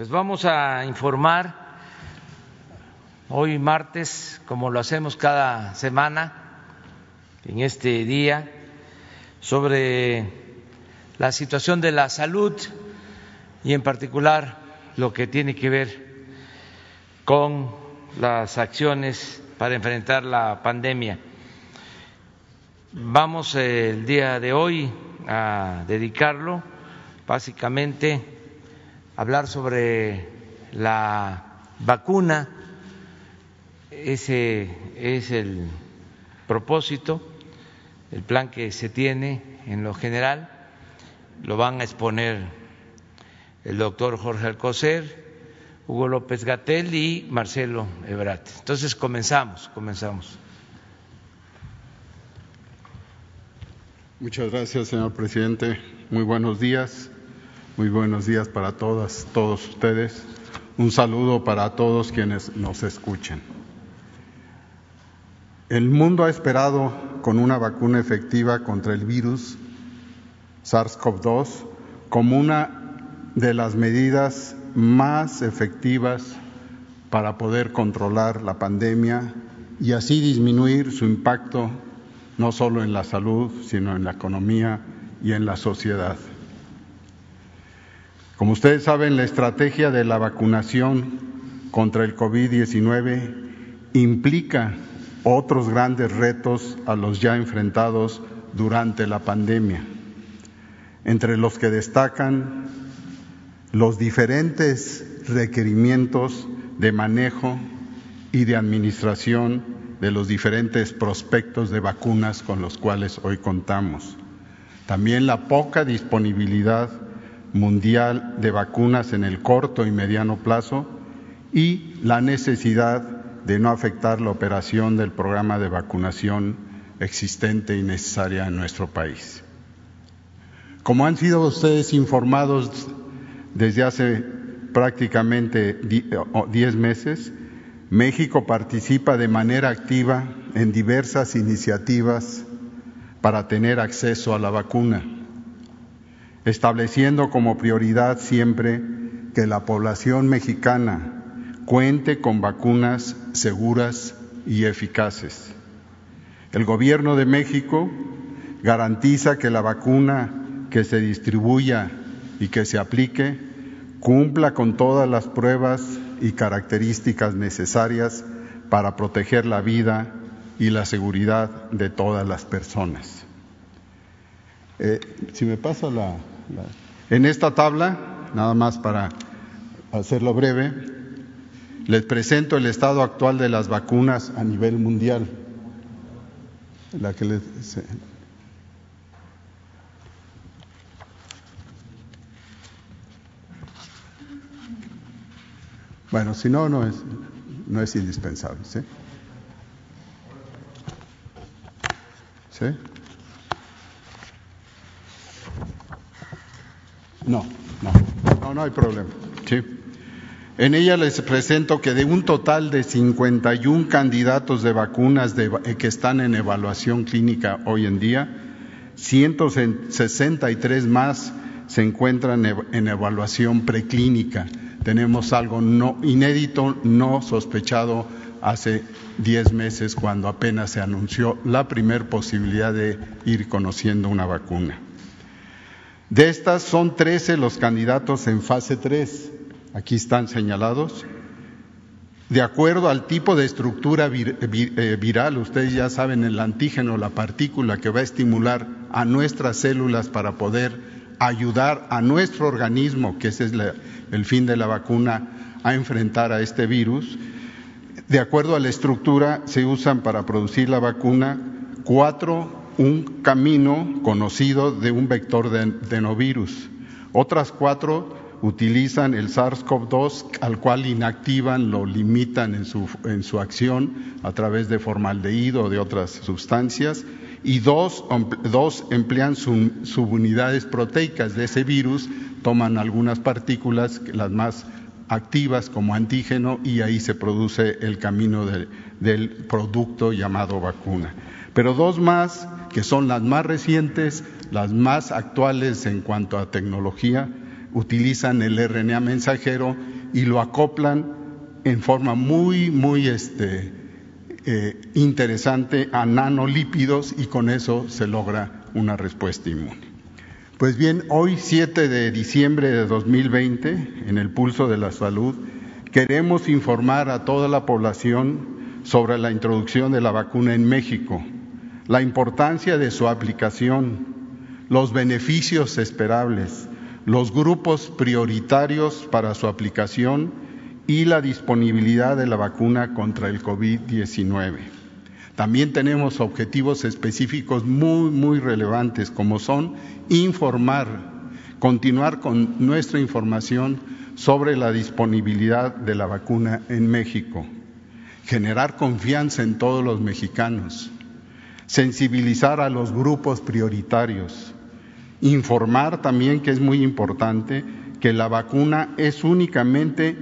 Pues vamos a informar hoy martes, como lo hacemos cada semana, en este día, sobre la situación de la salud y en particular lo que tiene que ver con las acciones para enfrentar la pandemia. Vamos el día de hoy a dedicarlo básicamente hablar sobre la vacuna. Ese es el propósito, el plan que se tiene en lo general. Lo van a exponer el doctor Jorge Alcocer, Hugo López Gatel y Marcelo Ebrat. Entonces comenzamos, comenzamos. Muchas gracias, señor presidente. Muy buenos días. Muy buenos días para todas, todos ustedes. Un saludo para todos quienes nos escuchen. El mundo ha esperado con una vacuna efectiva contra el virus SARS-CoV-2 como una de las medidas más efectivas para poder controlar la pandemia y así disminuir su impacto no solo en la salud, sino en la economía y en la sociedad. Como ustedes saben, la estrategia de la vacunación contra el COVID-19 implica otros grandes retos a los ya enfrentados durante la pandemia, entre los que destacan los diferentes requerimientos de manejo y de administración de los diferentes prospectos de vacunas con los cuales hoy contamos. También la poca disponibilidad mundial de vacunas en el corto y mediano plazo y la necesidad de no afectar la operación del programa de vacunación existente y necesaria en nuestro país. Como han sido ustedes informados desde hace prácticamente 10 meses, México participa de manera activa en diversas iniciativas para tener acceso a la vacuna, estableciendo como prioridad siempre que la población mexicana cuente con vacunas seguras y eficaces. El Gobierno de México garantiza que la vacuna que se distribuya y que se aplique cumpla con todas las pruebas y características necesarias para proteger la vida y la seguridad de todas las personas. Eh, si me pasa la, En esta tabla, nada más para hacerlo breve, les presento el estado actual de las vacunas a nivel mundial. La que Bueno, si no, no es, no es indispensable. ¿sí? ¿Sí? No, no, no, no hay problema. Sí. En ella les presento que de un total de 51 candidatos de vacunas de, que están en evaluación clínica hoy en día, 163 más se encuentran en evaluación preclínica tenemos algo no, inédito, no sospechado hace 10 meses cuando apenas se anunció la primer posibilidad de ir conociendo una vacuna. De estas son 13 los candidatos en fase 3, aquí están señalados. De acuerdo al tipo de estructura eh, viral, ustedes ya saben el antígeno, la partícula que va a estimular a nuestras células para poder ayudar a nuestro organismo, que ese es el fin de la vacuna, a enfrentar a este virus. De acuerdo a la estructura, se usan para producir la vacuna cuatro, un camino conocido de un vector de adenovirus. Otras cuatro utilizan el SARS-CoV-2 al cual inactivan, lo limitan en su, en su acción a través de formaldehído o de otras sustancias y dos, dos emplean subunidades proteicas de ese virus, toman algunas partículas, las más activas como antígeno, y ahí se produce el camino del producto llamado vacuna. Pero dos más, que son las más recientes, las más actuales en cuanto a tecnología, utilizan el RNA mensajero y lo acoplan en forma muy, muy este, eh, interesante a nanolípidos y con eso se logra una respuesta inmune. Pues bien, hoy 7 de diciembre de 2020, en el Pulso de la Salud, queremos informar a toda la población sobre la introducción de la vacuna en México, la importancia de su aplicación, los beneficios esperables, los grupos prioritarios para su aplicación y la disponibilidad de la vacuna contra el COVID-19. También tenemos objetivos específicos muy, muy relevantes, como son informar, continuar con nuestra información sobre la disponibilidad de la vacuna en México, generar confianza en todos los mexicanos, sensibilizar a los grupos prioritarios, informar también que es muy importante que la vacuna es únicamente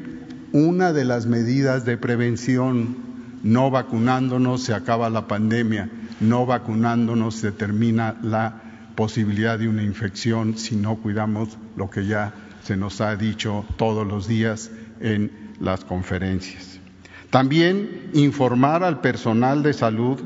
una de las medidas de prevención. No vacunándonos se acaba la pandemia, no vacunándonos se termina la posibilidad de una infección si no cuidamos lo que ya se nos ha dicho todos los días en las conferencias. También informar al personal de salud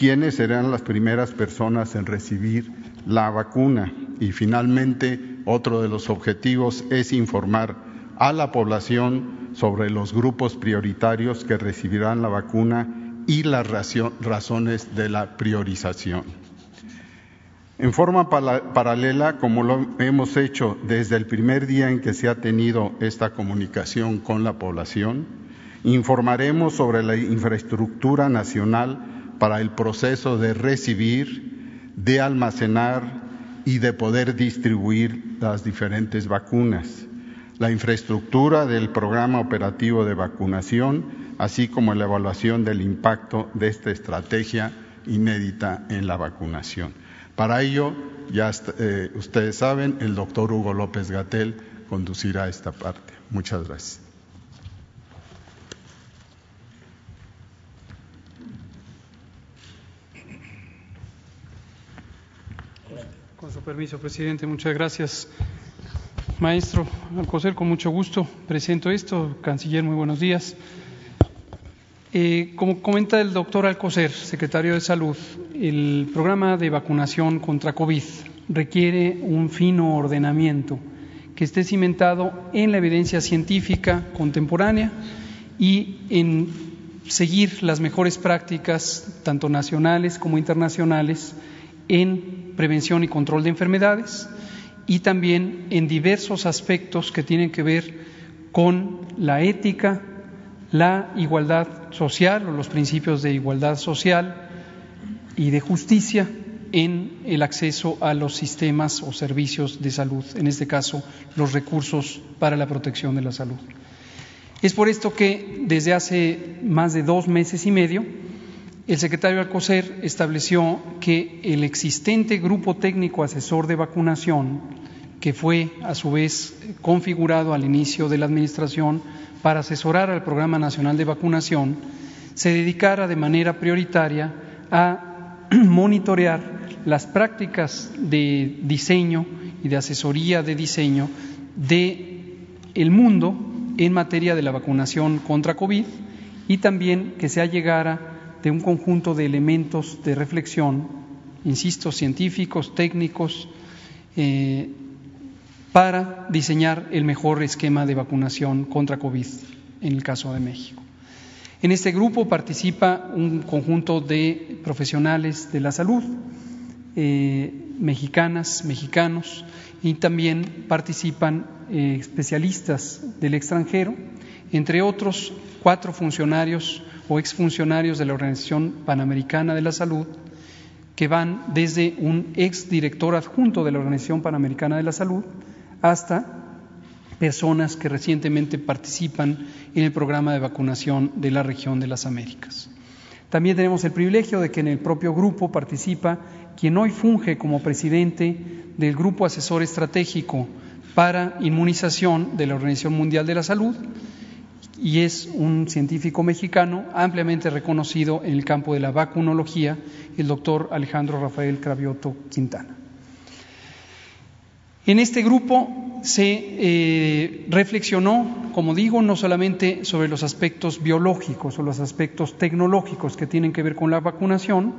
quiénes serán las primeras personas en recibir la vacuna. Y finalmente, otro de los objetivos es informar a la población sobre los grupos prioritarios que recibirán la vacuna y las razones de la priorización. En forma paralela, como lo hemos hecho desde el primer día en que se ha tenido esta comunicación con la población, informaremos sobre la infraestructura nacional para el proceso de recibir, de almacenar y de poder distribuir las diferentes vacunas la infraestructura del programa operativo de vacunación, así como la evaluación del impacto de esta estrategia inédita en la vacunación. Para ello, ya eh, ustedes saben, el doctor Hugo López Gatel conducirá esta parte. Muchas gracias. Permiso, presidente, muchas gracias. Maestro Alcocer, con mucho gusto presento esto. Canciller, muy buenos días. Eh, como comenta el doctor Alcocer, secretario de Salud, el programa de vacunación contra COVID requiere un fino ordenamiento que esté cimentado en la evidencia científica contemporánea y en seguir las mejores prácticas, tanto nacionales como internacionales, en prevención y control de enfermedades y también en diversos aspectos que tienen que ver con la ética, la igualdad social o los principios de igualdad social y de justicia en el acceso a los sistemas o servicios de salud, en este caso los recursos para la protección de la salud. Es por esto que desde hace más de dos meses y medio el secretario Alcocer estableció que el existente grupo técnico asesor de vacunación que fue a su vez configurado al inicio de la Administración para asesorar al Programa Nacional de Vacunación, se dedicara de manera prioritaria a monitorear las prácticas de diseño y de asesoría de diseño de mundo en materia de la vacunación contra COVID y también que se allegara de un conjunto de elementos de reflexión, insisto, científicos, técnicos, eh, para diseñar el mejor esquema de vacunación contra COVID en el caso de México. En este grupo participa un conjunto de profesionales de la salud, eh, mexicanas, mexicanos, y también participan eh, especialistas del extranjero, entre otros cuatro funcionarios o exfuncionarios de la Organización Panamericana de la Salud, que van desde un exdirector adjunto de la Organización Panamericana de la Salud, hasta personas que recientemente participan en el programa de vacunación de la región de las Américas. También tenemos el privilegio de que en el propio grupo participa quien hoy funge como presidente del Grupo Asesor Estratégico para Inmunización de la Organización Mundial de la Salud y es un científico mexicano ampliamente reconocido en el campo de la vacunología, el doctor Alejandro Rafael Cravioto Quintana. En este grupo se eh, reflexionó, como digo, no solamente sobre los aspectos biológicos o los aspectos tecnológicos que tienen que ver con la vacunación,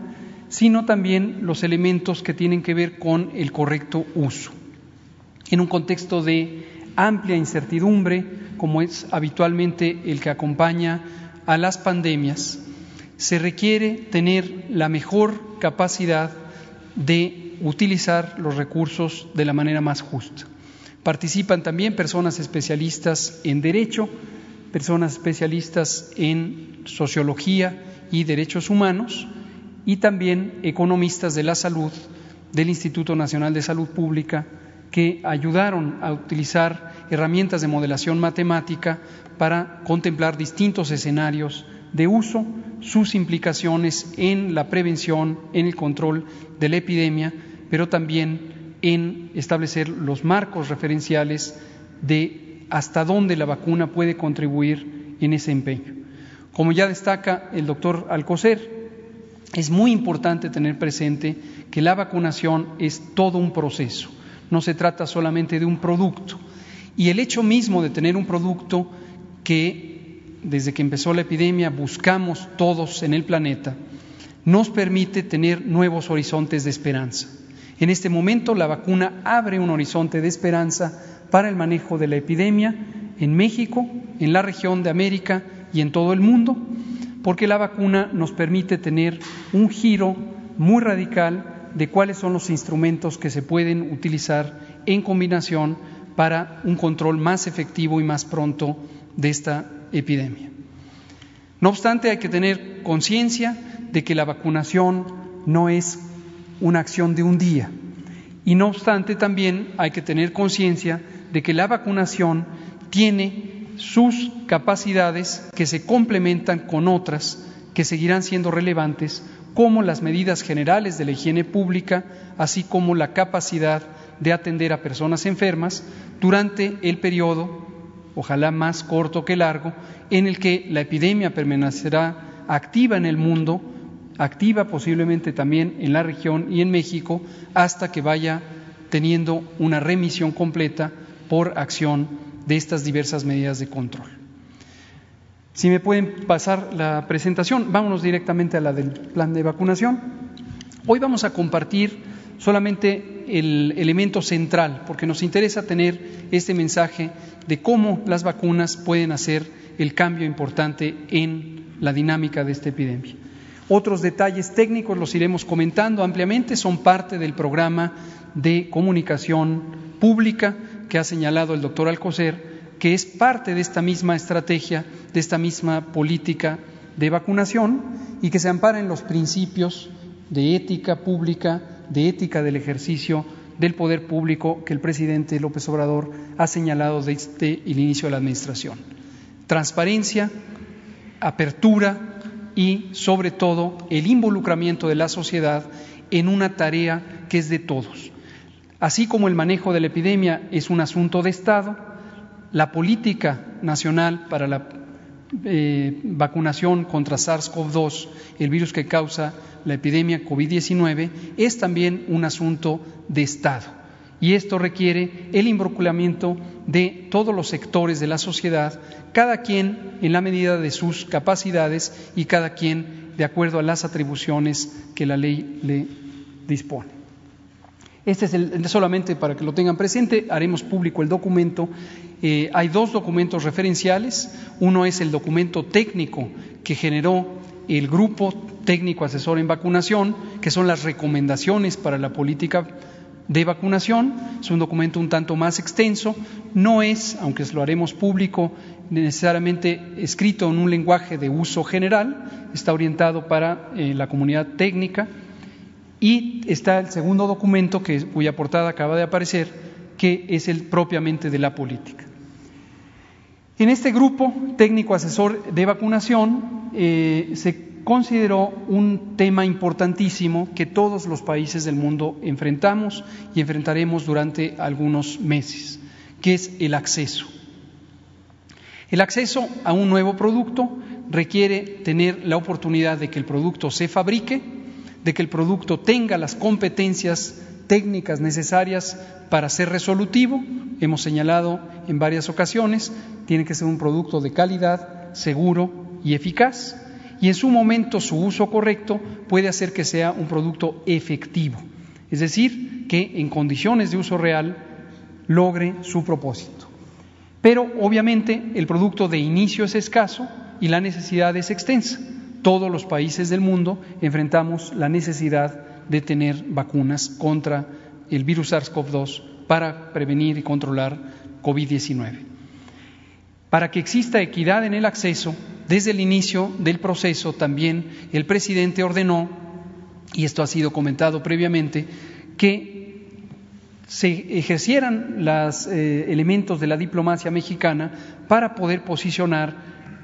sino también los elementos que tienen que ver con el correcto uso. En un contexto de amplia incertidumbre, como es habitualmente el que acompaña a las pandemias, se requiere tener la mejor capacidad de utilizar los recursos de la manera más justa. Participan también personas especialistas en derecho, personas especialistas en sociología y derechos humanos y también economistas de la salud del Instituto Nacional de Salud Pública que ayudaron a utilizar herramientas de modelación matemática para contemplar distintos escenarios de uso, sus implicaciones en la prevención, en el control de la epidemia, pero también en establecer los marcos referenciales de hasta dónde la vacuna puede contribuir en ese empeño. Como ya destaca el doctor Alcocer, es muy importante tener presente que la vacunación es todo un proceso, no se trata solamente de un producto. Y el hecho mismo de tener un producto que desde que empezó la epidemia buscamos todos en el planeta, nos permite tener nuevos horizontes de esperanza. En este momento la vacuna abre un horizonte de esperanza para el manejo de la epidemia en México, en la región de América y en todo el mundo, porque la vacuna nos permite tener un giro muy radical de cuáles son los instrumentos que se pueden utilizar en combinación para un control más efectivo y más pronto de esta epidemia. No obstante, hay que tener conciencia de que la vacunación no es una acción de un día. Y no obstante, también hay que tener conciencia de que la vacunación tiene sus capacidades que se complementan con otras que seguirán siendo relevantes, como las medidas generales de la higiene pública, así como la capacidad de atender a personas enfermas durante el periodo, ojalá más corto que largo, en el que la epidemia permanecerá activa en el mundo activa posiblemente también en la región y en México hasta que vaya teniendo una remisión completa por acción de estas diversas medidas de control. Si me pueden pasar la presentación, vámonos directamente a la del plan de vacunación. Hoy vamos a compartir solamente el elemento central, porque nos interesa tener este mensaje de cómo las vacunas pueden hacer el cambio importante en la dinámica de esta epidemia. Otros detalles técnicos los iremos comentando ampliamente, son parte del programa de comunicación pública que ha señalado el doctor Alcocer, que es parte de esta misma estrategia, de esta misma política de vacunación y que se ampara en los principios de ética pública, de ética del ejercicio del poder público que el presidente López Obrador ha señalado desde el inicio de la administración. Transparencia, apertura, y, sobre todo, el involucramiento de la sociedad en una tarea que es de todos. Así como el manejo de la epidemia es un asunto de Estado, la política nacional para la eh, vacunación contra SARS-CoV-2, el virus que causa la epidemia COVID-19, es también un asunto de Estado y esto requiere el involucramiento de todos los sectores de la sociedad, cada quien en la medida de sus capacidades y cada quien de acuerdo a las atribuciones que la ley le dispone. Este es el, solamente para que lo tengan presente, haremos público el documento. Eh, hay dos documentos referenciales. Uno es el documento técnico que generó el grupo técnico asesor en vacunación, que son las recomendaciones para la política de vacunación. Es un documento un tanto más extenso. No es, aunque lo haremos público, necesariamente escrito en un lenguaje de uso general. Está orientado para eh, la comunidad técnica. Y está el segundo documento, que, cuya portada acaba de aparecer, que es el propiamente de la política. En este grupo técnico asesor de vacunación eh, se consideró un tema importantísimo que todos los países del mundo enfrentamos y enfrentaremos durante algunos meses, que es el acceso. El acceso a un nuevo producto requiere tener la oportunidad de que el producto se fabrique, de que el producto tenga las competencias técnicas necesarias para ser resolutivo. Hemos señalado en varias ocasiones, tiene que ser un producto de calidad, seguro y eficaz. Y en su momento su uso correcto puede hacer que sea un producto efectivo, es decir, que en condiciones de uso real logre su propósito. Pero obviamente el producto de inicio es escaso y la necesidad es extensa. Todos los países del mundo enfrentamos la necesidad de tener vacunas contra el virus SARS-CoV-2 para prevenir y controlar COVID-19. Para que exista equidad en el acceso, desde el inicio del proceso también el presidente ordenó, y esto ha sido comentado previamente, que se ejercieran los eh, elementos de la diplomacia mexicana para poder posicionar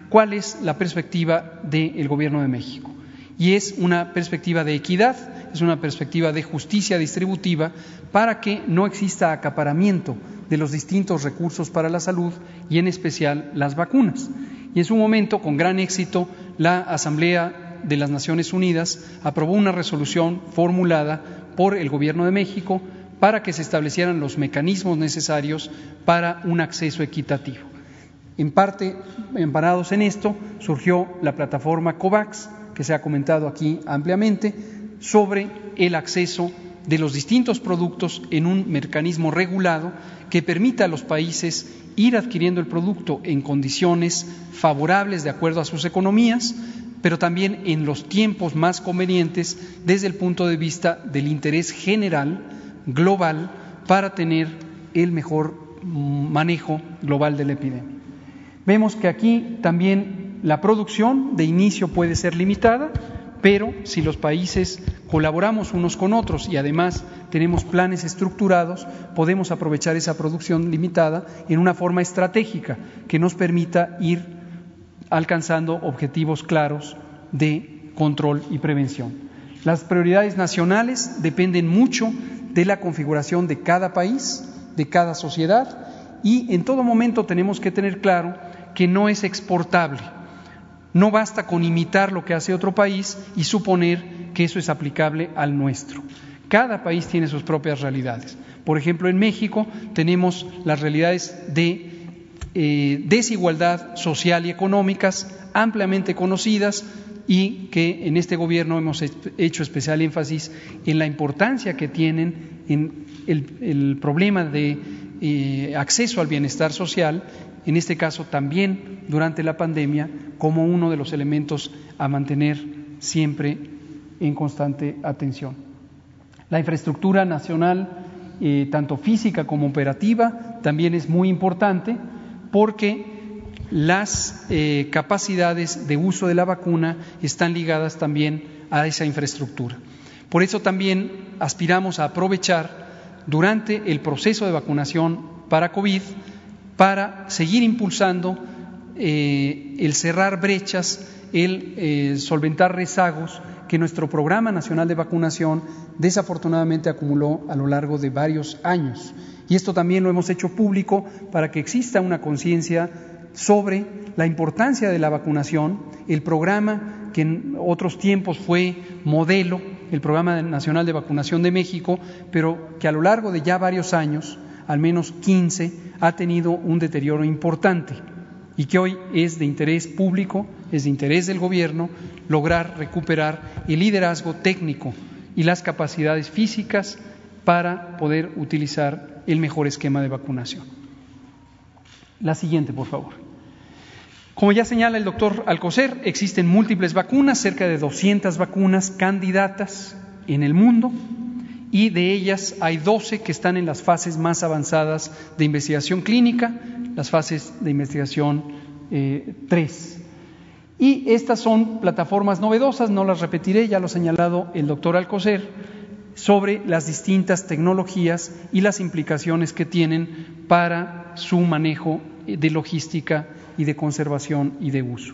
cuál es la perspectiva del Gobierno de México. Y es una perspectiva de equidad, es una perspectiva de justicia distributiva para que no exista acaparamiento de los distintos recursos para la salud y en especial las vacunas. Y en su momento, con gran éxito, la Asamblea de las Naciones Unidas aprobó una resolución formulada por el Gobierno de México para que se establecieran los mecanismos necesarios para un acceso equitativo. En parte, emparados en esto, surgió la plataforma COVAX, que se ha comentado aquí ampliamente, sobre el acceso de los distintos productos en un mecanismo regulado que permita a los países ir adquiriendo el producto en condiciones favorables de acuerdo a sus economías, pero también en los tiempos más convenientes desde el punto de vista del interés general, global, para tener el mejor manejo global de la epidemia. Vemos que aquí también la producción de inicio puede ser limitada, pero si los países colaboramos unos con otros y además tenemos planes estructurados, podemos aprovechar esa producción limitada en una forma estratégica que nos permita ir alcanzando objetivos claros de control y prevención. Las prioridades nacionales dependen mucho de la configuración de cada país, de cada sociedad, y en todo momento tenemos que tener claro que no es exportable. No basta con imitar lo que hace otro país y suponer que eso es aplicable al nuestro. Cada país tiene sus propias realidades. Por ejemplo, en México tenemos las realidades de eh, desigualdad social y económicas ampliamente conocidas y que en este gobierno hemos hecho especial énfasis en la importancia que tienen en el, problema de eh, acceso al bienestar social en este caso también durante la pandemia, como uno de los elementos a mantener siempre en constante atención. La infraestructura nacional, eh, tanto física como operativa, también es muy importante porque las eh, capacidades de uso de la vacuna están ligadas también a esa infraestructura. Por eso también aspiramos a aprovechar durante el proceso de vacunación para COVID para seguir impulsando eh, el cerrar brechas, el eh, solventar rezagos que nuestro Programa Nacional de Vacunación desafortunadamente acumuló a lo largo de varios años. Y esto también lo hemos hecho público para que exista una conciencia sobre la importancia de la vacunación, el programa que en otros tiempos fue modelo, el Programa Nacional de Vacunación de México, pero que a lo largo de ya varios años al menos 15, ha tenido un deterioro importante y que hoy es de interés público, es de interés del Gobierno lograr recuperar el liderazgo técnico y las capacidades físicas para poder utilizar el mejor esquema de vacunación. La siguiente, por favor. Como ya señala el doctor Alcocer, existen múltiples vacunas, cerca de 200 vacunas candidatas en el mundo y de ellas hay 12 que están en las fases más avanzadas de investigación clínica, las fases de investigación 3. Eh, y estas son plataformas novedosas, no las repetiré, ya lo ha señalado el doctor Alcocer, sobre las distintas tecnologías y las implicaciones que tienen para su manejo de logística y de conservación y de uso.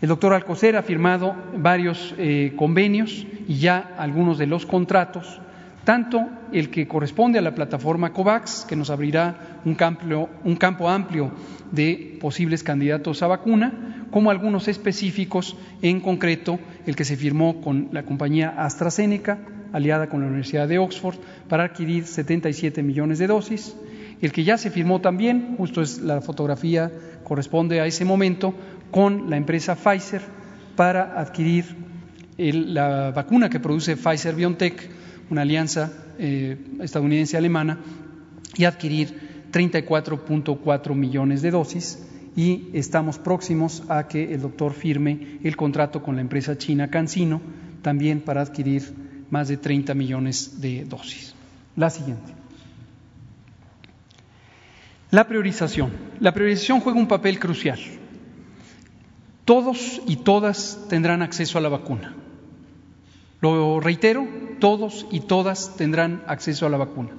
El doctor Alcocer ha firmado varios eh, convenios y ya algunos de los contratos tanto el que corresponde a la plataforma COVAX, que nos abrirá un campo, un campo amplio de posibles candidatos a vacuna, como algunos específicos, en concreto el que se firmó con la compañía AstraZeneca aliada con la Universidad de Oxford, para adquirir 77 millones de dosis. El que ya se firmó también, justo es la fotografía corresponde a ese momento, con la empresa Pfizer para adquirir la vacuna que produce Pfizer BioNTech, una alianza eh, estadounidense-alemana, y adquirir 34.4 millones de dosis y estamos próximos a que el doctor firme el contrato con la empresa china CanSino también para adquirir más de 30 millones de dosis. La siguiente. La priorización. La priorización juega un papel crucial. Todos y todas tendrán acceso a la vacuna. Lo reitero, todos y todas tendrán acceso a la vacuna.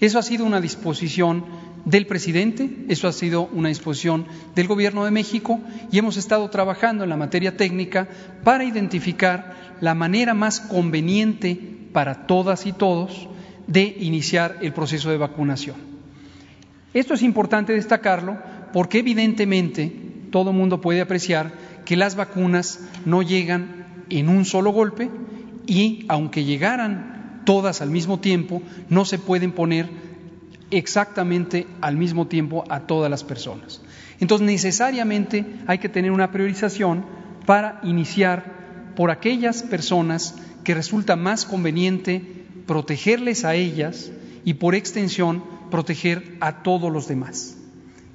Eso ha sido una disposición del presidente, eso ha sido una disposición del Gobierno de México y hemos estado trabajando en la materia técnica para identificar la manera más conveniente para todas y todos de iniciar el proceso de vacunación. Esto es importante destacarlo porque evidentemente todo mundo puede apreciar que las vacunas no llegan en un solo golpe y aunque llegaran todas al mismo tiempo, no se pueden poner exactamente al mismo tiempo a todas las personas. Entonces, necesariamente hay que tener una priorización para iniciar por aquellas personas que resulta más conveniente protegerles a ellas y por extensión proteger a todos los demás.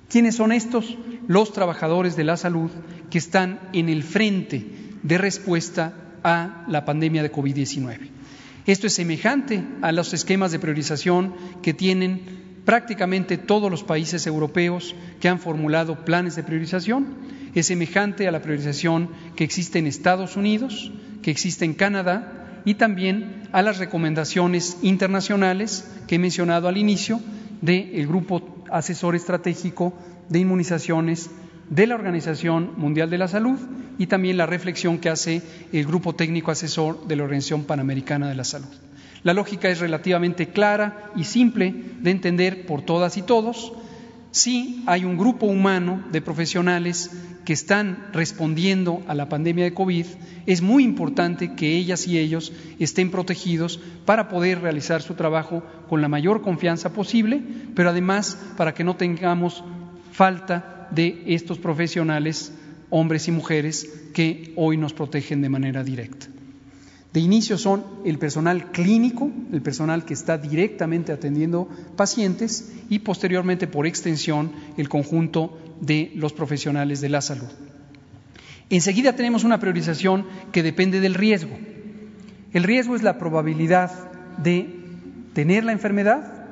¿Quiénes son estos? Los trabajadores de la salud que están en el frente de respuesta a la pandemia de COVID-19. Esto es semejante a los esquemas de priorización que tienen prácticamente todos los países europeos que han formulado planes de priorización. Es semejante a la priorización que existe en Estados Unidos, que existe en Canadá y también a las recomendaciones internacionales que he mencionado al inicio del Grupo Asesor Estratégico de Inmunizaciones de la Organización Mundial de la Salud y también la reflexión que hace el Grupo Técnico Asesor de la Organización Panamericana de la Salud. La lógica es relativamente clara y simple de entender por todas y todos. Si hay un grupo humano de profesionales que están respondiendo a la pandemia de COVID, es muy importante que ellas y ellos estén protegidos para poder realizar su trabajo con la mayor confianza posible, pero además para que no tengamos falta de estos profesionales, hombres y mujeres, que hoy nos protegen de manera directa. De inicio son el personal clínico, el personal que está directamente atendiendo pacientes y posteriormente por extensión el conjunto de los profesionales de la salud. Enseguida tenemos una priorización que depende del riesgo. El riesgo es la probabilidad de tener la enfermedad,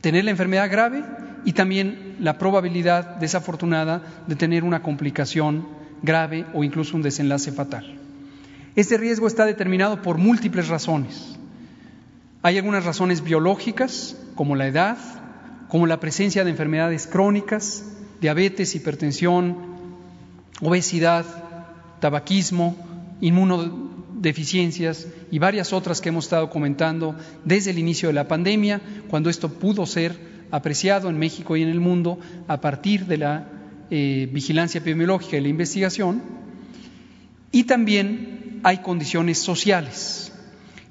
tener la enfermedad grave y también la probabilidad desafortunada de tener una complicación grave o incluso un desenlace fatal. Este riesgo está determinado por múltiples razones. Hay algunas razones biológicas, como la edad, como la presencia de enfermedades crónicas, diabetes, hipertensión, obesidad, tabaquismo, inmunodeficiencias y varias otras que hemos estado comentando desde el inicio de la pandemia, cuando esto pudo ser apreciado en México y en el mundo a partir de la eh, vigilancia epidemiológica y la investigación. Y también hay condiciones sociales.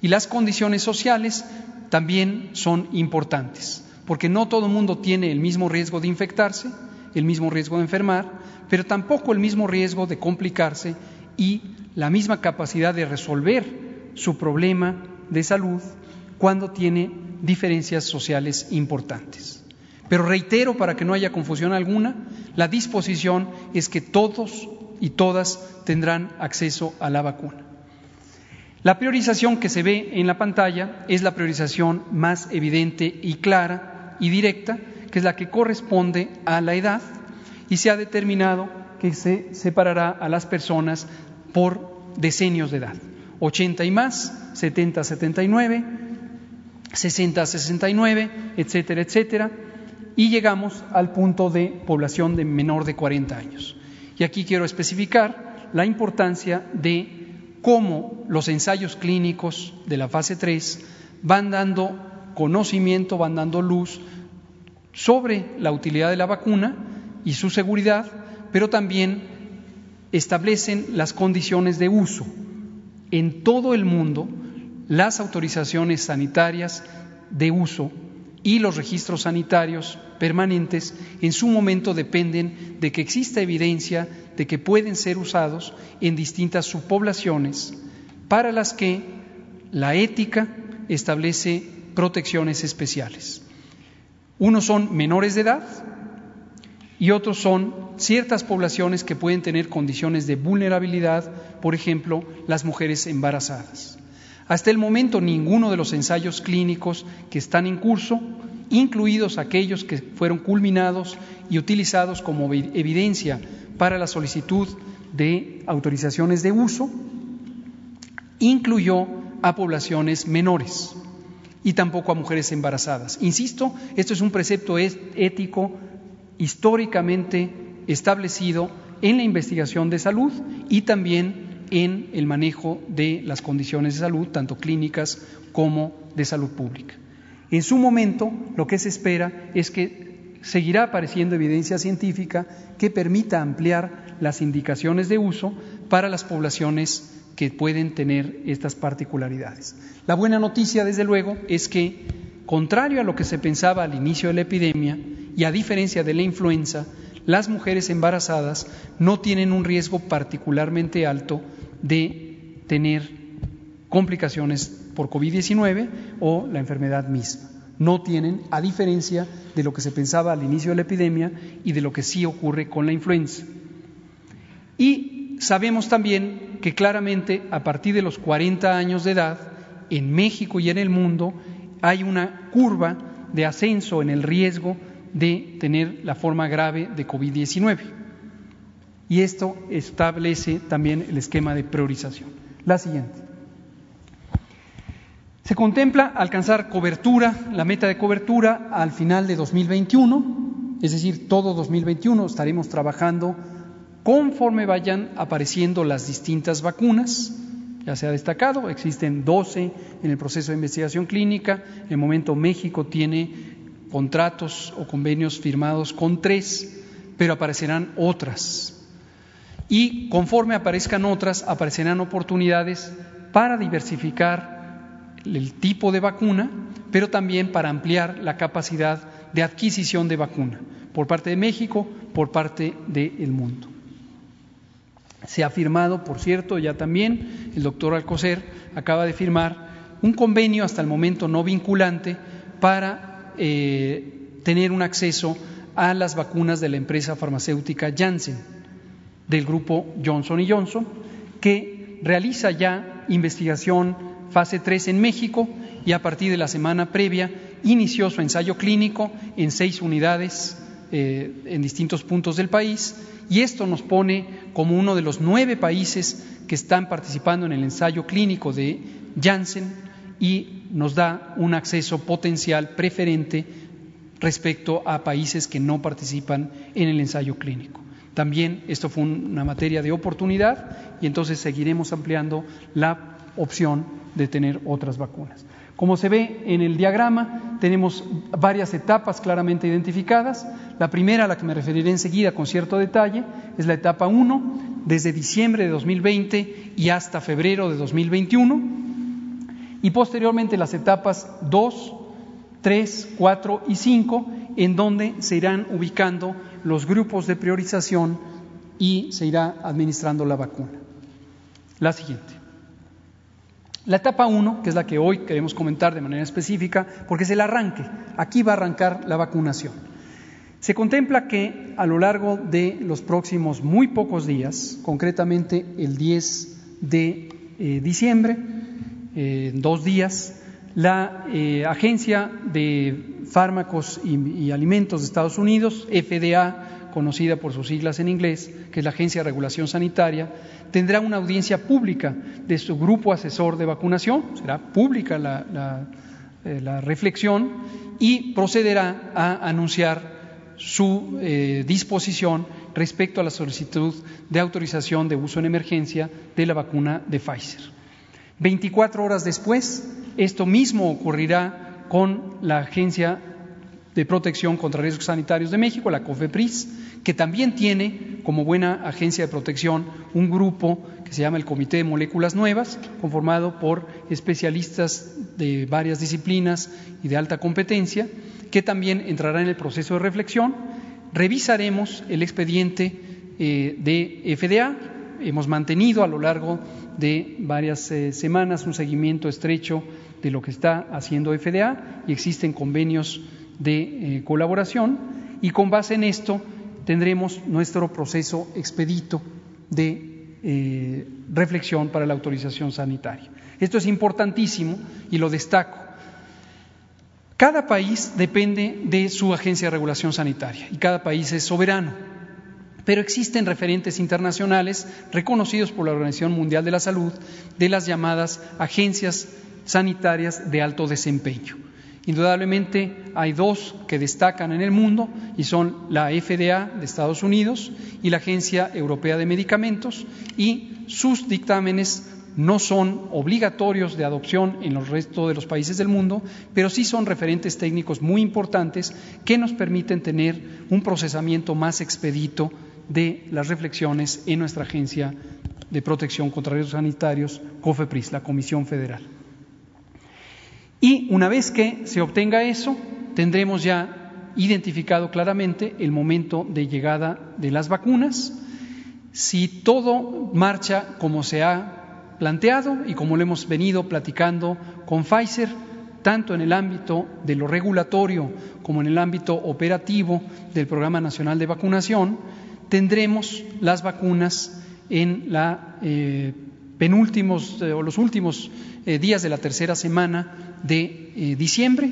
Y las condiciones sociales también son importantes, porque no todo el mundo tiene el mismo riesgo de infectarse, el mismo riesgo de enfermar, pero tampoco el mismo riesgo de complicarse y la misma capacidad de resolver su problema de salud cuando tiene diferencias sociales importantes. Pero reitero, para que no haya confusión alguna, la disposición es que todos y todas tendrán acceso a la vacuna. La priorización que se ve en la pantalla es la priorización más evidente y clara y directa, que es la que corresponde a la edad y se ha determinado que se separará a las personas por decenios de edad. 80 y más, 70 79, 60 69, etcétera, etcétera, y llegamos al punto de población de menor de 40 años. Y aquí quiero especificar la importancia de cómo los ensayos clínicos de la fase 3 van dando conocimiento, van dando luz sobre la utilidad de la vacuna y su seguridad, pero también establecen las condiciones de uso. En todo el mundo, las autorizaciones sanitarias de uso y los registros sanitarios permanentes en su momento dependen de que exista evidencia de que pueden ser usados en distintas subpoblaciones para las que la ética establece protecciones especiales. Unos son menores de edad y otros son ciertas poblaciones que pueden tener condiciones de vulnerabilidad, por ejemplo, las mujeres embarazadas. Hasta el momento ninguno de los ensayos clínicos que están en curso, incluidos aquellos que fueron culminados y utilizados como evidencia para la solicitud de autorizaciones de uso, incluyó a poblaciones menores y tampoco a mujeres embarazadas. Insisto, esto es un precepto ético históricamente establecido en la investigación de salud y también en el manejo de las condiciones de salud, tanto clínicas como de salud pública. En su momento, lo que se espera es que seguirá apareciendo evidencia científica que permita ampliar las indicaciones de uso para las poblaciones que pueden tener estas particularidades. La buena noticia, desde luego, es que, contrario a lo que se pensaba al inicio de la epidemia y a diferencia de la influenza, las mujeres embarazadas no tienen un riesgo particularmente alto de tener complicaciones por COVID-19 o la enfermedad misma. No tienen, a diferencia de lo que se pensaba al inicio de la epidemia y de lo que sí ocurre con la influenza. Y sabemos también que claramente a partir de los 40 años de edad, en México y en el mundo, hay una curva de ascenso en el riesgo de tener la forma grave de COVID-19. Y esto establece también el esquema de priorización. La siguiente. Se contempla alcanzar cobertura, la meta de cobertura al final de 2021, es decir, todo 2021 estaremos trabajando conforme vayan apareciendo las distintas vacunas. Ya se ha destacado, existen 12 en el proceso de investigación clínica. En el momento México tiene contratos o convenios firmados con tres, pero aparecerán otras. Y conforme aparezcan otras, aparecerán oportunidades para diversificar el tipo de vacuna, pero también para ampliar la capacidad de adquisición de vacuna por parte de México, por parte del mundo. Se ha firmado, por cierto, ya también, el doctor Alcocer acaba de firmar un convenio hasta el momento no vinculante para eh, tener un acceso a las vacunas de la empresa farmacéutica Janssen, del grupo Johnson Johnson, que realiza ya investigación fase 3 en México y a partir de la semana previa inició su ensayo clínico en seis unidades eh, en distintos puntos del país. Y esto nos pone como uno de los nueve países que están participando en el ensayo clínico de Janssen y nos da un acceso potencial preferente respecto a países que no participan en el ensayo clínico. También esto fue una materia de oportunidad y entonces seguiremos ampliando la opción de tener otras vacunas. Como se ve en el diagrama, tenemos varias etapas claramente identificadas. La primera, a la que me referiré enseguida con cierto detalle, es la etapa 1, desde diciembre de 2020 y hasta febrero de 2021 y posteriormente las etapas 2, 3, 4 y 5, en donde se irán ubicando los grupos de priorización y se irá administrando la vacuna. La siguiente. La etapa 1, que es la que hoy queremos comentar de manera específica, porque es el arranque. Aquí va a arrancar la vacunación. Se contempla que a lo largo de los próximos muy pocos días, concretamente el 10 de eh, diciembre, en dos días, la eh, Agencia de Fármacos y, Alimentos de Estados Unidos, FDA, conocida por sus siglas en inglés, que es la Agencia de Regulación Sanitaria, tendrá una audiencia pública de su grupo asesor de vacunación, será pública la, eh, reflexión y procederá a anunciar su eh, disposición respecto a la solicitud de autorización de uso en emergencia de la vacuna de Pfizer. 24 horas después, esto mismo ocurrirá con la Agencia de Protección contra Riesgos Sanitarios de México, la COFEPRIS, que también tiene como buena agencia de protección un grupo que se llama el Comité de Moléculas Nuevas, conformado por especialistas de varias disciplinas y de alta competencia, que también entrará en el proceso de reflexión. Revisaremos el expediente eh, de FDA. Hemos mantenido a lo largo de varias eh, semanas un seguimiento estrecho de lo que está haciendo FDA y existen convenios de eh, colaboración y con base en esto tendremos nuestro proceso expedito de eh, reflexión para la autorización sanitaria. Esto es importantísimo y lo destaco. Cada país depende de su agencia de regulación sanitaria y cada país es soberano, pero existen referentes internacionales reconocidos por la Organización Mundial de la Salud de las llamadas agencias sanitarias de alto desempeño. Indudablemente hay dos que destacan en el mundo y son la FDA de Estados Unidos y la Agencia Europea de Medicamentos y sus dictámenes no son obligatorios de adopción en el resto de los países del mundo, pero sí son referentes técnicos muy importantes que nos permiten tener un procesamiento más expedito de las reflexiones en nuestra Agencia de Protección contra Riesgos Sanitarios, COFEPRIS, la Comisión Federal. Y una vez que se obtenga eso, tendremos ya identificado claramente el momento de llegada de las vacunas. Si todo marcha como se ha planteado y como lo hemos venido platicando con Pfizer, tanto en el ámbito de lo regulatorio como en el ámbito operativo del Programa Nacional de Vacunación, tendremos las vacunas en la eh, eh, o los últimos eh, días de la tercera semana de diciembre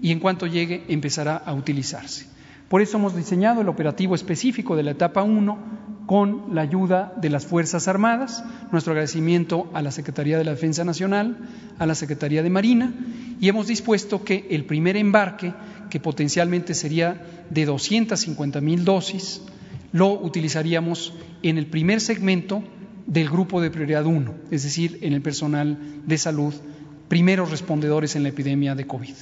y en cuanto llegue empezará a utilizarse. Por eso hemos diseñado el operativo específico de la etapa 1 con la ayuda de las Fuerzas Armadas, nuestro agradecimiento a la Secretaría de la Defensa Nacional, a la Secretaría de Marina, y hemos dispuesto que el primer embarque, que potencialmente sería de 250 mil dosis, lo utilizaríamos en el primer segmento del grupo de prioridad 1, es decir, en el personal de salud, primeros respondedores en la epidemia de COVID,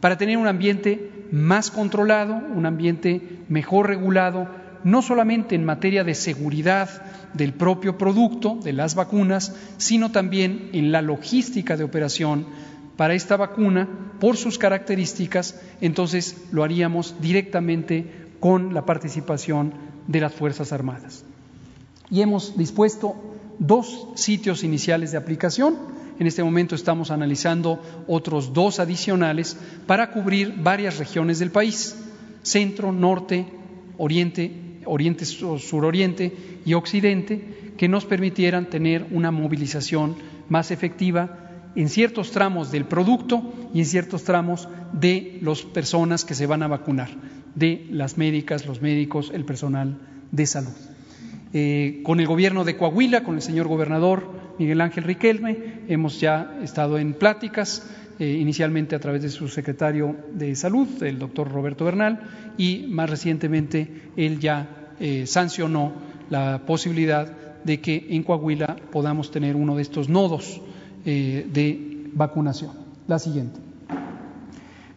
para tener un ambiente más controlado, un ambiente mejor regulado, no solamente en materia de seguridad del propio producto, de las vacunas, sino también en la logística de operación para esta vacuna, por sus características, entonces lo haríamos directamente con la participación de las Fuerzas Armadas y hemos dispuesto dos sitios iniciales de aplicación. En este momento estamos analizando otros dos adicionales para cubrir varias regiones del país, centro, norte, oriente, oriente, suroriente y occidente, que nos permitieran tener una movilización más efectiva en ciertos tramos del producto y en ciertos tramos de las personas que se van a vacunar, de las médicas, los médicos, el personal de salud. Eh, con el gobierno de Coahuila, con el señor gobernador Miguel Ángel Riquelme, hemos ya estado en pláticas, eh, inicialmente a través de su secretario de Salud, el doctor Roberto Bernal, y más recientemente él ya eh, sancionó la posibilidad de que en Coahuila podamos tener uno de estos nodos de vacunación. La siguiente.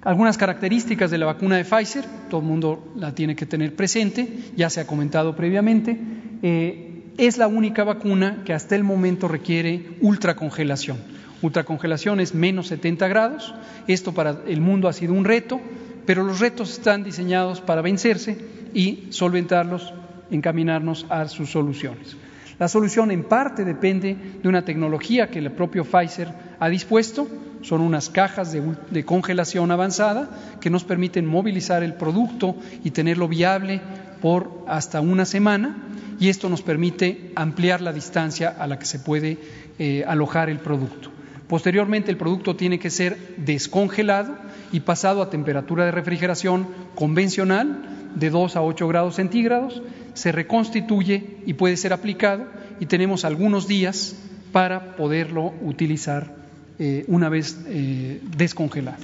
Algunas características de la vacuna de Pfizer, todo el mundo la tiene que tener presente, ya se ha comentado previamente. Eh, es la única vacuna que hasta el momento requiere ultracongelación. Ultracongelación es menos 70 grados. Esto para el mundo ha sido un reto, pero los retos están diseñados para vencerse y solventarlos, encaminarnos a sus soluciones. La solución en parte depende de una tecnología que el propio Pfizer ha dispuesto, son unas cajas de, congelación avanzada que nos permiten movilizar el producto y tenerlo viable por hasta una semana. Y esto nos permite ampliar la distancia a la que se puede eh, alojar el producto. Posteriormente el producto tiene que ser descongelado y pasado a temperatura de refrigeración convencional de 2 a 8 grados centígrados, se reconstituye y puede ser aplicado y tenemos algunos días para poderlo utilizar eh, una vez eh, descongelado.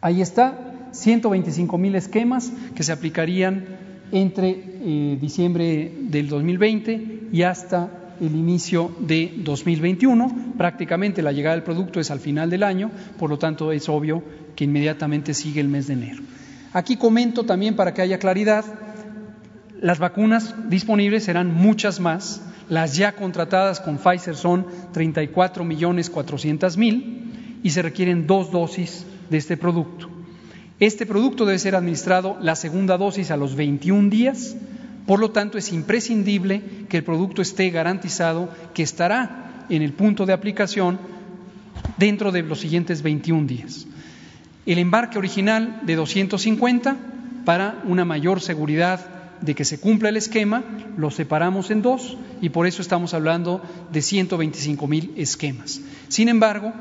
Ahí está, 125 mil esquemas que se aplicarían entre eh, diciembre del 2020 y hasta el inicio de 2021 prácticamente la llegada del producto es al final del año, por lo tanto es obvio que inmediatamente sigue el mes de enero. Aquí comento también para que haya claridad, las vacunas disponibles serán muchas más, las ya contratadas con Pfizer son 34 millones 400 mil y se requieren dos dosis de este producto. Este producto debe ser administrado la segunda dosis a los 21 días, por lo tanto es imprescindible que el producto esté garantizado que estará en el punto de aplicación dentro de los siguientes 21 días. El embarque original de 250 para una mayor seguridad de que se cumpla el esquema, lo separamos en dos y por eso estamos hablando de 125 mil esquemas. Sin embargo,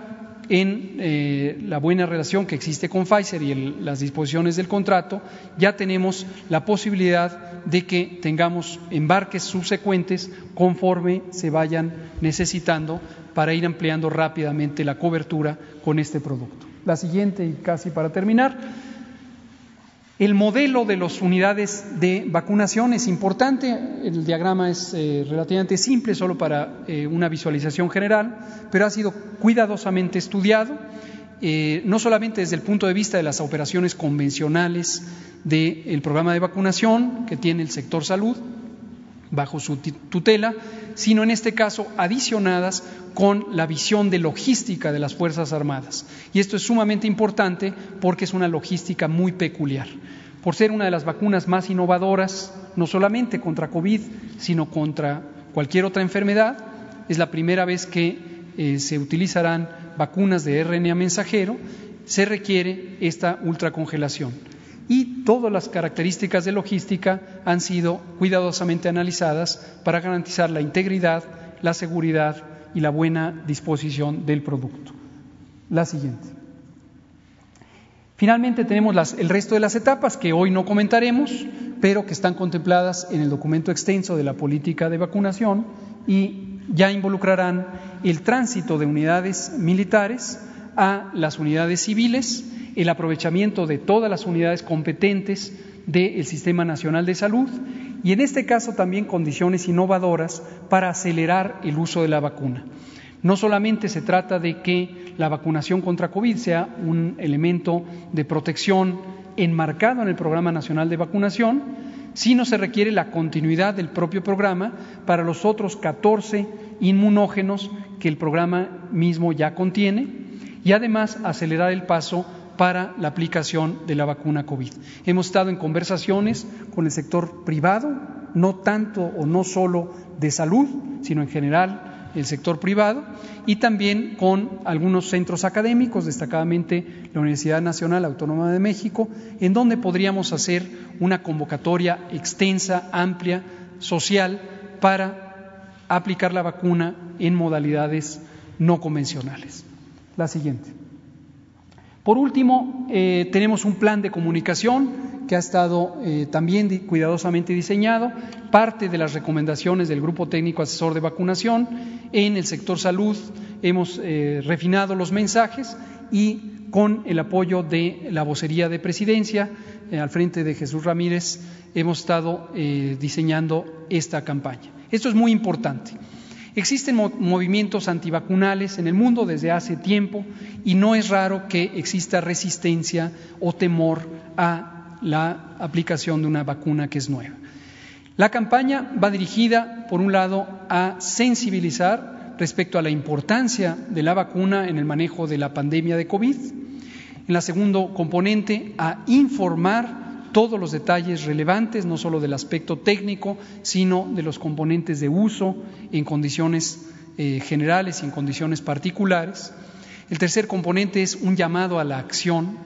en eh, la buena relación que existe con Pfizer y las disposiciones del contrato, ya tenemos la posibilidad de que tengamos embarques subsecuentes conforme se vayan necesitando para ir ampliando rápidamente la cobertura con este producto. La siguiente, y casi para terminar, el modelo de las unidades de vacunación es importante, el diagrama es eh, relativamente simple, solo para eh, una visualización general, pero ha sido cuidadosamente estudiado, eh, no solamente desde el punto de vista de las operaciones convencionales del programa de vacunación que tiene el sector salud bajo su tutela, sino en este caso adicionadas con la visión de logística de las Fuerzas Armadas. Y esto es sumamente importante porque es una logística muy peculiar. Por ser una de las vacunas más innovadoras, no solamente contra COVID, sino contra cualquier otra enfermedad, es la primera vez que eh, se utilizarán vacunas de RNA mensajero, se requiere esta ultracongelación y todas las características de logística han sido cuidadosamente analizadas para garantizar la integridad, la seguridad y la buena disposición del producto. La siguiente. Finalmente tenemos el resto de las etapas que hoy no comentaremos, pero que están contempladas en el documento extenso de la política de vacunación y ya involucrarán el tránsito de unidades militares a las unidades civiles, el aprovechamiento de todas las unidades competentes del Sistema Nacional de Salud y en este caso también condiciones innovadoras para acelerar el uso de la vacuna. No solamente se trata de que la vacunación contra COVID sea un elemento de protección enmarcado en el Programa Nacional de Vacunación, sino se requiere la continuidad del propio programa para los otros 14 inmunógenos que el programa mismo ya contiene y además acelerar el paso para la aplicación de la vacuna COVID. Hemos estado en conversaciones con el sector privado, no tanto o no solo de salud, sino en general el sector privado y también con algunos centros académicos, destacadamente la Universidad Nacional Autónoma de México, en donde podríamos hacer una convocatoria extensa, amplia, social, para aplicar la vacuna en modalidades no convencionales. La siguiente. Por último, eh, tenemos un plan de comunicación que ha estado eh, también cuidadosamente diseñado, parte de las recomendaciones del Grupo Técnico Asesor de Vacunación. En el sector salud hemos eh, refinado los mensajes y con el apoyo de la vocería de presidencia, al frente de Jesús Ramírez, hemos estado diseñando esta campaña. Esto es muy importante. Existen movimientos antivacunales en el mundo desde hace tiempo y no es raro que exista resistencia o temor a la aplicación de una vacuna que es nueva. La campaña va dirigida, por un lado, a sensibilizar respecto a la importancia de la vacuna en el manejo de la pandemia de COVID. En la segundo componente, a informar todos los detalles relevantes, no solo del aspecto técnico, sino de los componentes de uso en condiciones eh, generales y en condiciones particulares. El tercer componente es un llamado a la acción.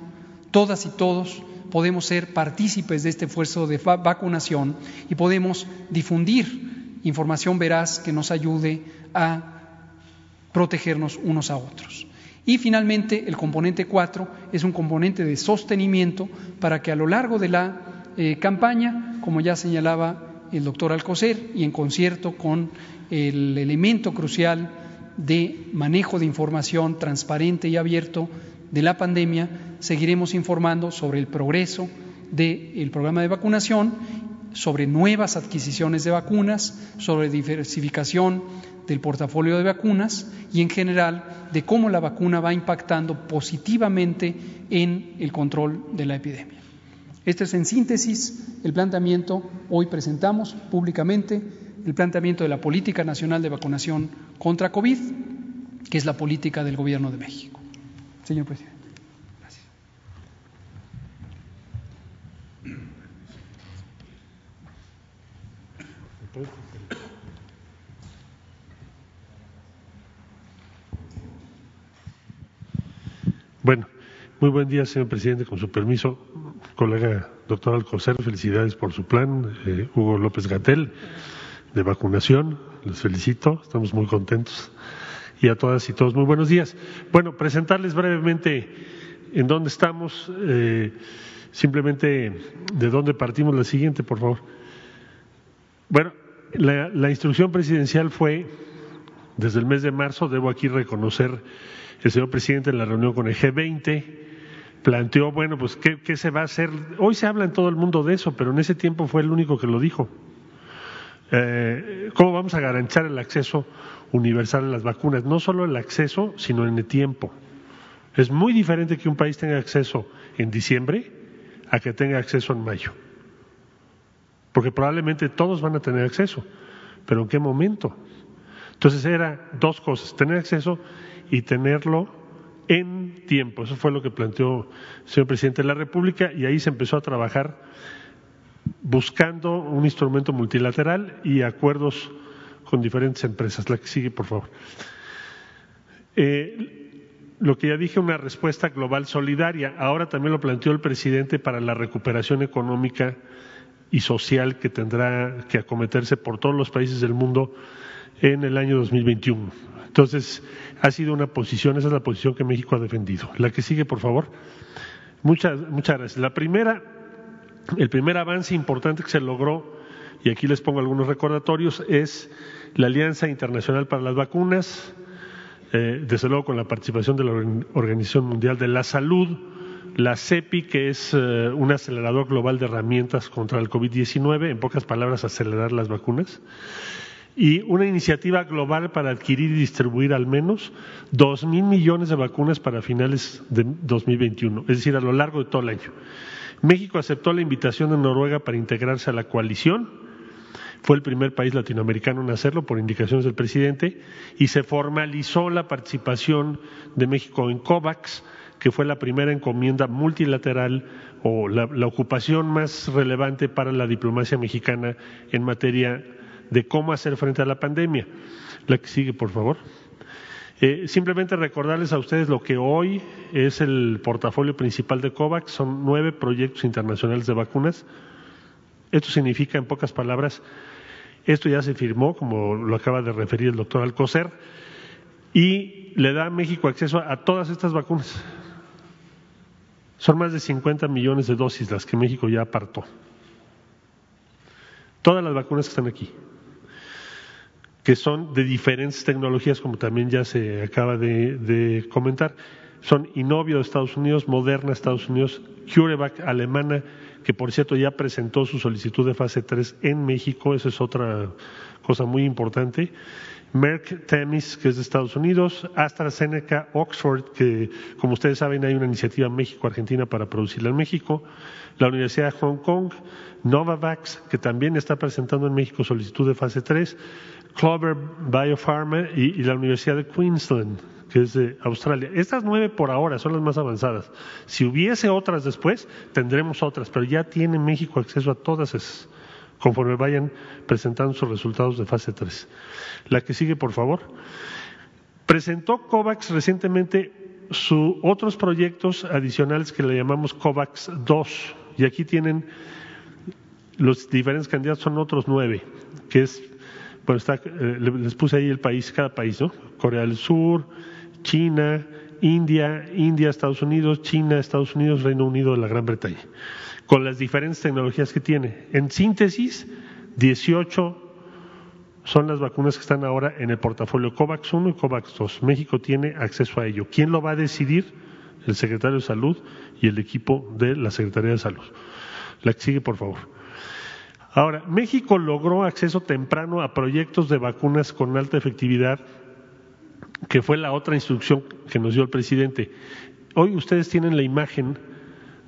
Todas y todos podemos ser partícipes de este esfuerzo de vacunación y podemos difundir información veraz que nos ayude a protegernos unos a otros. Y finalmente, el componente 4 es un componente de sostenimiento para que a lo largo de la eh, campaña, como ya señalaba el doctor Alcocer, y en concierto con el elemento crucial de manejo de información transparente y abierto de la pandemia, seguiremos informando sobre el progreso del programa de vacunación sobre nuevas adquisiciones de vacunas, sobre diversificación del portafolio de vacunas y en general de cómo la vacuna va impactando positivamente en el control de la epidemia. Este es en síntesis el planteamiento, hoy presentamos públicamente el planteamiento de la Política Nacional de Vacunación contra COVID, que es la política del Gobierno de México. Señor presidente. Bueno, muy buen día, señor presidente. Con su permiso, colega doctor Alcocer, felicidades por su plan. Eh, Hugo López Gatel, de vacunación, les felicito, estamos muy contentos. Y a todas y todos, muy buenos días. Bueno, presentarles brevemente en dónde estamos, eh, simplemente de dónde partimos. La siguiente, por favor. Bueno, la, la instrucción presidencial fue, desde el mes de marzo, debo aquí reconocer el señor presidente en la reunión con el G20 planteó, bueno, pues ¿qué, ¿qué, se va a hacer? Hoy se habla en todo el mundo de eso, pero en ese tiempo fue el único que lo dijo. Eh, ¿Cómo vamos a garantizar el acceso universal a las vacunas? No solo el acceso, sino en el tiempo. Es muy diferente que un país tenga acceso en diciembre a que tenga acceso en mayo. Porque probablemente todos van a tener acceso, pero ¿en qué momento? Entonces era dos cosas, tener acceso y tenerlo en tiempo. Eso fue lo que planteó el señor presidente de la República y ahí se empezó a trabajar buscando un instrumento multilateral y acuerdos con diferentes empresas. La que sigue, por favor. Eh, lo que ya dije, una respuesta global solidaria. Ahora también lo planteó el presidente para la recuperación económica y social que tendrá que acometerse por todos los países del mundo en el año 2021. Entonces, ha sido una posición, esa es la posición que México ha defendido. La que sigue, por favor. Muchas, muchas gracias. La primera, el primer avance importante que se logró, y aquí les pongo algunos recordatorios, es la Alianza Internacional para las Vacunas, eh, desde luego con la participación de la Organización Mundial de la Salud, la CEPI, que es eh, un acelerador global de herramientas contra el COVID-19, en pocas palabras, acelerar las vacunas y una iniciativa global para adquirir y distribuir al menos dos mil millones de vacunas para finales de 2021, es decir, a lo largo de todo el año. México aceptó la invitación de Noruega para integrarse a la coalición. Fue el primer país latinoamericano en hacerlo por indicaciones del presidente y se formalizó la participación de México en COVAX, que fue la primera encomienda multilateral o la, ocupación más relevante para la diplomacia mexicana en materia de cómo hacer frente a la pandemia. La que sigue, por favor. Eh, simplemente recordarles a ustedes lo que hoy es el portafolio principal de COVAX, son nueve proyectos internacionales de vacunas. Esto significa, en pocas palabras, esto ya se firmó, como lo acaba de referir el doctor Alcocer, y le da a México acceso a todas estas vacunas. Son más de 50 millones de dosis las que México ya apartó. Todas las vacunas que están aquí que son de diferentes tecnologías, como también ya se acaba de, comentar. Son Inovio de Estados Unidos, Moderna de Estados Unidos, CureVac alemana, que por cierto ya presentó su solicitud de fase 3 en México, eso es otra cosa muy importante. Merck Temis, que es de Estados Unidos, AstraZeneca, Oxford, que como ustedes saben hay una iniciativa México-Argentina para producirla en México, la Universidad de Hong Kong, Novavax, que también está presentando en México solicitud de fase 3, Clover Biopharma y, y, la Universidad de Queensland, que es de Australia. Estas nueve por ahora son las más avanzadas. Si hubiese otras después, tendremos otras, pero ya tiene México acceso a todas esas conforme vayan presentando sus resultados de fase 3. La que sigue, por favor. Presentó COVAX recientemente sus otros proyectos adicionales que le llamamos COVAX 2, y aquí tienen los diferentes candidatos, son otros nueve, que es, bueno, está, eh, les puse ahí el país, cada país, ¿no? Corea del Sur, China, India, India, Estados Unidos, China, Estados Unidos, Reino Unido, la Gran Bretaña con las diferentes tecnologías que tiene. En síntesis, 18 son las vacunas que están ahora en el portafolio COVAX 1 y COVAX 2. México tiene acceso a ello. ¿Quién lo va a decidir? El secretario de Salud y el equipo de la Secretaría de Salud. La que sigue, por favor. Ahora, México logró acceso temprano a proyectos de vacunas con alta efectividad, que fue la otra instrucción que nos dio el presidente. Hoy ustedes tienen la imagen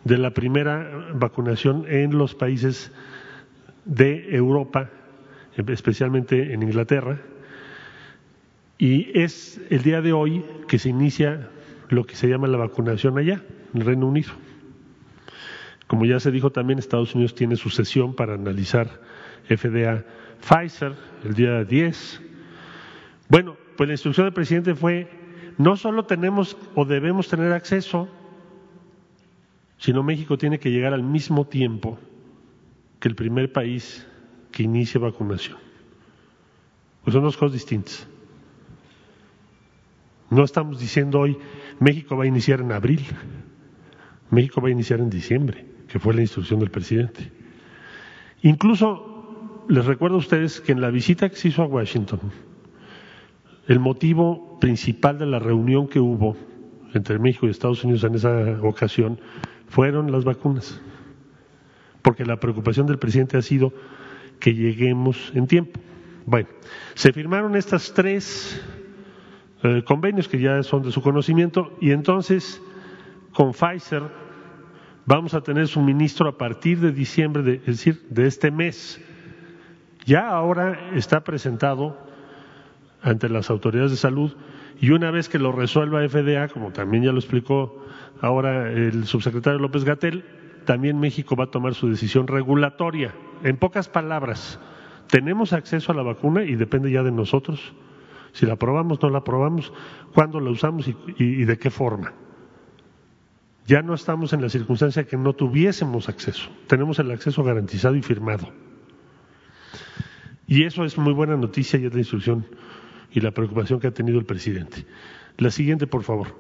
de la primera vacunación en los países de Europa, especialmente en Inglaterra, y es el día de hoy que se inicia lo que se llama la vacunación allá, en el Reino Unido. Como ya se dijo también, Estados Unidos tiene su sesión para analizar FDA Pfizer el día 10. Bueno, pues la instrucción del presidente fue, no solo tenemos o debemos tener acceso, sino México tiene que llegar al mismo tiempo que el primer país que inicie vacunación. Pues son dos cosas distintas. No estamos diciendo hoy México va a iniciar en abril, México va a iniciar en diciembre que fue la instrucción del presidente. Incluso les recuerdo a ustedes que en la visita que se hizo a Washington, el motivo principal de la reunión que hubo entre México y Estados Unidos en esa ocasión fueron las vacunas, porque la preocupación del presidente ha sido que lleguemos en tiempo. Bueno, se firmaron estas tres eh, convenios que ya son de su conocimiento y entonces con Pfizer vamos a tener suministro a partir de diciembre, de, es decir, de este mes. Ya ahora está presentado ante las autoridades de salud y una vez que lo resuelva FDA, como también ya lo explicó ahora el subsecretario López Gatel, también México va a tomar su decisión regulatoria. En pocas palabras, tenemos acceso a la vacuna y depende ya de nosotros si la aprobamos, no la aprobamos, cuándo la usamos y de qué forma. Ya no estamos en la circunstancia que no tuviésemos acceso. Tenemos el acceso garantizado y firmado. Y eso es muy buena noticia y es la instrucción y la preocupación que ha tenido el presidente. La siguiente, por favor.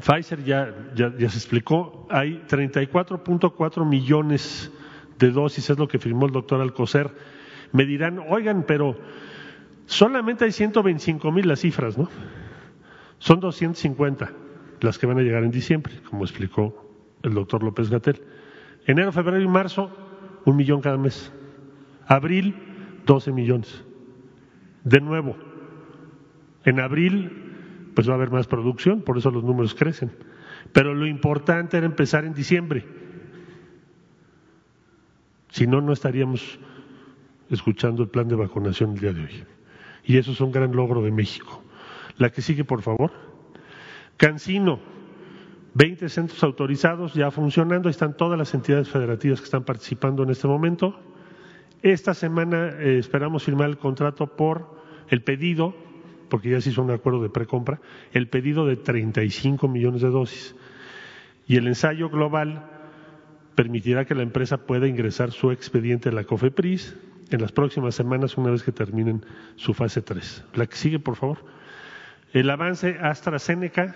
Pfizer ya, ya, se explicó, hay 34.4 millones de dosis, es lo que firmó el doctor Alcocer. Me dirán, oigan, pero solamente hay 125 mil las cifras, ¿no? Son 250 las que van a llegar en diciembre, como explicó el doctor López Gatel. Enero, febrero y marzo, un millón cada mes. Abril, 12 millones. De nuevo, en abril, pues va a haber más producción, por eso los números crecen. Pero lo importante era empezar en diciembre. Si no, no estaríamos escuchando el plan de vacunación el día de hoy. Y eso es un gran logro de México. La que sigue, por favor. Cancino, 20 centros autorizados ya funcionando, están todas las entidades federativas que están participando en este momento. Esta semana eh, esperamos firmar el contrato por el pedido, porque ya se hizo un acuerdo de precompra, el pedido de 35 millones de dosis. Y el ensayo global permitirá que la empresa pueda ingresar su expediente a la COFEPRIS en las próximas semanas, una vez que terminen su fase 3. La que sigue, por favor. El avance AstraZeneca,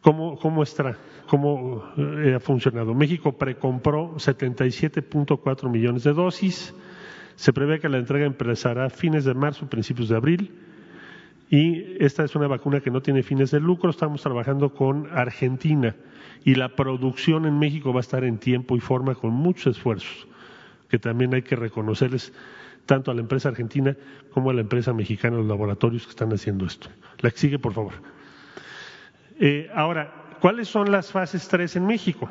¿cómo, cómo está? ¿Cómo eh, ha funcionado? México precompró 77.4 millones de dosis. Se prevé que la entrega empezará a fines de marzo, principios de abril. Y esta es una vacuna que no tiene fines de lucro. Estamos trabajando con Argentina y la producción en México va a estar en tiempo y forma con muchos esfuerzos, que también hay que reconocerles tanto a la empresa argentina como a la empresa mexicana, los laboratorios que están haciendo esto. La que sigue, por favor. Eh, ahora, ¿cuáles son las fases 3 en México?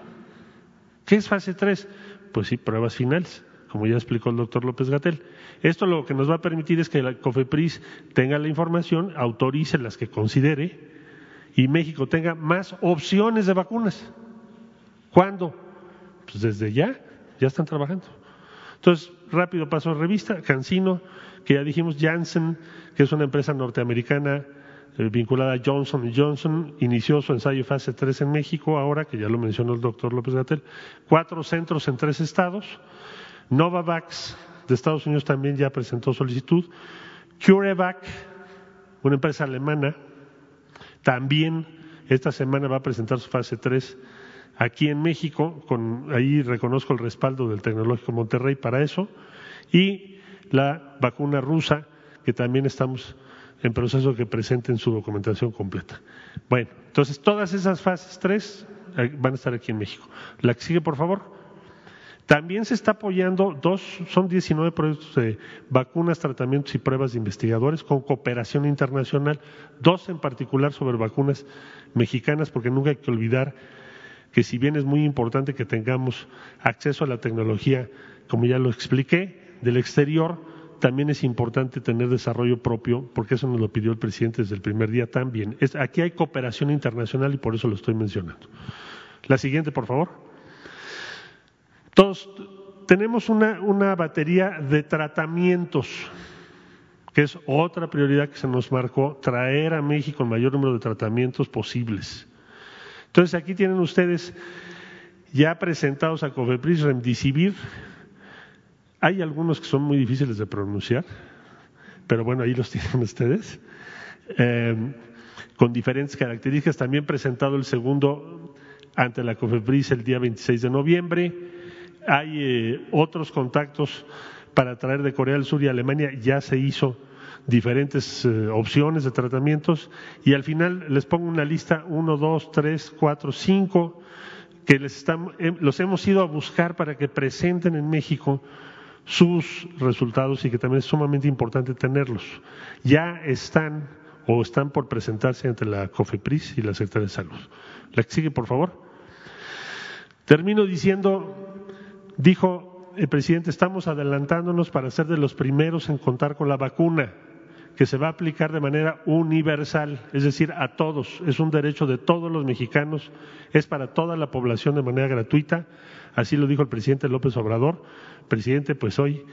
¿Qué es fase 3? Pues sí, pruebas finales, como ya explicó el doctor López Gatel. Esto lo que nos va a permitir es que la COFEPRIS tenga la información, autorice las que considere y México tenga más opciones de vacunas. ¿Cuándo? Pues desde ya, ya están trabajando. Entonces, rápido paso a revista, Cancino, que ya dijimos, Janssen, que es una empresa norteamericana vinculada a Johnson Johnson, inició su ensayo fase 3 en México, ahora que ya lo mencionó el doctor López Gatel, cuatro centros en tres estados. Novavax de Estados Unidos también ya presentó solicitud. CureVac, una empresa alemana, también esta semana va a presentar su fase 3 aquí en México, con, ahí reconozco el respaldo del Tecnológico Monterrey para eso, y la vacuna rusa, que también estamos en proceso que presenten su documentación completa. Bueno, entonces todas esas fases tres eh, van a estar aquí en México. La que sigue, por favor. También se está apoyando dos, son 19 proyectos de vacunas, tratamientos y pruebas de investigadores con cooperación internacional, dos en particular sobre vacunas mexicanas, porque nunca hay que olvidar que si bien es muy importante que tengamos acceso a la tecnología, como ya lo expliqué, del exterior, también es importante tener desarrollo propio, porque eso nos lo pidió el presidente desde el primer día también. aquí hay cooperación internacional y por eso lo estoy mencionando. La siguiente, por favor. Todos tenemos una, una batería de tratamientos, que es otra prioridad que se nos marcó, traer a México el mayor número de tratamientos posibles. Entonces aquí tienen ustedes ya presentados a Cofepris Remdesivir. Hay algunos que son muy difíciles de pronunciar, pero bueno, ahí los tienen ustedes. Eh, con diferentes características. También presentado el segundo ante la COFEPRIS el día 26 de noviembre hay eh, otros contactos para traer de Corea del Sur y Alemania, ya se hizo diferentes eh, opciones de tratamientos y al final les pongo una lista, uno, dos, tres, cuatro, cinco, que les eh, los hemos ido a buscar para que presenten en México sus resultados y que también es sumamente importante tenerlos. Ya están o están por presentarse ante la COFEPRIS y la Secretaría de Salud. La que sigue, por favor. Termino diciendo Dijo el presidente, estamos adelantándonos para ser de los primeros en contar con la vacuna, que se va a aplicar de manera universal, es decir, a todos. Es un derecho de todos los mexicanos, es para toda la población de manera gratuita. Así lo dijo el presidente López Obrador. Presidente, pues hoy,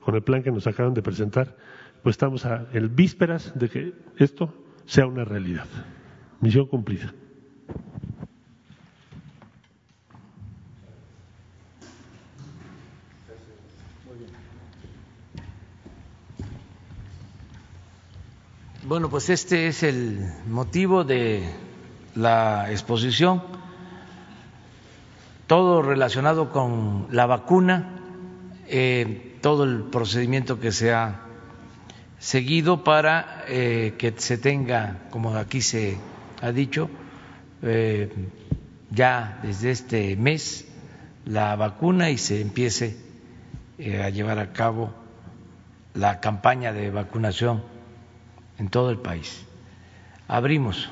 con el plan que nos acaban de presentar, pues estamos a en vísperas de que esto sea una realidad. Misión cumplida. Bueno, pues este es el motivo de la exposición, todo relacionado con la vacuna, eh, todo el procedimiento que se ha seguido para eh, que se tenga, como aquí se ha dicho, eh, ya desde este mes la vacuna y se empiece a llevar a cabo la campaña de vacunación en todo el país. Abrimos.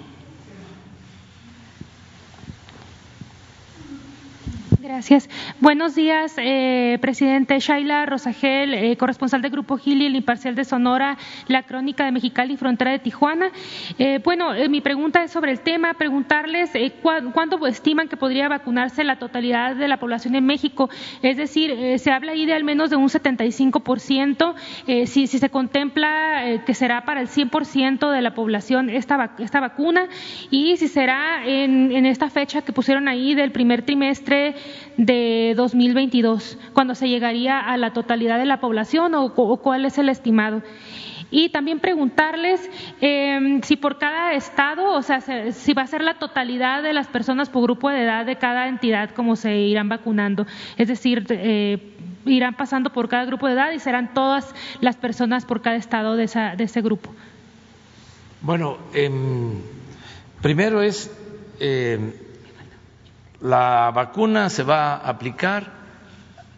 Gracias. Buenos días, eh, presidente Shaila Rosagel, eh, corresponsal del Grupo Gili, el imparcial de Sonora, la crónica de Mexicali, frontera de Tijuana. Eh, bueno, mi pregunta es sobre el tema, preguntarles cuándo estiman que podría vacunarse la totalidad de la población en México. Es decir, se habla ahí de al menos de un 75%, si, si se contempla que será para el 100% de la población esta, esta vacuna y si será en, en esta fecha que pusieron ahí del primer trimestre de 2022, cuando se llegaría a la totalidad de la población o, cuál es el estimado. Y también preguntarles em, si por cada estado, o sea, si va a ser la totalidad de las personas por grupo de edad de cada entidad, como se irán vacunando. Es decir, eh, irán pasando por cada grupo de edad y serán todas las personas por cada estado de, esa, de ese grupo. Bueno, em, primero es em, la vacuna se va a aplicar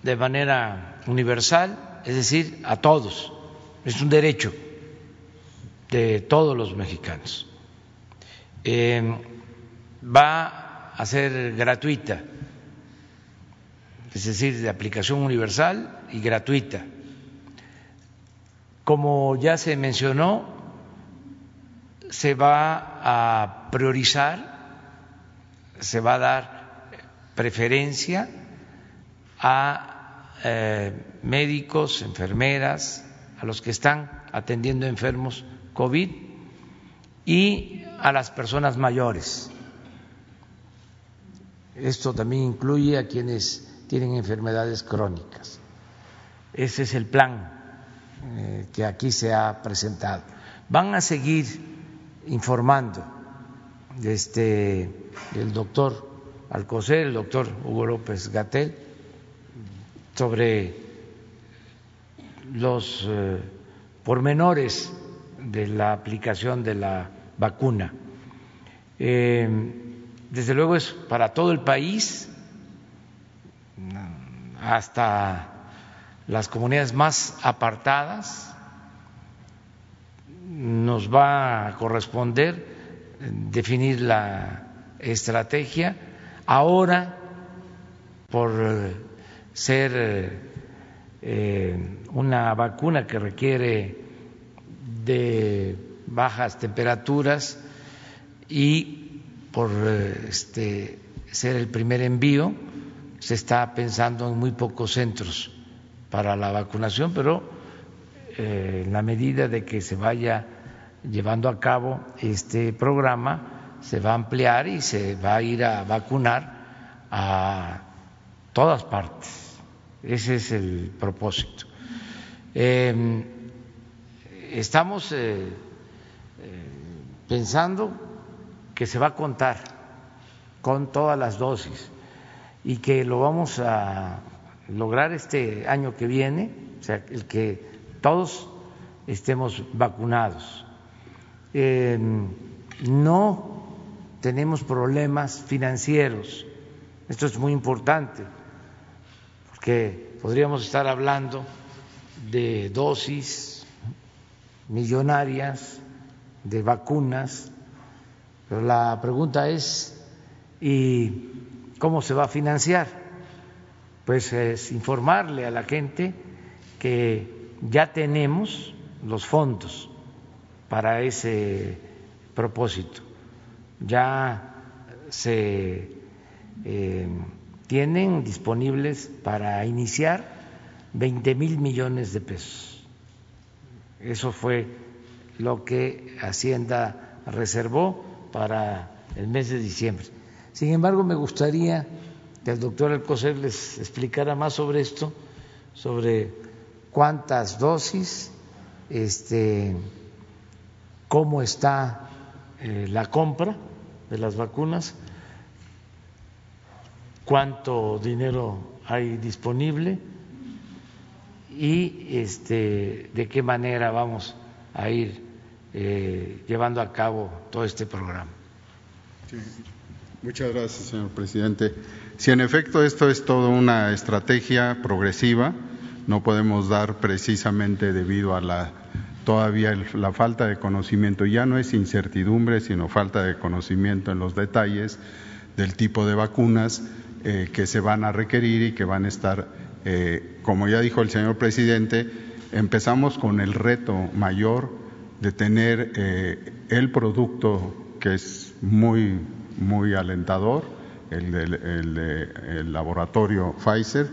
de manera universal, es decir, a todos. Es un derecho de todos los mexicanos. Eh, va a ser gratuita, es decir, de aplicación universal y gratuita. Como ya se mencionó, se va a priorizar, se va a dar preferencia a eh, médicos, enfermeras, a los que están atendiendo enfermos COVID y a las personas mayores. Esto también incluye a quienes tienen enfermedades crónicas. Ese es el plan eh, que aquí se ha presentado. Van a seguir informando este, el doctor Alcocer, el doctor Hugo López Gatel, sobre los eh, pormenores de la aplicación de la vacuna. Eh, desde luego es para todo el país, hasta las comunidades más apartadas. Nos va a corresponder definir la estrategia. Ahora, por ser eh, una vacuna que requiere de bajas temperaturas y por este, ser el primer envío, se está pensando en muy pocos centros para la vacunación, pero eh, en la medida de que se vaya llevando a cabo este programa, se va a ampliar y se va a ir a vacunar a todas partes. Ese es el propósito. Em, estamos eh, eh, pensando que se va a contar con todas las dosis y que lo vamos a lograr este año que viene, o sea, el que todos estemos vacunados. Em, no tenemos problemas financieros, esto es muy importante, porque podríamos estar hablando de dosis millonarias, de vacunas, pero la pregunta es, ¿y cómo se va a financiar? Pues es informarle a la gente que ya tenemos los fondos para ese propósito. Ya se eh, tienen disponibles para iniciar 20 mil millones de pesos. Eso fue lo que Hacienda reservó para el mes de diciembre. Sin embargo, me gustaría que el doctor Alcocer les explicara más sobre esto, sobre cuántas dosis, este, cómo está eh, la compra de las vacunas, cuánto dinero hay disponible y este, de qué manera vamos a ir eh, llevando a cabo todo este programa. Muchas gracias, señor presidente. Si en efecto esto es toda una estrategia progresiva, no podemos dar precisamente debido a la todavía la falta de conocimiento, ya no es incertidumbre, sino falta de conocimiento en los detalles del tipo de vacunas eh, que se van a requerir y que van a estar, eh, como ya dijo el señor presidente, empezamos con el reto mayor de tener eh, el producto que es muy, muy alentador, el del laboratorio Pfizer,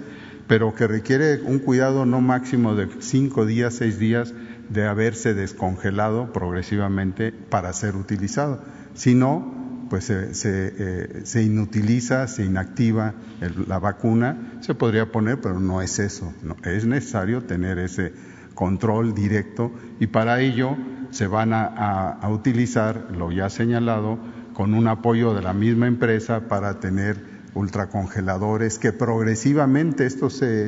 pero que requiere un cuidado no máximo de cinco días, seis días de haberse descongelado progresivamente para ser utilizado. Si no, pues se, eh, inutiliza, se inactiva la vacuna, se podría poner, pero no es eso. Es necesario tener ese control directo y para ello se van a, utilizar, lo ya señalado, con un apoyo de la misma empresa para tener ultracongeladores, que progresivamente, esto se,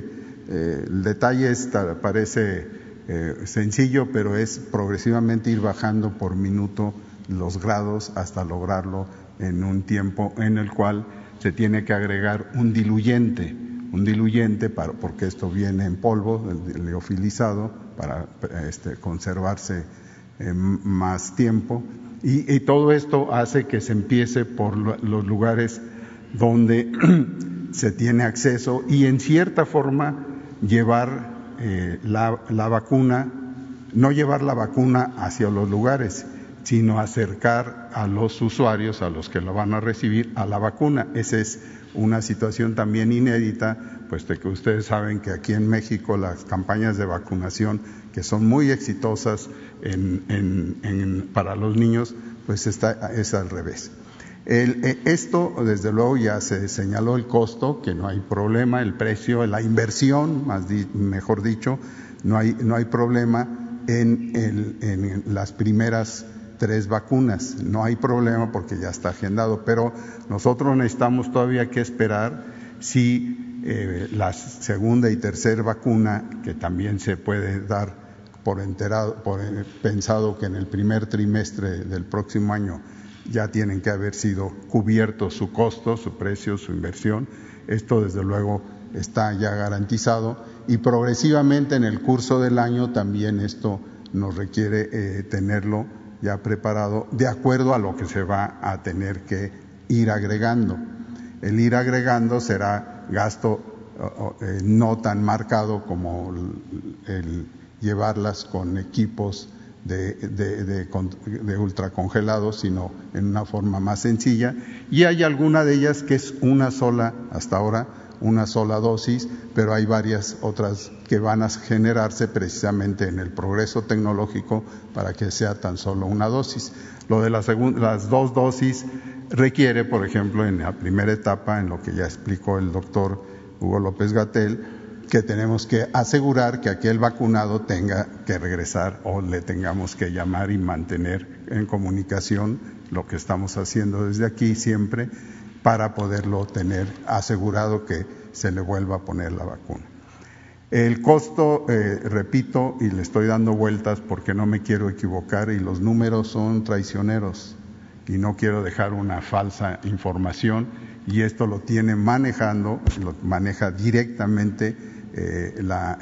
eh, el detalle parece eh, sencillo, pero es progresivamente ir bajando por minuto los grados hasta lograrlo en un tiempo en el cual se tiene que agregar un diluyente, un diluyente para, porque esto viene en polvo, leofilizado, para este, conservarse más tiempo. Y, todo esto hace que se empiece por los lugares donde se tiene acceso y en cierta forma llevar eh, la, la, vacuna, no llevar la vacuna hacia los lugares, sino acercar a los usuarios, a los que lo van a recibir, a la vacuna. Esa es una situación también inédita, puesto que ustedes saben que aquí en México las campañas de vacunación, que son muy exitosas en, en, en, para los niños, pues está, es al revés. El, eh, esto, desde luego, ya se señaló el costo, que no hay problema, el precio, la inversión, mejor dicho, no hay, no hay problema en, las primeras tres vacunas. No hay problema porque ya está agendado, pero nosotros necesitamos todavía que esperar si eh, la segunda y tercera vacuna, que también se puede dar por enterado, por eh, pensado que en el primer trimestre del próximo año ya tienen que haber sido cubiertos su costo, su precio, su inversión. Esto, desde luego, está ya garantizado y progresivamente en el curso del año también esto nos requiere eh, tenerlo ya preparado de acuerdo a lo que se va a tener que ir agregando. El ir agregando será gasto eh, no tan marcado como el, llevarlas con equipos de, de, ultracongelados, sino en una forma más sencilla. Y hay alguna de ellas que es una sola, hasta ahora, una sola dosis, pero hay varias otras que van a generarse precisamente en el progreso tecnológico para que sea tan solo una dosis. Lo de las, las dos dosis requiere, por ejemplo, en la primera etapa, en lo que ya explicó el doctor Hugo López Gatel, que tenemos que asegurar que aquel vacunado tenga que regresar o le tengamos que llamar y mantener en comunicación lo que estamos haciendo desde aquí siempre para poderlo tener asegurado que se le vuelva a poner la vacuna. El costo, eh, repito, y le estoy dando vueltas porque no me quiero equivocar y los números son traicioneros y no quiero dejar una falsa información y esto lo tiene manejando, lo maneja directamente eh,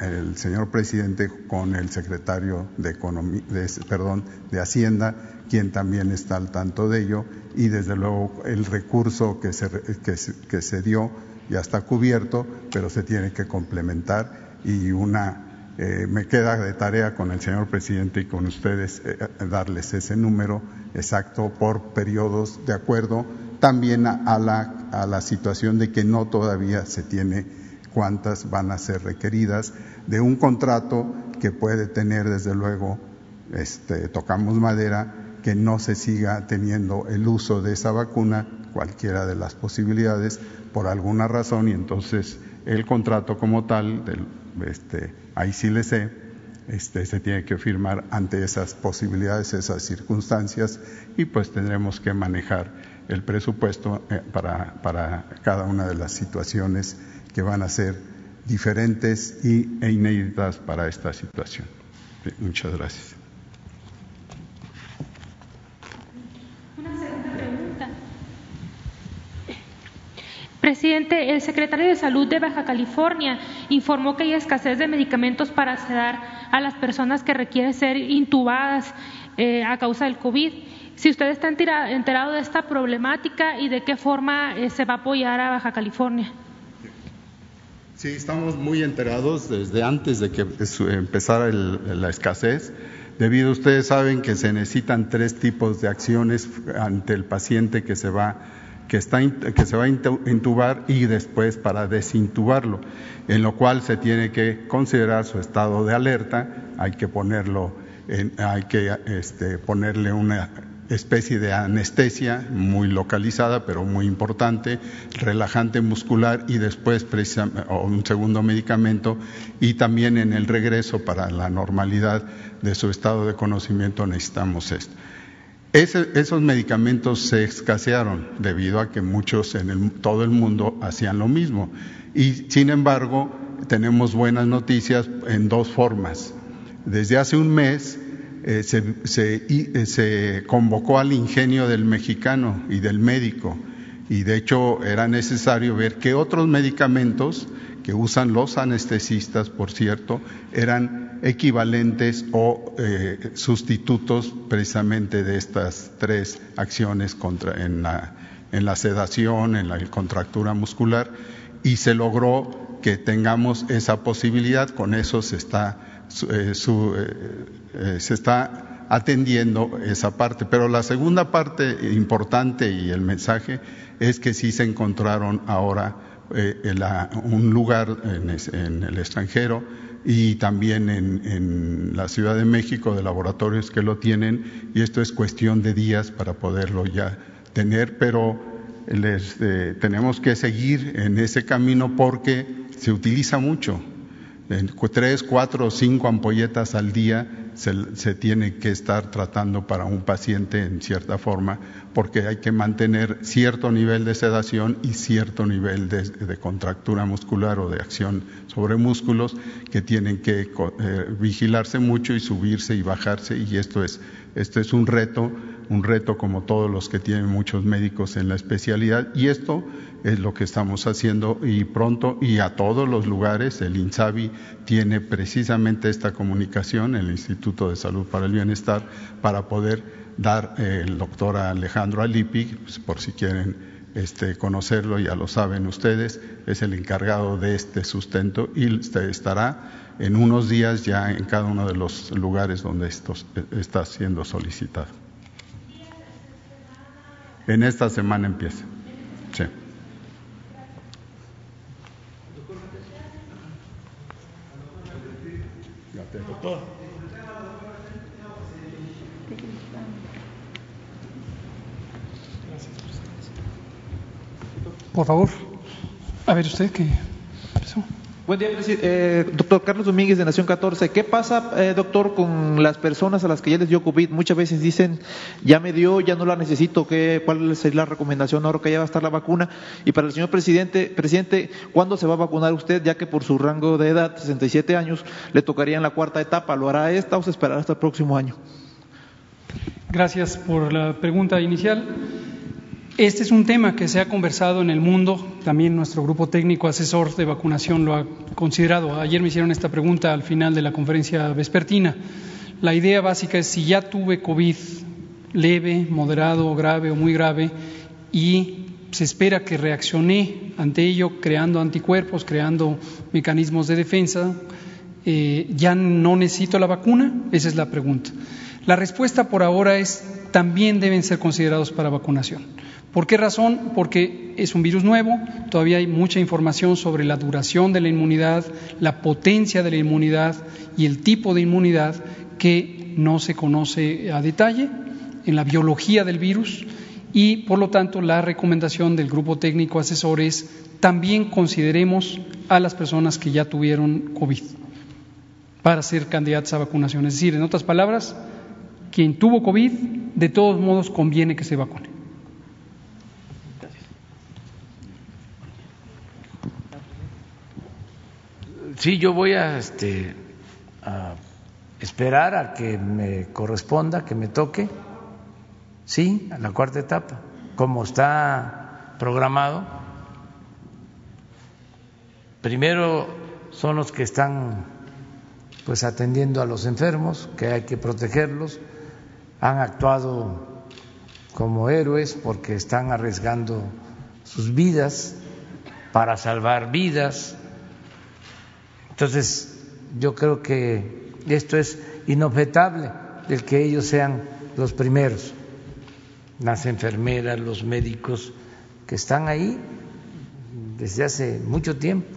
el señor presidente con el secretario de, Economía, perdón, de Hacienda, quien también está al tanto de ello, y desde luego el recurso que se, que, se dio ya está cubierto, pero se tiene que complementar y una eh, me queda de tarea con el señor presidente y con ustedes eh, darles ese número exacto por periodos de acuerdo también a, la, a la situación de que no todavía se tiene cuántas van a ser requeridas de un contrato que puede tener desde luego, este, tocamos madera, que no se siga teniendo el uso de esa vacuna, cualquiera de las posibilidades, por alguna razón, y entonces el contrato como tal, este, ahí sí le sé, este, se tiene que firmar ante esas posibilidades, esas circunstancias, y pues tendremos que manejar el presupuesto eh, para cada una de las situaciones que van a ser diferentes y, e inéditas para esta situación. Muchas gracias. Una segunda pregunta. Presidente, el secretario de Salud de Baja California informó que hay escasez de medicamentos para sedar a las personas que requieren ser intubadas eh, a causa del COVID. Si usted está enterado de esta problemática y de qué forma eh, se va a apoyar a Baja California. Sí, estamos muy enterados desde antes de que empezara la escasez. Debido a ustedes saben que se necesitan tres tipos de acciones ante el paciente que se va que, está, que se va a intubar y después para desintubarlo, en lo cual se tiene que considerar su estado de alerta, hay que ponerlo, en, hay que este, ponerle una especie de anestesia muy localizada, pero muy importante, relajante muscular y después un segundo medicamento y también en el regreso para la normalidad de su estado de conocimiento necesitamos esto. esos medicamentos se escasearon debido a que muchos en todo el mundo hacían lo mismo y sin embargo tenemos buenas noticias en dos formas. Desde hace un mes eh, eh, se, convocó al ingenio del mexicano y del médico. Y de hecho era necesario ver qué otros medicamentos que usan los anestesistas, por cierto, eran equivalentes o eh, sustitutos precisamente de estas tres acciones en, la, sedación, en la contractura muscular, y se logró que tengamos esa posibilidad, con eso se está eh, eh, se está atendiendo esa parte. Pero la segunda parte importante y el mensaje es que sí se encontraron ahora un lugar en, el extranjero y también en, la Ciudad de México de laboratorios que lo tienen y esto es cuestión de días para poderlo ya tener, pero les, tenemos que seguir en ese camino porque se utiliza mucho tres, cuatro o cinco ampolletas al día se, tiene que estar tratando para un paciente en cierta forma, porque hay que mantener cierto nivel de sedación y cierto nivel de, contractura muscular o de acción sobre músculos que tienen que eh, vigilarse mucho y subirse y bajarse, y esto es, esto es un reto un reto como todos los que tienen muchos médicos en la especialidad y esto es lo que estamos haciendo y pronto y a todos los lugares el INSABI tiene precisamente esta comunicación, el Instituto de Salud para el Bienestar, para poder dar eh, el doctor Alejandro Alipi, pues, por si quieren este, conocerlo, ya lo saben ustedes, es el encargado de este sustento y estará en unos días ya en cada uno de los lugares donde esto está siendo solicitado. En esta semana empieza. Sí. Por favor. A ver usted qué Buen día, eh, doctor Carlos Domínguez de Nación 14. ¿Qué pasa, eh, doctor, con las personas a las que ya les dio COVID? Muchas veces dicen, ya me dio, ya no la necesito. ¿Qué, ¿Cuál es la recomendación ahora que ya va a estar la vacuna? Y para el señor presidente, presidente, ¿cuándo se va a vacunar usted? Ya que por su rango de edad, 67 años, le tocaría en la cuarta etapa. ¿Lo hará esta o se esperará hasta el próximo año? Gracias por la pregunta inicial. Este es un tema que se ha conversado en el mundo, también nuestro grupo técnico asesor de vacunación lo ha considerado. Ayer me hicieron esta pregunta al final de la conferencia vespertina. La idea básica es si ya tuve COVID leve, moderado, grave o muy grave y se espera que reaccioné ante ello creando anticuerpos, creando mecanismos de defensa, eh, ¿ya no necesito la vacuna? Esa es la pregunta. La respuesta por ahora es también deben ser considerados para vacunación. ¿Por qué razón? Porque es un virus nuevo, todavía hay mucha información sobre la duración de la inmunidad, la potencia de la inmunidad y el tipo de inmunidad que no se conoce a detalle en la biología del virus y por lo tanto la recomendación del grupo técnico asesor es también consideremos a las personas que ya tuvieron COVID para ser candidatos a vacunación. Es decir, en otras palabras, quien tuvo COVID, de todos modos conviene que se vacune. Sí, yo voy a, este, a esperar a que me corresponda, que me toque, sí, a la cuarta etapa, como está programado. Primero son los que están pues atendiendo a los enfermos, que hay que protegerlos, han actuado como héroes porque están arriesgando sus vidas para salvar vidas entonces, yo creo que esto es inobjetable, el que ellos sean los primeros, las enfermeras, los médicos que están ahí desde hace mucho tiempo,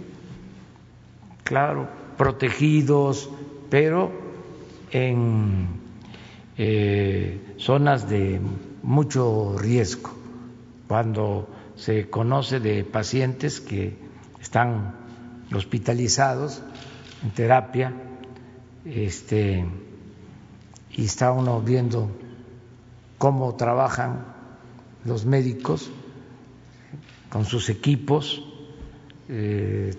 claro, protegidos, pero en eh, zonas de mucho riesgo, cuando se conoce de pacientes que están hospitalizados en terapia, este, y está uno viendo cómo trabajan los médicos con sus equipos, eh,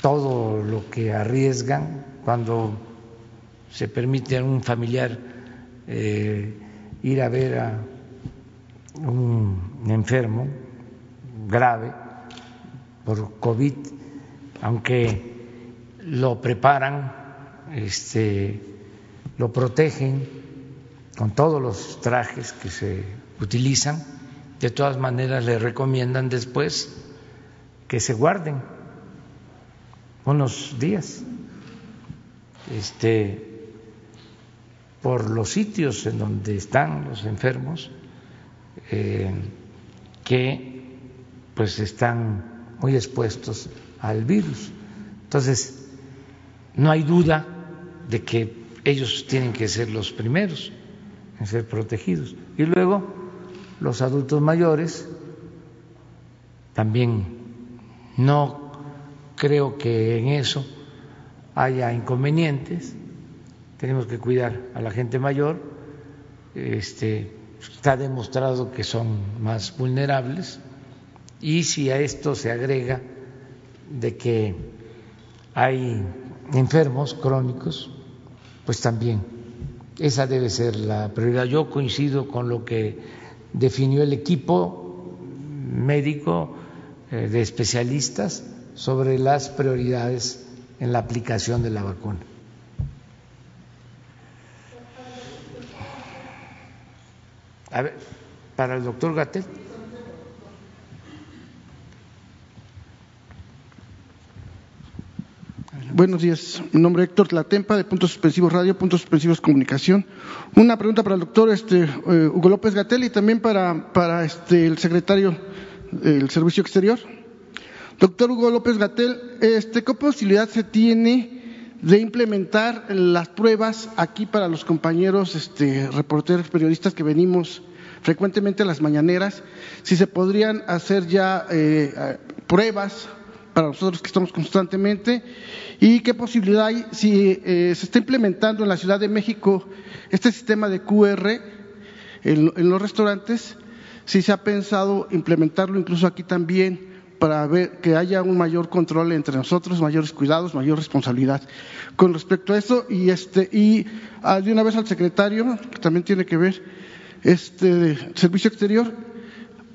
todo lo que arriesgan cuando se permite a un familiar eh, ir a ver a un enfermo grave por COVID, aunque lo preparan, este, lo protegen con todos los trajes que se utilizan, de todas maneras le recomiendan después que se guarden unos días este, por los sitios en donde están los enfermos eh, que pues están muy expuestos al virus. Entonces, no hay duda de que ellos tienen que ser los primeros en ser protegidos. Y luego los adultos mayores, también no creo que en eso haya inconvenientes, tenemos que cuidar a la gente mayor, este, está demostrado que son más vulnerables y si a esto se agrega de que hay enfermos crónicos, pues también esa debe ser la prioridad. Yo coincido con lo que definió el equipo médico eh, de especialistas sobre las prioridades en la aplicación de la vacuna. A ver, para el doctor Gatel. Buenos días. Mi nombre es Héctor Tlatempa, de Puntos Suspensivos Radio, Puntos Suspensivos Comunicación. Una pregunta para el doctor este, eh, Hugo López Gatel y también para, para este, el secretario del Servicio Exterior. Doctor Hugo López Gatel, este, ¿qué posibilidad se tiene de implementar las pruebas aquí para los compañeros este, reporteros, periodistas que venimos frecuentemente a las mañaneras? Si se podrían hacer ya eh, pruebas para nosotros que estamos constantemente y qué posibilidad hay si eh, se está implementando en la Ciudad de México este sistema de QR en, los restaurantes, si se ha pensado implementarlo incluso aquí también para ver que haya un mayor control entre nosotros, mayores cuidados, mayor responsabilidad con respecto a eso. Y este y ah, de una vez al secretario que también tiene que ver este servicio exterior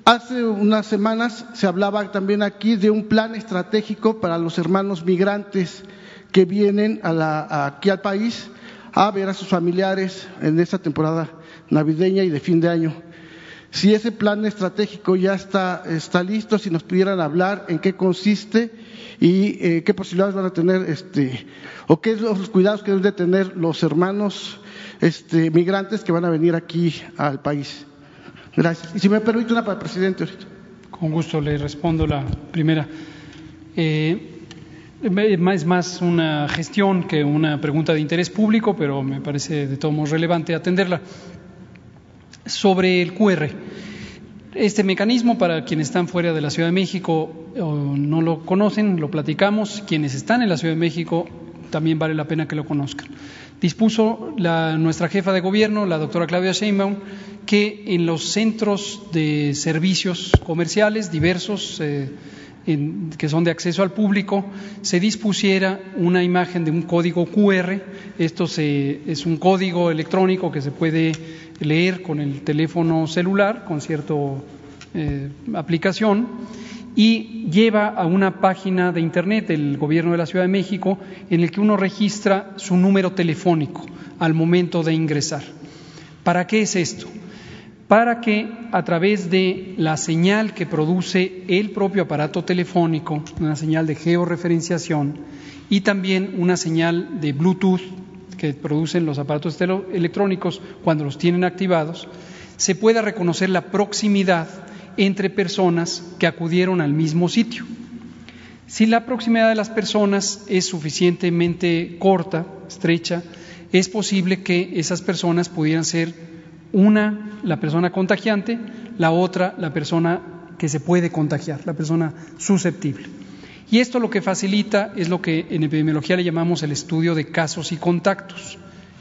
Hace unas semanas se hablaba también aquí de un plan estratégico para los hermanos migrantes que vienen aquí al país a ver a sus familiares en esta temporada navideña y de fin de año. Si ese plan estratégico ya está, listo, si nos pudieran hablar en qué consiste y eh, qué posibilidades van a tener, este, o qué son los cuidados que deben de tener los hermanos este, migrantes que van a venir aquí al país. Gracias. Y si me permite una para el presidente Con gusto le respondo la primera. Eh, es más una gestión que una pregunta de interés público, pero me parece de todos modos relevante atenderla. Sobre el QR. Este mecanismo, para quienes están fuera de la Ciudad de México o no lo conocen, lo platicamos. Quienes están en la Ciudad de México también vale la pena que lo conozcan dispuso la, nuestra jefa de gobierno, la doctora Claudia Sheinbaum, que en los centros de servicios comerciales diversos eh, que son de acceso al público se dispusiera una imagen de un código QR. Esto es un código electrónico que se puede leer con el teléfono celular, con cierta eh, aplicación y lleva a una página de Internet del Gobierno de la Ciudad de México en el que uno registra su número telefónico al momento de ingresar. ¿Para qué es esto? Para que a través de la señal que produce el propio aparato telefónico, una señal de georreferenciación y también una señal de Bluetooth que producen los aparatos electrónicos cuando los tienen activados, se pueda reconocer la proximidad entre personas que acudieron al mismo sitio. Si la proximidad de las personas es suficientemente corta, estrecha, es posible que esas personas pudieran ser una, la persona contagiante, la otra, la persona que se puede contagiar, la persona susceptible. Y esto lo que facilita es lo que en epidemiología le llamamos el estudio de casos y contactos,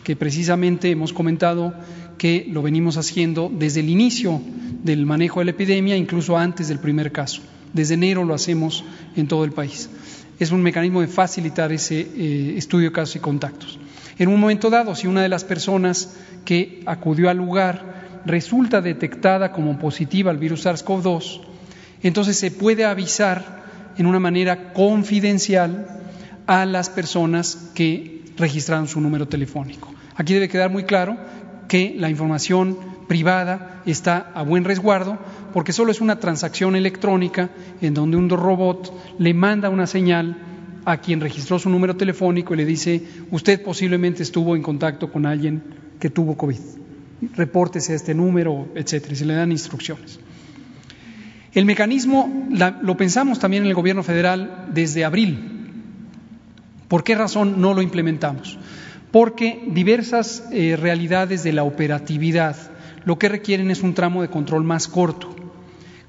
que precisamente hemos comentado que lo venimos haciendo desde el inicio del manejo de la epidemia, incluso antes del primer caso. Desde enero lo hacemos en todo el país. Es un mecanismo de facilitar ese eh, estudio de casos y contactos. En un momento dado, si una de las personas que acudió al lugar resulta detectada como positiva al virus SARS-CoV-2, entonces se puede avisar en una manera confidencial a las personas que registraron su número telefónico. Aquí debe quedar muy claro que la información privada está a buen resguardo porque solo es una transacción electrónica en donde un robot le manda una señal a quien registró su número telefónico y le dice, usted posiblemente estuvo en contacto con alguien que tuvo COVID. Repórtese a este número, etcétera, y se le dan instrucciones. El mecanismo lo pensamos también en el gobierno federal desde abril. ¿Por qué razón no lo implementamos? Porque diversas eh, realidades de la operatividad lo que requieren es un tramo de control más corto,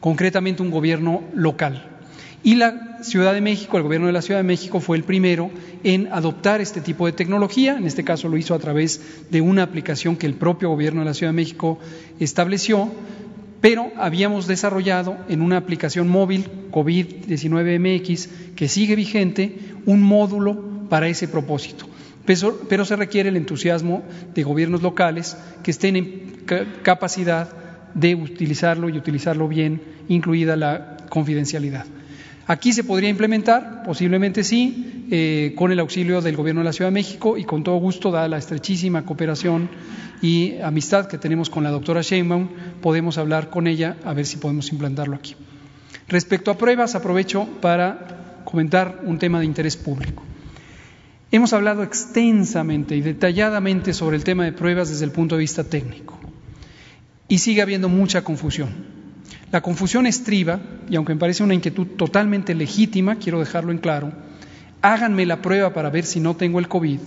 concretamente un gobierno local. Y la Ciudad de México, el gobierno de la Ciudad de México fue el primero en adoptar este tipo de tecnología, en este caso lo hizo a través de una aplicación que el propio gobierno de la Ciudad de México estableció, pero habíamos desarrollado en una aplicación móvil COVID-19 MX que sigue vigente un módulo para ese propósito pero, se requiere el entusiasmo de gobiernos locales que estén en capacidad de utilizarlo y utilizarlo bien, incluida la confidencialidad. Aquí se podría implementar, posiblemente sí, eh, con el auxilio del Gobierno de la Ciudad de México y con todo gusto, dada la estrechísima cooperación y amistad que tenemos con la doctora Sheinbaum, podemos hablar con ella a ver si podemos implantarlo aquí. Respecto a pruebas, aprovecho para comentar un tema de interés público. Hemos hablado extensamente y detalladamente sobre el tema de pruebas desde el punto de vista técnico y sigue habiendo mucha confusión. La confusión estriba, y aunque me parece una inquietud totalmente legítima, quiero dejarlo en claro, háganme la prueba para ver si no tengo el COVID.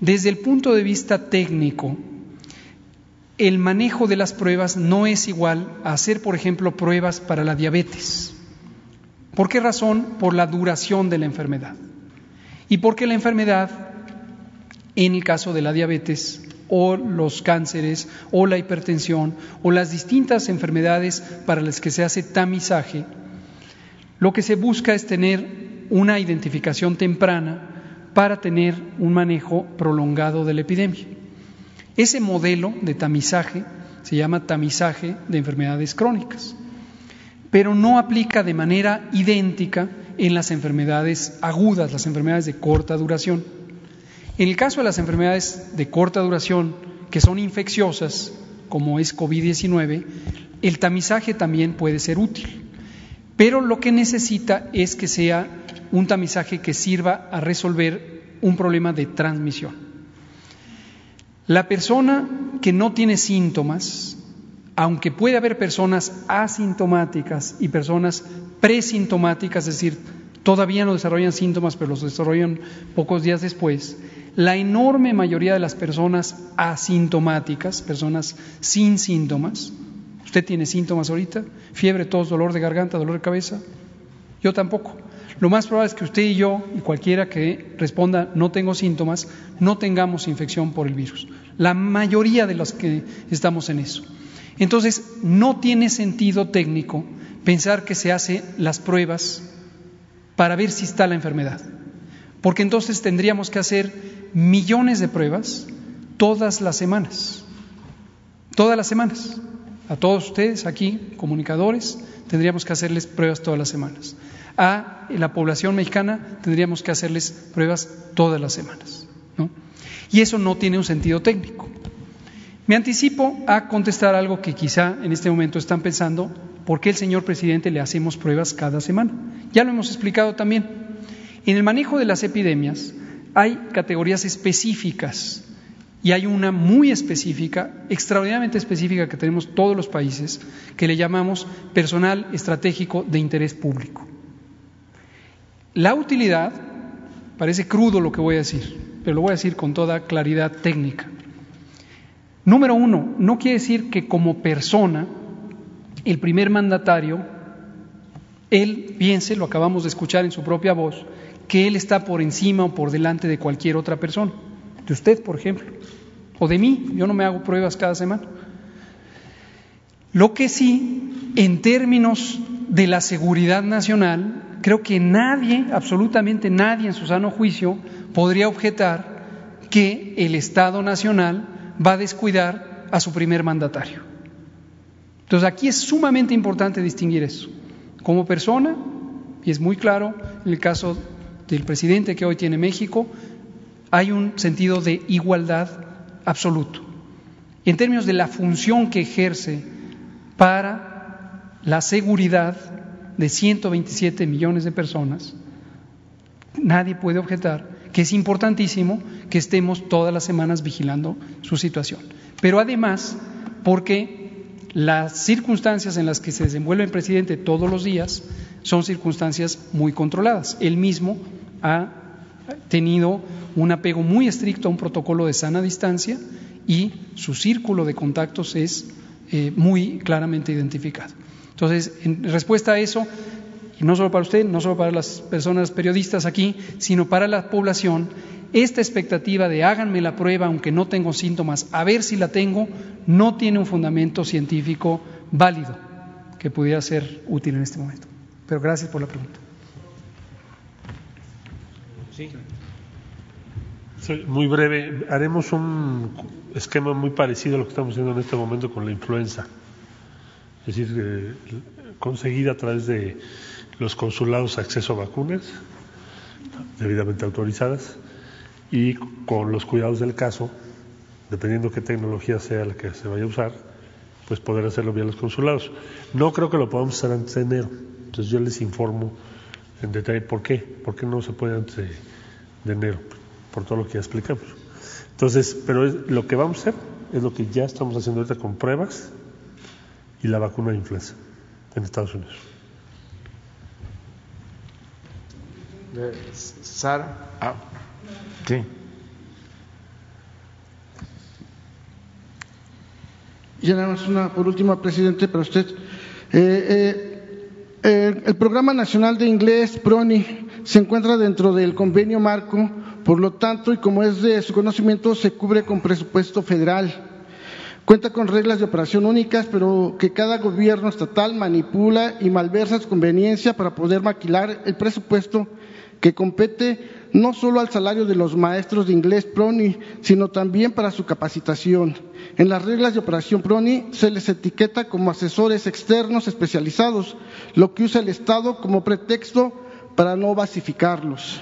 Desde el punto de vista técnico, el manejo de las pruebas no es igual a hacer, por ejemplo, pruebas para la diabetes. ¿Por qué razón? Por la duración de la enfermedad. Y porque la enfermedad, en el caso de la diabetes, o los cánceres, o la hipertensión, o las distintas enfermedades para las que se hace tamizaje, lo que se busca es tener una identificación temprana para tener un manejo prolongado de la epidemia. Ese modelo de tamizaje se llama tamizaje de enfermedades crónicas, pero no aplica de manera idéntica en las enfermedades agudas, las enfermedades de corta duración. En el caso de las enfermedades de corta duración, que son infecciosas, como es COVID-19, el tamizaje también puede ser útil, pero lo que necesita es que sea un tamizaje que sirva a resolver un problema de transmisión. La persona que no tiene síntomas, aunque puede haber personas asintomáticas y personas presintomáticas, es decir, todavía no desarrollan síntomas, pero los desarrollan pocos días después, la enorme mayoría de las personas asintomáticas, personas sin síntomas, ¿usted tiene síntomas ahorita? ¿Fiebre, tos, dolor de garganta, dolor de cabeza? Yo tampoco. Lo más probable es que usted y yo, y cualquiera que responda no tengo síntomas, no tengamos infección por el virus. La mayoría de los que estamos en eso. Entonces, no tiene sentido técnico pensar que se hace las pruebas para ver si está la enfermedad, porque entonces tendríamos que hacer millones de pruebas todas las semanas, todas las semanas. A todos ustedes aquí, comunicadores, tendríamos que hacerles pruebas todas las semanas. A la población mexicana tendríamos que hacerles pruebas todas las semanas. Y eso no tiene un sentido técnico. Me anticipo a contestar algo que quizá en este momento están pensando, ¿por qué el señor presidente le hacemos pruebas cada semana? Ya lo hemos explicado también. En el manejo de las epidemias hay categorías específicas y hay una muy específica, extraordinariamente específica que tenemos todos los países, que le llamamos personal estratégico de interés público. La utilidad, parece crudo lo que voy a decir, pero lo voy a decir con toda claridad técnica. Número uno, no quiere decir que como persona el primer mandatario, él piense, lo acabamos de escuchar en su propia voz, que él está por encima o por delante de cualquier otra persona, de usted, por ejemplo, o de mí, yo no me hago pruebas cada semana. Lo que sí, en términos de la seguridad nacional, creo que nadie, absolutamente nadie en su sano juicio, podría objetar que el Estado Nacional va a descuidar a su primer mandatario. Entonces aquí es sumamente importante distinguir eso. Como persona, y es muy claro en el caso del presidente que hoy tiene México, hay un sentido de igualdad absoluto. En términos de la función que ejerce para la seguridad de 127 millones de personas, nadie puede objetar que es importantísimo que estemos todas las semanas vigilando su situación. Pero además, porque las circunstancias en las que se desenvuelve el presidente todos los días son circunstancias muy controladas. Él mismo ha tenido un apego muy estricto a un protocolo de sana distancia y su círculo de contactos es eh, muy claramente identificado. Entonces, en respuesta a eso, y no solo para usted, no solo para las personas periodistas aquí, sino para la población, esta expectativa de háganme la prueba aunque no tengo síntomas, a ver si la tengo, no tiene un fundamento científico válido que pudiera ser útil en este momento. Pero gracias por la pregunta. Sí. muy breve. Haremos un esquema muy parecido a lo que estamos haciendo en este momento con la influenza. Es decir, eh, conseguir a través de los consulados acceso a vacunas debidamente autorizadas y con los cuidados del caso, dependiendo qué tecnología sea la que se vaya a usar, pues poder hacerlo vía los consulados. No creo que lo podamos hacer antes de enero, entonces yo les informo en detalle por qué, por qué no se puede antes de, enero, por todo lo que ya explicamos. Entonces, pero lo que vamos a hacer es lo que ya estamos haciendo ahorita con pruebas y la vacuna de influenza en Estados Unidos. Sara, ah, sí. Y nada más una, por último, presidente, para usted. Eh, eh, el Programa Nacional de Inglés, PRONI, se encuentra dentro del convenio marco, por lo tanto, y como es de su conocimiento, se cubre con presupuesto federal. Cuenta con reglas de operación únicas, pero que cada gobierno estatal manipula y malversa su conveniencia para poder maquilar el presupuesto que compete no solo al salario de los maestros de inglés PRONI, sino también para su capacitación. En las reglas de operación PRONI se les etiqueta como asesores externos especializados, lo que usa el Estado como pretexto para no basificarlos.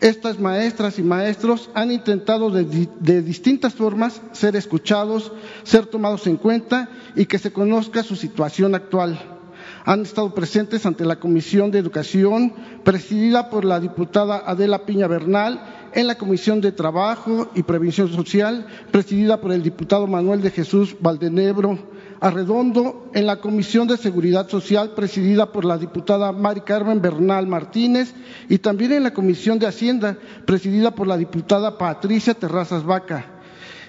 Estas maestras y maestros han intentado de, distintas formas ser escuchados, ser tomados en cuenta y que se conozca su situación actual. Han estado presentes ante la Comisión de Educación, presidida por la diputada Adela Piña Bernal, en la Comisión de Trabajo y Prevención Social, presidida por el diputado Manuel de Jesús Valdenebro, Arredondo en la Comisión de Seguridad Social presidida por la diputada Mari Carmen Bernal Martínez y también en la Comisión de Hacienda presidida por la diputada Patricia Terrazas Vaca.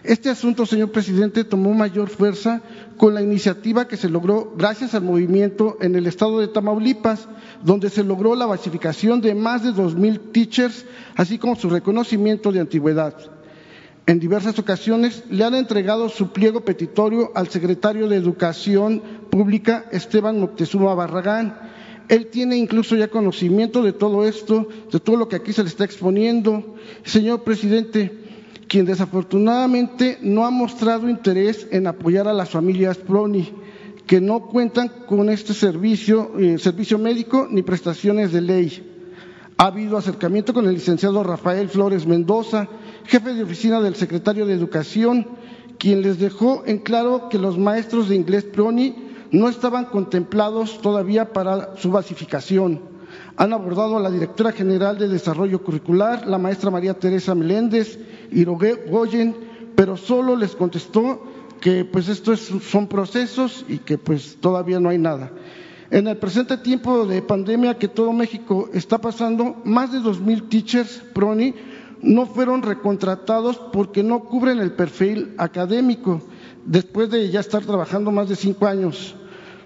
Este asunto, señor presidente, tomó mayor fuerza con la iniciativa que se logró gracias al movimiento en el estado de Tamaulipas, donde se logró la basificación de más de dos mil teachers, así como su reconocimiento de antigüedad en diversas ocasiones le han entregado su pliego petitorio al secretario de Educación Pública, Esteban Moctezuma Barragán. Él tiene incluso ya conocimiento de todo esto, de todo lo que aquí se le está exponiendo. Señor presidente, quien desafortunadamente no ha mostrado interés en apoyar a las familias Proni, que no cuentan con este servicio, eh, servicio médico ni prestaciones de ley. Ha habido acercamiento con el licenciado Rafael Flores Mendoza, jefe de oficina del secretario de Educación, quien les dejó en claro que los maestros de inglés PRONI no estaban contemplados todavía para su basificación. Han abordado a la directora general de Desarrollo Curricular, la maestra María Teresa Meléndez y Goyen, pero solo les contestó que pues estos son procesos y que pues todavía no hay nada. En el presente tiempo de pandemia que todo México está pasando, más de dos mil teachers PRONI no fueron recontratados porque no cubren el perfil académico después de ya estar trabajando más de cinco años.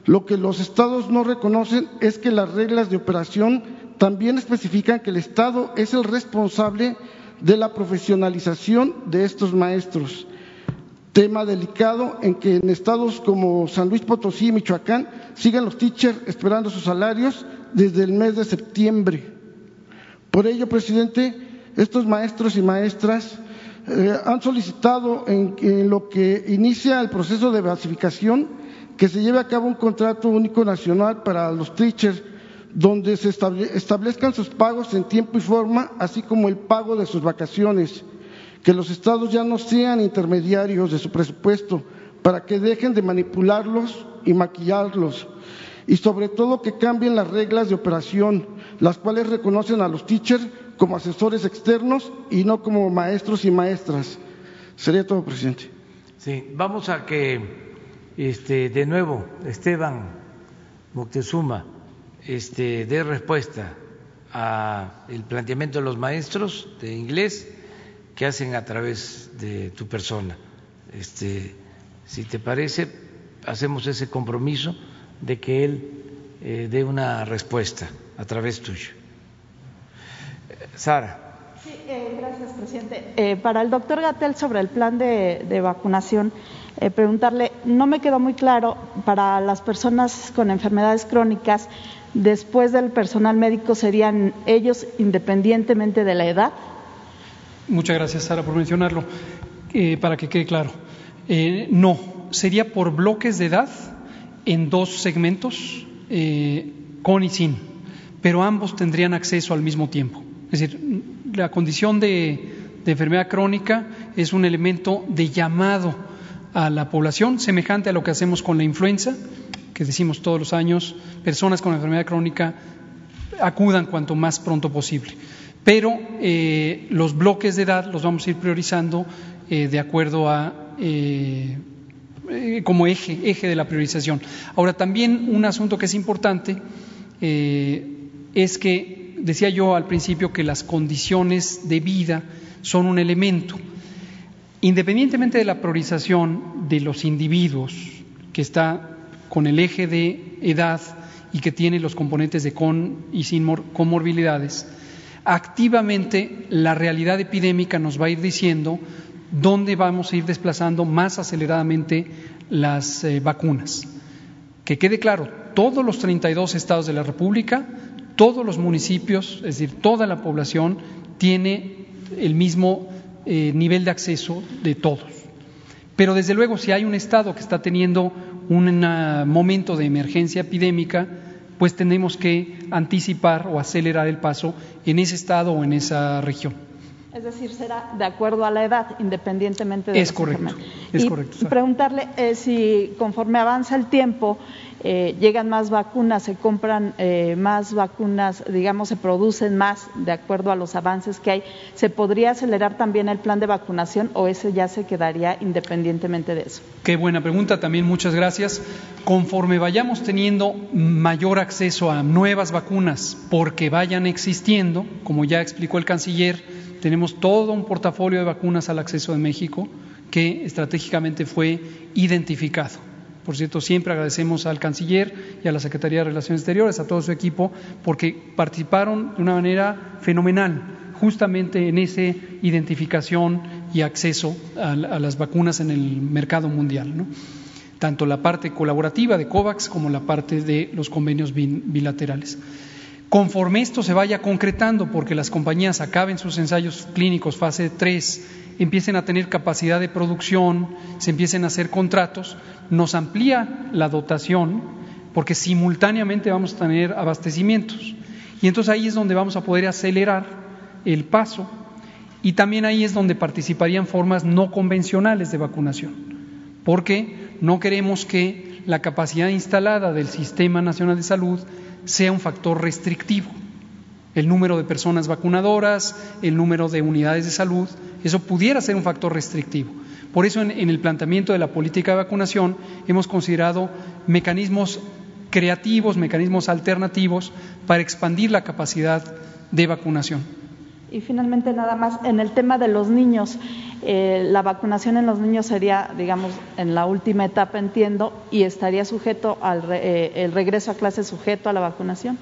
Lo que los estados no reconocen es que las reglas de operación también especifican que el Estado es el responsable de la profesionalización de estos maestros. Tema delicado en que en estados como San Luis Potosí y Michoacán siguen los teachers esperando sus salarios desde el mes de septiembre. Por ello, presidente, estos maestros y maestras eh, han solicitado en, lo que inicia el proceso de basificación que se lleve a cabo un contrato único nacional para los teachers donde se establezcan sus pagos en tiempo y forma, así como el pago de sus vacaciones, que los estados ya no sean intermediarios de su presupuesto para que dejen de manipularlos y maquillarlos, y sobre todo que cambien las reglas de operación, las cuales reconocen a los teachers como asesores externos y no como maestros y maestras. Sería todo, presidente. Sí, vamos a que este, de nuevo Esteban Moctezuma este, dé respuesta al planteamiento de los maestros de inglés que hacen a través de tu persona. Este, si te parece, hacemos ese compromiso de que él eh, dé una respuesta a través tuyo. Sara. Sí, eh, gracias, presidente. Eh, para el doctor Gatel, sobre el plan de, vacunación, eh, preguntarle, no me quedó muy claro, para las personas con enfermedades crónicas, después del personal médico, ¿serían ellos independientemente de la edad? Muchas gracias, Sara, por mencionarlo. Eh, para que quede claro, eh, no, sería por bloques de edad en dos segmentos, con y sin, pero ambos tendrían acceso al mismo tiempo. Es decir, la condición de enfermedad crónica es un elemento de llamado a la población, semejante a lo que hacemos con la influenza, que decimos todos los años, personas con enfermedad crónica acudan cuanto más pronto posible. Pero eh, los bloques de edad los vamos a ir priorizando eh, de acuerdo a eh, como eje, eje de la priorización. Ahora, también un asunto que es importante es que decía yo al principio que las condiciones de vida son un elemento. Independientemente de la priorización de los individuos, que está con el eje de edad y que tiene los componentes de con y sin comorbilidades, activamente la realidad epidémica nos va a ir diciendo dónde vamos a ir desplazando más aceleradamente las eh, vacunas. Que quede claro, todos los 32 estados de la República, todos los municipios, es decir, toda la población tiene el mismo eh, nivel de acceso de todos. Pero desde luego, si hay un estado que está teniendo un momento de emergencia epidémica, pues tenemos que anticipar o acelerar el paso en ese estado o en esa región. Es decir, será de acuerdo a la edad, independientemente de es correcto, es y correcto. Preguntarle eh, si conforme avanza el tiempo eh, llegan más vacunas, se compran eh, más vacunas, digamos, se producen más de acuerdo a los avances que hay, ¿se podría acelerar también el plan de vacunación o ese ya se quedaría independientemente de eso? Qué buena pregunta, también muchas gracias. Conforme vayamos teniendo mayor acceso a nuevas vacunas porque vayan existiendo, como ya explicó el canciller, tenemos todo un portafolio de vacunas al acceso de México que estratégicamente fue identificado. Por cierto, siempre agradecemos al canciller y a la Secretaría de Relaciones Exteriores, a todo su equipo, porque participaron de una manera fenomenal justamente en esa identificación y acceso a, las vacunas en el mercado mundial. Tanto la parte colaborativa de COVAX como la parte de los convenios bilaterales. Conforme esto se vaya concretando, porque las compañías acaben sus ensayos clínicos fase 3 empiecen a tener capacidad de producción, se empiecen a hacer contratos, nos amplía la dotación porque simultáneamente vamos a tener abastecimientos. Y entonces ahí es donde vamos a poder acelerar el paso y también ahí es donde participarían formas no convencionales de vacunación, porque no queremos que la capacidad instalada del Sistema Nacional de Salud sea un factor restrictivo el número de personas vacunadoras, el número de unidades de salud, eso pudiera ser un factor restrictivo. Por eso en, el planteamiento de la política de vacunación hemos considerado mecanismos creativos, mecanismos alternativos para expandir la capacidad de vacunación. Y finalmente, nada más, en el tema de los niños, eh, la vacunación en los niños sería, digamos, en la última etapa, entiendo, y estaría sujeto al eh, el regreso a clase sujeto a la vacunación.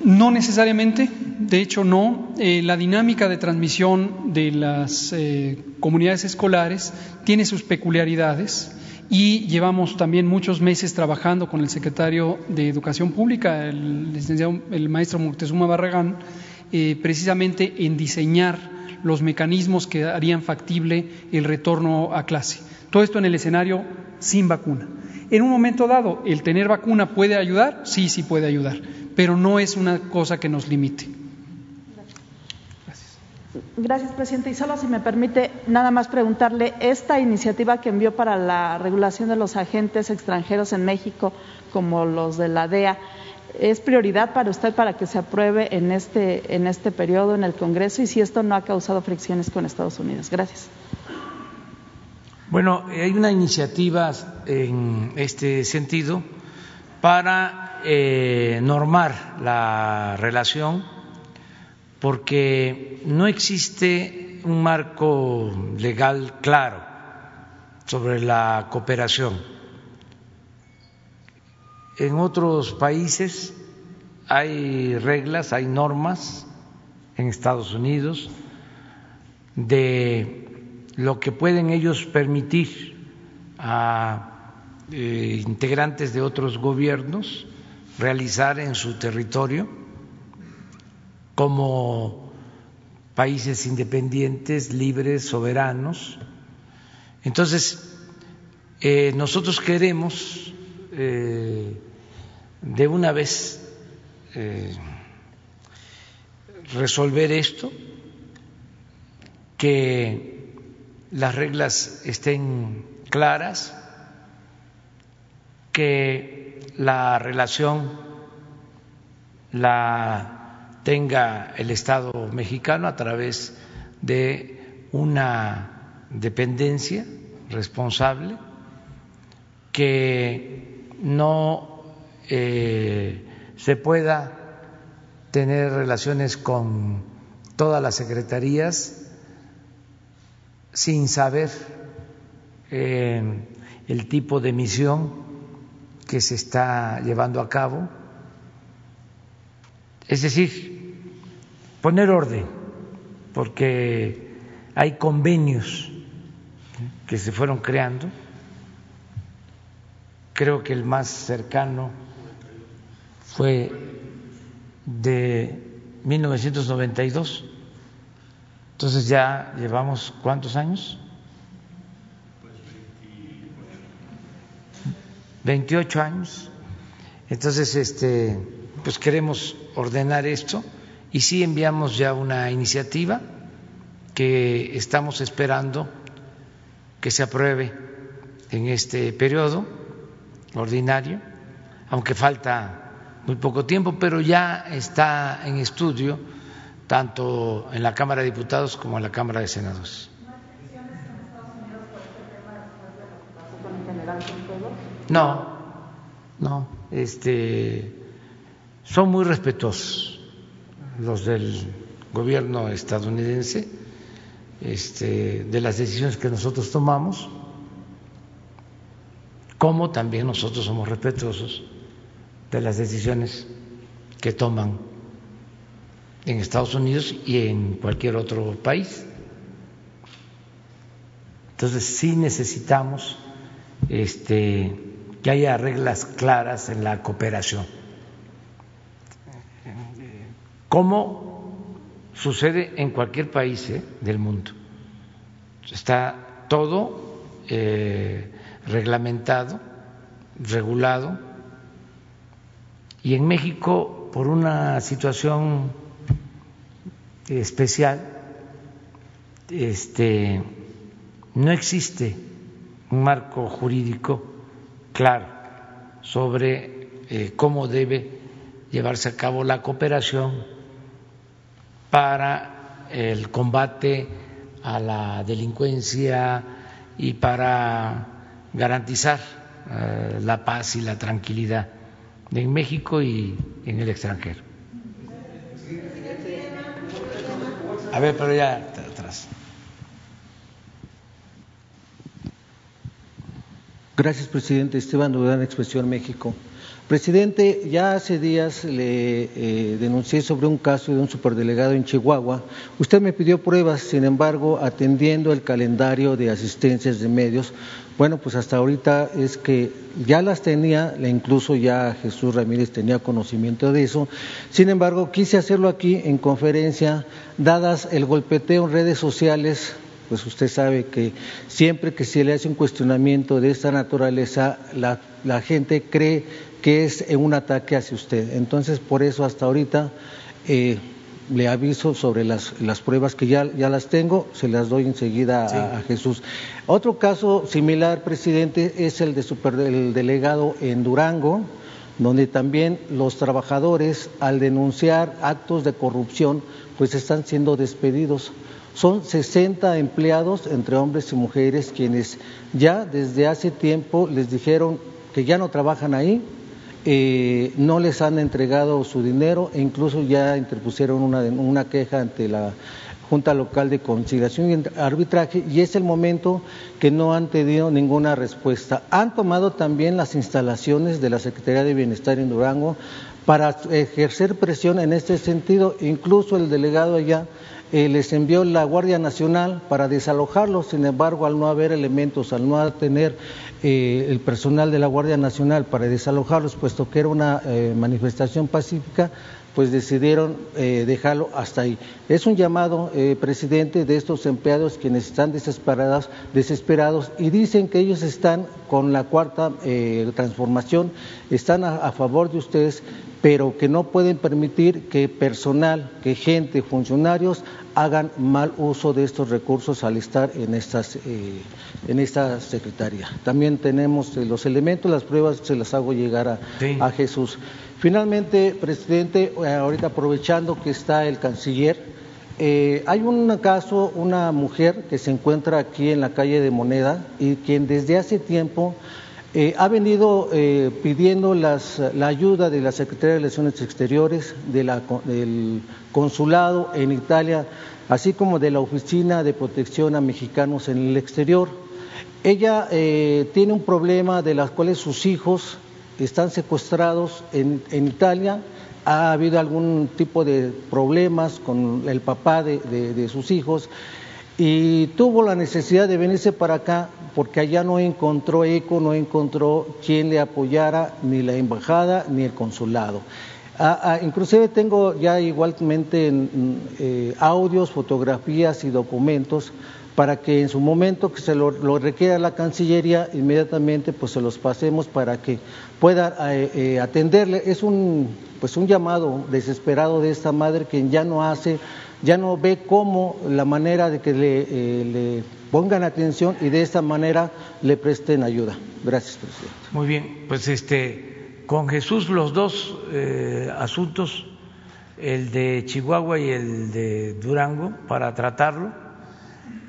No necesariamente, de hecho no. Eh, la dinámica de transmisión de las eh, comunidades escolares tiene sus peculiaridades y llevamos también muchos meses trabajando con el secretario de Educación Pública, el licenciado, el maestro Murtezuma Barragán, eh, precisamente en diseñar los mecanismos que harían factible el retorno a clase. Todo esto en el escenario sin vacuna. En un momento dado, ¿el tener vacuna puede ayudar? Sí, sí puede ayudar pero no es una cosa que nos limite. Gracias. Gracias, presidente. Y solo si me permite nada más preguntarle, esta iniciativa que envió para la regulación de los agentes extranjeros en México, como los de la DEA, ¿es prioridad para usted para que se apruebe en este, en este periodo en el Congreso y si esto no ha causado fricciones con Estados Unidos? Gracias. Bueno, hay una iniciativa en este sentido para eh, normar la relación porque no existe un marco legal claro sobre la cooperación. En otros países hay reglas, hay normas, en Estados Unidos, de lo que pueden ellos permitir a eh, integrantes de otros gobiernos realizar en su territorio, como países independientes, libres, soberanos. Entonces, eh, nosotros queremos eh, de una vez eh, resolver esto, que las reglas estén claras, que la relación la tenga el Estado mexicano a través de una dependencia responsable, que no eh, se pueda tener relaciones con todas las secretarías sin saber eh, el tipo de misión que se está llevando a cabo. Es decir, poner orden, porque hay convenios que se fueron creando. Creo que el más cercano fue de 1992. Entonces ya llevamos cuántos años? 28 años. Entonces, este, pues queremos ordenar esto y sí enviamos ya una iniciativa que estamos esperando que se apruebe en este periodo ordinario, aunque falta muy poco tiempo, pero ya está en estudio tanto en la Cámara de Diputados como en la Cámara de Senadores. No, no, este, son muy respetuosos los del gobierno estadounidense este, de las decisiones que nosotros tomamos, como también nosotros somos respetuosos de las decisiones que toman en Estados Unidos y en cualquier otro país. Entonces sí necesitamos este, que haya reglas claras en la cooperación. Como sucede en cualquier país ¿eh? del mundo. Está todo eh, reglamentado, regulado y en México, por una situación especial, este, no existe un marco jurídico claro sobre eh, cómo debe llevarse a cabo la cooperación para el combate a la delincuencia y para garantizar eh, la paz y la tranquilidad en México y en el extranjero. A ver, pero ya atrás. Gracias, presidente. Esteban Durán, Expresión México. Presidente, ya hace días le eh, denuncié sobre un caso de un superdelegado en Chihuahua. Usted me pidió pruebas, sin embargo, atendiendo el calendario de asistencias de medios, bueno, pues hasta ahorita es que ya las tenía, incluso ya Jesús Ramírez tenía conocimiento de eso. Sin embargo, quise hacerlo aquí en conferencia, dadas el golpeteo en redes sociales pues usted sabe que siempre que se le hace un cuestionamiento de esta naturaleza, la, la gente cree que es un ataque hacia usted. Entonces, por eso hasta ahorita eh, le aviso sobre las, las pruebas que ya, ya, las tengo, se las doy enseguida a, a, Jesús. Otro caso similar, presidente, es el de super, el delegado en Durango, donde también los trabajadores, al denunciar actos de corrupción, pues están siendo despedidos. Son 60 empleados, entre hombres y mujeres, quienes ya desde hace tiempo les dijeron que ya no trabajan ahí, eh, no les han entregado su dinero e incluso ya interpusieron una, una queja ante la Junta Local de Conciliación y Arbitraje y es el momento que no han tenido ninguna respuesta. Han tomado también las instalaciones de la Secretaría de Bienestar en Durango para ejercer presión en este sentido, incluso el delegado allá eh, les envió la Guardia Nacional para desalojarlos, sin embargo, al no haber elementos, al no tener eh, el personal de la Guardia Nacional para desalojarlos, puesto que era una eh, manifestación pacífica, pues decidieron eh, dejarlo hasta ahí. Es un llamado, eh, presidente, de estos empleados quienes están desesperados, desesperados y dicen que ellos están con la cuarta eh, transformación, están a, favor de ustedes, pero que no pueden permitir que personal, que gente, funcionarios hagan mal uso de estos recursos al estar en, estas, en esta secretaría. También tenemos los elementos, las pruebas se las hago llegar a, a Jesús. Finalmente, presidente, eh, ahorita aprovechando que está el canciller, eh, hay un caso, una mujer que se encuentra aquí en la calle de Moneda y quien desde hace tiempo eh, ha venido pidiendo la ayuda de la Secretaría de Relaciones Exteriores, del consulado en Italia, así como de la Oficina de Protección a Mexicanos en el Exterior. Ella tiene un problema de las cuales sus hijos están secuestrados en, Italia. Ha habido algún tipo de problemas con el papá de, sus hijos y tuvo la necesidad de venirse para acá porque allá no encontró eco, no encontró quien le apoyara, ni la embajada ni el consulado. Ah, ah, inclusive tengo ya igualmente eh, audios, fotografías y documentos para que en su momento que se lo, requiera la Cancillería, inmediatamente pues se los pasemos para que pueda eh, eh, atenderle. Es un, pues un llamado desesperado de esta madre que ya no hace, ya no ve cómo la manera de que le, eh, le pongan atención y de esta manera le presten ayuda. Gracias, presidente. Muy bien, pues este, con Jesús los dos asuntos, el de Chihuahua y el de Durango, para tratarlo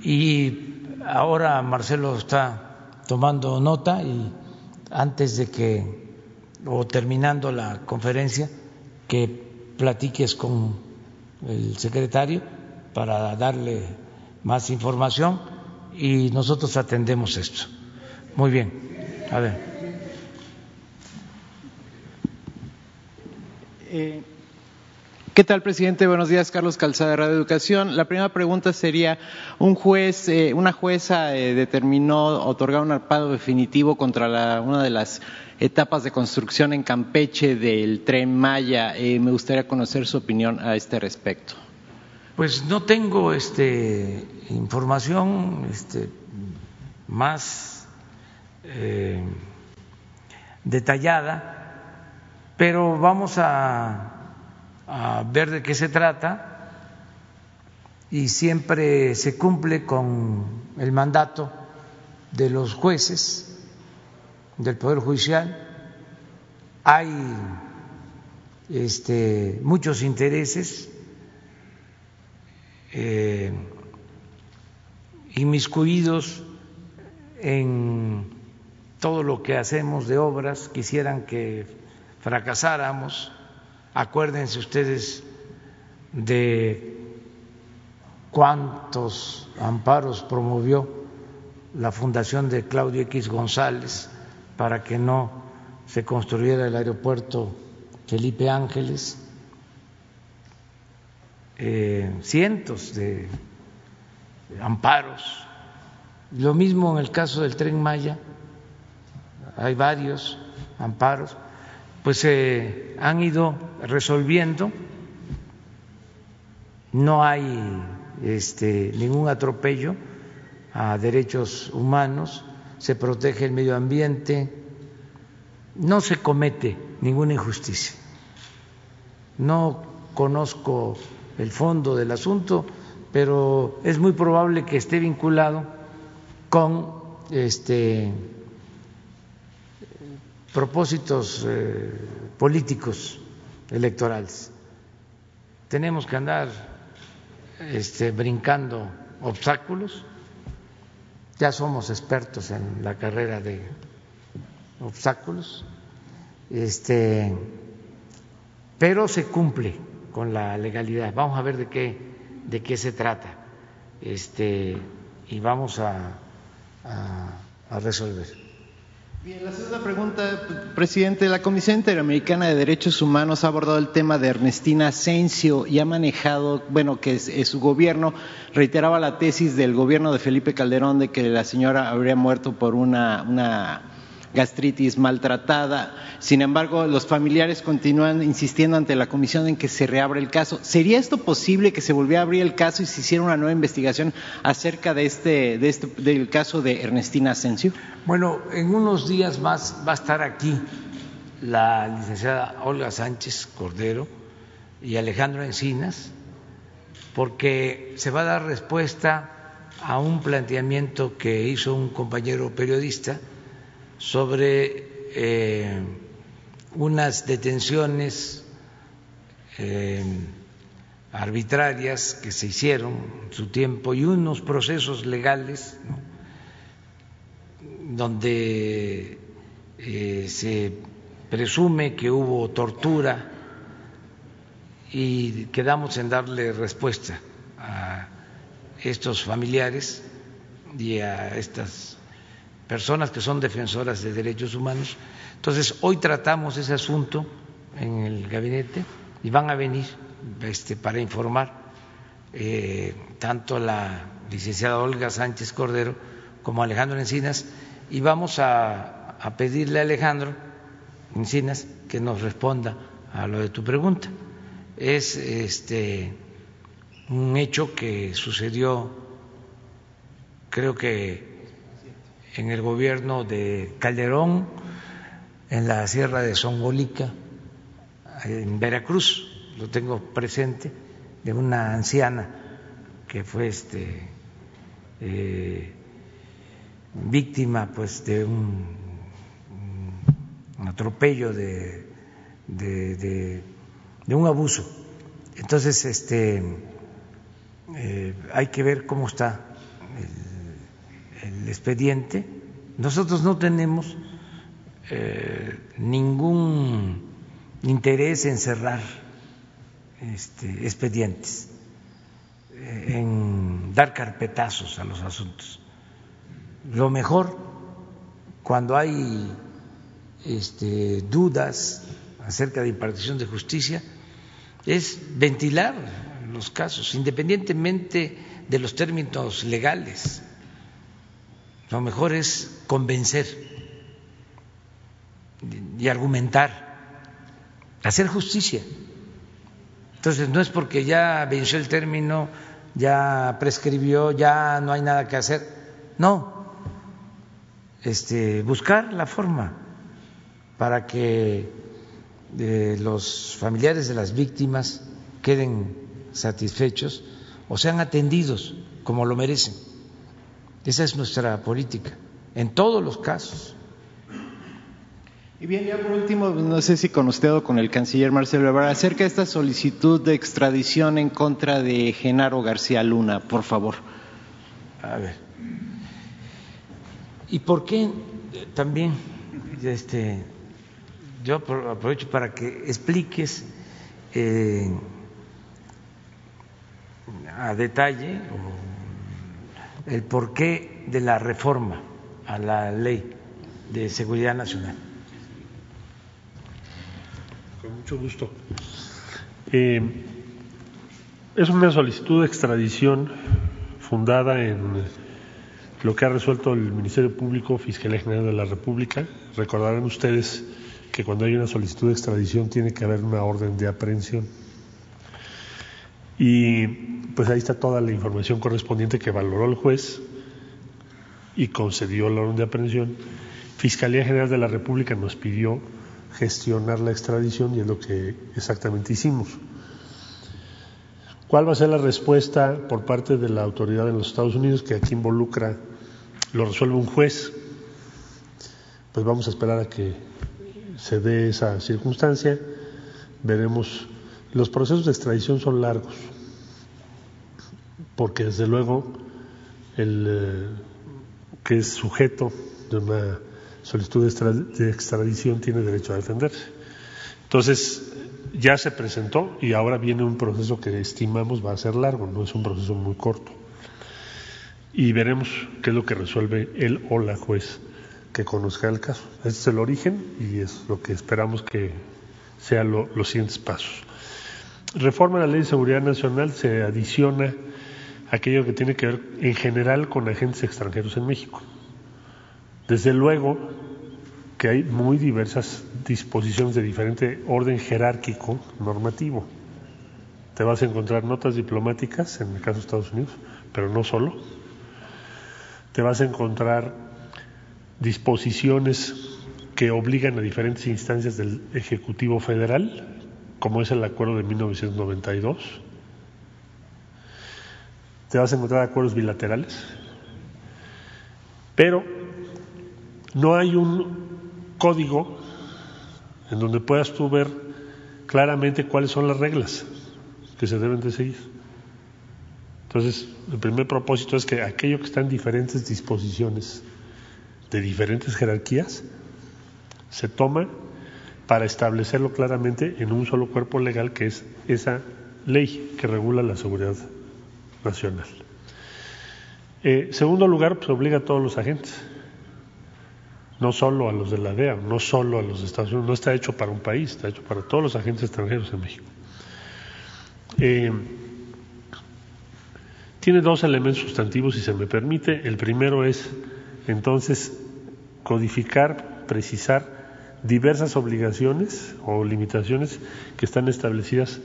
y ahora Marcelo está tomando nota y antes de que, o terminando la conferencia, que platiques con el secretario para darle más información y nosotros atendemos esto. Muy bien. A ver. Eh, ¿Qué tal, presidente? Buenos días, Carlos Calzada Radio Educación. La primera pregunta sería, un juez, eh, una jueza eh, determinó otorgar un arpado definitivo contra una de las etapas de construcción en Campeche del tren Maya. Eh, me gustaría conocer su opinión a este respecto. Pues no tengo este, información este, más detallada, pero vamos a a ver de qué se trata y siempre se cumple con el mandato de los jueces del Poder Judicial. Hay este, muchos intereses eh, inmiscuidos en todo lo que hacemos de obras, quisieran que fracasáramos Acuérdense ustedes de cuántos amparos promovió la fundación de Claudio X González para que no se construyera el aeropuerto Felipe Ángeles, eh, cientos de amparos. Lo mismo en el caso del tren Maya, hay varios amparos. Pues se han ido resolviendo, no hay este, ningún atropello a derechos humanos, se protege el medio ambiente, no se comete ninguna injusticia. No conozco el fondo del asunto, pero es muy probable que esté vinculado con este propósitos eh, políticos electorales. Tenemos que andar este, brincando obstáculos. Ya somos expertos en la carrera de obstáculos, este, pero se cumple con la legalidad. Vamos a ver de qué, de qué se trata este, y vamos a, a resolver. Bien, la segunda pregunta, presidente. La Comisión Interamericana de Derechos Humanos ha abordado el tema de Ernestina Asensio y ha manejado, bueno, que su gobierno reiteraba la tesis del gobierno de Felipe Calderón de que la señora habría muerto por una, una gastritis maltratada. Sin embargo, los familiares continúan insistiendo ante la comisión en que se reabra el caso. ¿Sería esto posible que se volviera a abrir el caso y se hiciera una nueva investigación acerca de este, de este del caso de Ernestina Asensio? Bueno, en unos días más va a estar aquí la licenciada Olga Sánchez Cordero y Alejandro Encinas, porque se va a dar respuesta a un planteamiento que hizo un compañero periodista sobre eh, unas detenciones eh, arbitrarias que se hicieron en su tiempo y unos procesos legales donde eh, se presume que hubo tortura y quedamos en darle respuesta a estos familiares y a estas personas que son defensoras de derechos humanos. Entonces, hoy tratamos ese asunto en el gabinete y van a venir este, para informar eh, tanto la licenciada Olga Sánchez Cordero como Alejandro Encinas y vamos a, a pedirle a Alejandro Encinas que nos responda a lo de tu pregunta. Es este un hecho que sucedió, creo que en el gobierno de Calderón, en la sierra de Songolica, en Veracruz, lo tengo presente, de una anciana que fue este, eh, víctima pues de un, atropello de, de, un abuso. Entonces, este eh, hay que ver cómo está el expediente. Nosotros no tenemos eh, ningún interés en cerrar este, expedientes, eh, en dar carpetazos a los asuntos. Lo mejor, cuando hay este, dudas acerca de impartición de justicia, es ventilar los casos, independientemente de los términos legales. Lo mejor es convencer y argumentar, hacer justicia. Entonces, no es porque ya venció el término, ya prescribió, ya no hay nada que hacer. No, este, buscar la forma para que eh, los familiares de las víctimas queden satisfechos o sean atendidos como lo merecen. Esa es nuestra política, en todos los casos. Y bien, ya por último, no sé si con usted o con el canciller Marcelo Ebrard, acerca de esta solicitud de extradición en contra de Genaro García Luna, por favor. A ver. ¿Y por qué también, este, yo aprovecho para que expliques eh, a detalle el porqué de la reforma a la ley de seguridad nacional? Con mucho gusto. Eh, es una solicitud de extradición fundada en lo que ha resuelto el Ministerio Público, Fiscalía General de la República. Recordarán ustedes que cuando hay una solicitud de extradición tiene que haber una orden de aprehensión. Y pues ahí está toda la información correspondiente que valoró el juez y concedió la orden de aprehensión. Fiscalía General de la República nos pidió gestionar la extradición y es lo que exactamente hicimos. ¿Cuál va a ser la respuesta por parte de la autoridad en los Estados Unidos que aquí involucra, lo resuelve un juez? Pues vamos a esperar a que se dé esa circunstancia. Veremos. Los procesos de extradición son largos, porque desde luego el eh, que es sujeto de una solicitud de extradición tiene derecho a defenderse. Entonces, ya se presentó y ahora viene un proceso que estimamos va a ser largo, no es un proceso muy corto. Y veremos qué es lo que resuelve él o la juez que conozca el caso. Este es el origen y es lo que esperamos que sean lo, los siguientes pasos. Reforma a la Ley de Seguridad Nacional se adiciona aquello que tiene que ver en general con agentes extranjeros en México. Desde luego, que hay muy diversas disposiciones de diferente orden jerárquico normativo. Te vas a encontrar notas diplomáticas, en el caso de Estados Unidos, pero no solo. Te vas a encontrar disposiciones que obligan a diferentes instancias del Ejecutivo Federal, como es el acuerdo de 1992. Te vas a encontrar acuerdos bilaterales, pero no hay un código en donde puedas tú ver claramente cuáles son las reglas que se deben de seguir. Entonces, el primer propósito es que aquello que está en diferentes disposiciones de diferentes jerarquías se toma para establecerlo claramente en un solo cuerpo legal que es esa ley que regula la seguridad nacional. Eh, segundo lugar, pues obliga a todos los agentes no solo a los de la DEA, no solo a los de Estados Unidos, no está hecho para un país, está hecho para todos los agentes extranjeros en México. Eh, tiene dos elementos sustantivos, si se me permite. El primero es, entonces, codificar, precisar diversas obligaciones o limitaciones que están establecidas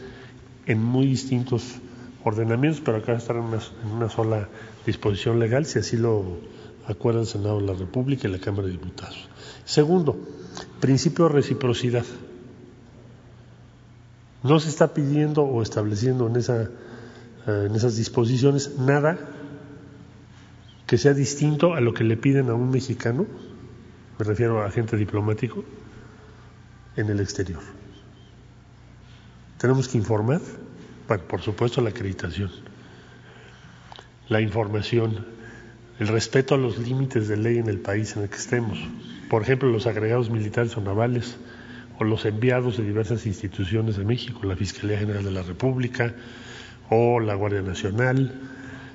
en muy distintos ordenamientos, pero acá están en una, en una sola disposición legal, si así lo acuerda el Senado de la República y la Cámara de Diputados. Segundo, principio de reciprocidad. No se está pidiendo o estableciendo en, eh, en esas disposiciones nada que sea distinto a lo que le piden a un mexicano, me refiero a agente diplomático, en el exterior. Tenemos que informar, por supuesto, la acreditación, la información, el respeto a los límites de ley en el país en el que estemos. Por ejemplo, los agregados militares o navales o los enviados de diversas instituciones de México, la Fiscalía General de la República o la Guardia Nacional,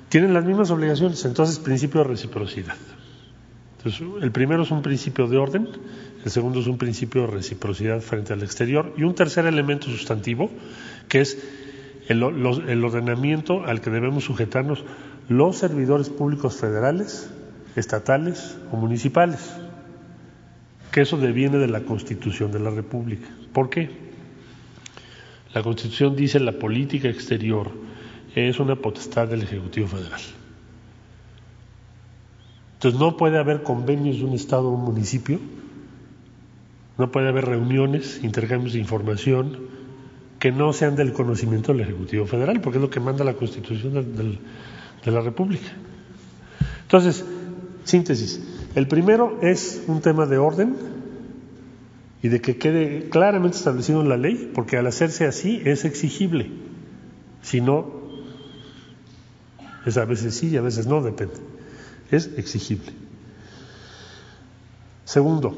tienen las mismas obligaciones, entonces principio de reciprocidad. El primero es un principio de orden, el segundo es un principio de reciprocidad frente al exterior y un tercer elemento sustantivo que es el, el ordenamiento al que debemos sujetarnos los servidores públicos federales, estatales o municipales, que eso deviene de la Constitución de la República. ¿Por qué? La Constitución dice la política exterior es una potestad del Ejecutivo Federal. Entonces no puede haber convenios de un Estado o un municipio, no puede haber reuniones, intercambios de información que no sean del conocimiento del Ejecutivo Federal, porque es lo que manda la Constitución de la República. Entonces, síntesis. El primero es un tema de orden y de que quede claramente establecido en la ley, porque al hacerse así es exigible. Si no, es a veces sí y a veces no, depende. Es exigible. Segundo,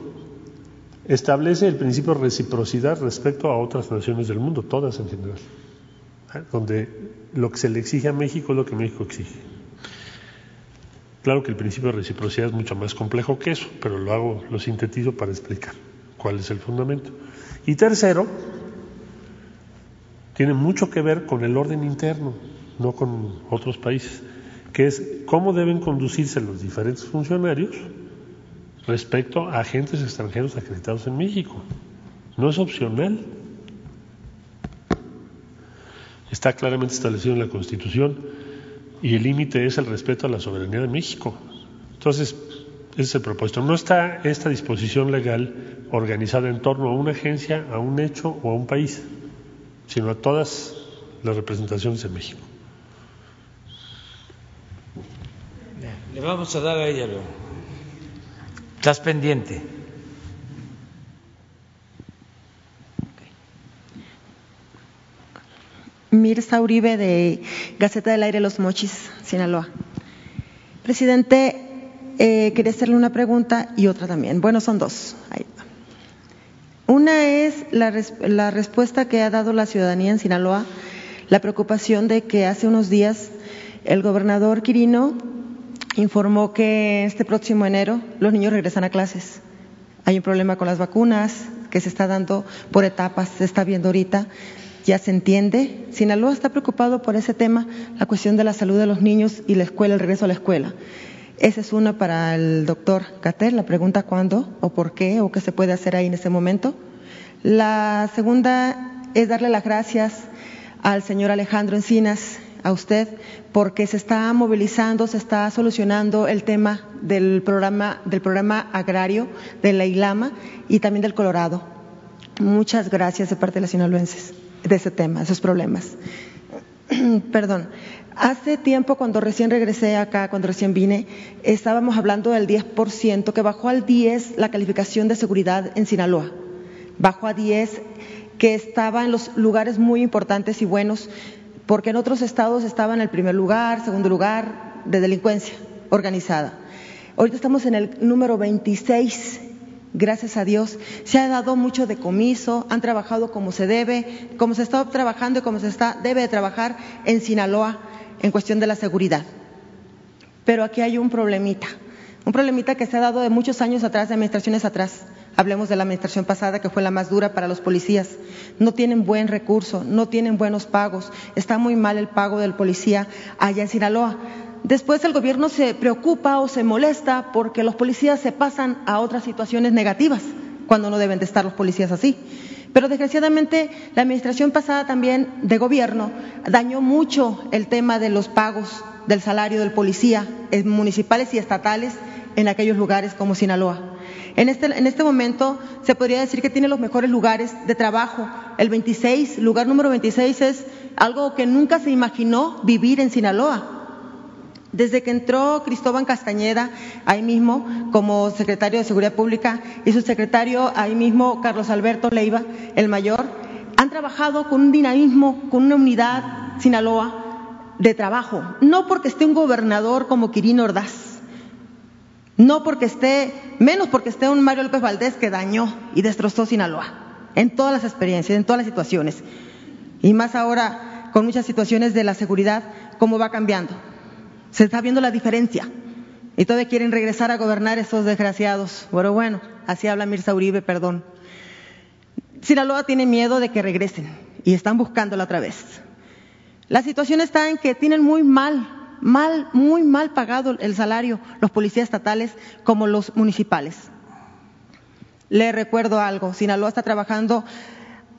establece el principio de reciprocidad respecto a otras naciones del mundo, todas en general, ¿eh? donde lo que se le exige a México es lo que México exige. Claro que el principio de reciprocidad es mucho más complejo que eso, pero lo hago, lo sintetizo para explicar cuál es el fundamento. Y tercero, tiene mucho que ver con el orden interno, no con otros países, que es cómo deben conducirse los diferentes funcionarios respecto a agentes extranjeros acreditados en México. No es opcional está claramente establecido en la Constitución y el límite es el respeto a la soberanía de México. Entonces, ese es el propósito. No está esta disposición legal organizada en torno a una agencia, a un hecho o a un país, sino a todas las representaciones de México. Le vamos a dar a ella luego. Estás pendiente. Mirza Uribe de Gaceta del Aire Los Mochis, Sinaloa. Presidente, eh, quería hacerle una pregunta y otra también. Bueno, son dos. Una es la, la respuesta que ha dado la ciudadanía en Sinaloa, la preocupación de que hace unos días el gobernador Quirino informó que este próximo enero los niños regresan a clases. Hay un problema con las vacunas que se está dando por etapas, se está viendo ahorita ya se entiende. Sinaloa está preocupado por ese tema, la cuestión de la salud de los niños y la escuela, el regreso a la escuela. Esa es una para el doctor Cater, la pregunta cuándo o por qué o qué se puede hacer ahí en ese momento. La segunda es darle las gracias al señor Alejandro Encinas, a usted, porque se está movilizando, se está solucionando el tema del programa, del programa agrario de la ILAMA y también del Colorado. Muchas gracias de parte de los sinaloenses de ese tema, de esos problemas. Perdón. Hace tiempo, cuando recién regresé acá, cuando recién vine, estábamos hablando del 10%, que bajó al 10 la calificación de seguridad en Sinaloa. Bajó a 10, que estaba en los lugares muy importantes y buenos, porque en otros estados estaba en el primer lugar, segundo lugar de delincuencia organizada. Ahorita estamos en el número 26 gracias a Dios, se ha dado mucho decomiso, han trabajado como se debe, como se está trabajando y como se está, debe de trabajar en Sinaloa en cuestión de la seguridad. Pero aquí hay un problemita, un problemita que se ha dado de muchos años atrás, de administraciones atrás. Hablemos de la administración pasada, que fue la más dura para los policías. No tienen buen recurso, no tienen buenos pagos, está muy mal el pago del policía allá en Sinaloa. Después el gobierno se preocupa o se molesta porque los policías se pasan a otras situaciones negativas, cuando no deben de estar los policías así. Pero desgraciadamente la administración pasada también de gobierno dañó mucho el tema de los pagos del salario del policía en municipales y estatales en aquellos lugares como Sinaloa. En este, en este momento se podría decir que tiene los mejores lugares de trabajo. El 26, lugar número 26 es algo que nunca se imaginó vivir en Sinaloa desde que entró Cristóbal Castañeda, ahí mismo, como secretario de Seguridad Pública, y su secretario, ahí mismo, Carlos Alberto Leiva, el mayor, han trabajado con un dinamismo, con una unidad, Sinaloa, de trabajo. No porque esté un gobernador como Quirino Ordaz, no porque esté, menos porque esté un Mario López Valdés que dañó y destrozó Sinaloa, en todas las experiencias, en todas las situaciones. Y más ahora, con muchas situaciones de la seguridad, cómo va cambiando. Se está viendo la diferencia. Y todavía quieren regresar a gobernar esos desgraciados. Pero bueno, así habla Mirza Uribe, perdón. Sinaloa tiene miedo de que regresen y están buscándola otra vez. La situación está en que tienen muy mal, mal, muy mal pagado el salario los policías estatales como los municipales. Le recuerdo algo, Sinaloa está trabajando,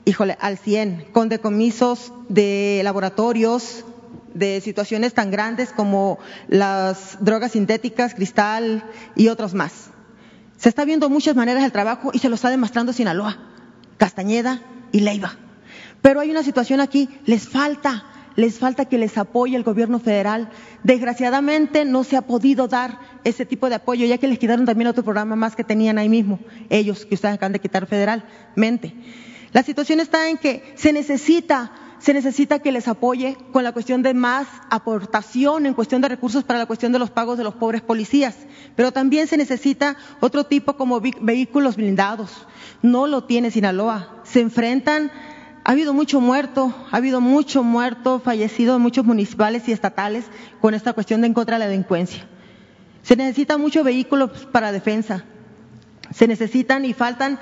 híjole, al 100, con decomisos de laboratorios, de situaciones tan grandes como las drogas sintéticas, cristal y otros más. Se está viendo muchas maneras del trabajo y se lo está demostrando Sinaloa, Castañeda y Leiva. Pero hay una situación aquí, les falta, les falta que les apoye el gobierno federal. Desgraciadamente no se ha podido dar ese tipo de apoyo, ya que les quitaron también otro programa más que tenían ahí mismo, ellos que ustedes acaban de quitar federalmente. La situación está en que se necesita se necesita que les apoye con la cuestión de más aportación en cuestión de recursos para la cuestión de los pagos de los pobres policías, pero también se necesita otro tipo como vehículos blindados. No lo tiene Sinaloa. Se enfrentan, ha habido mucho muerto, ha habido mucho muerto, fallecido en muchos municipales y estatales con esta cuestión de en contra de la delincuencia. Se necesita mucho vehículos para defensa. Se necesitan y faltan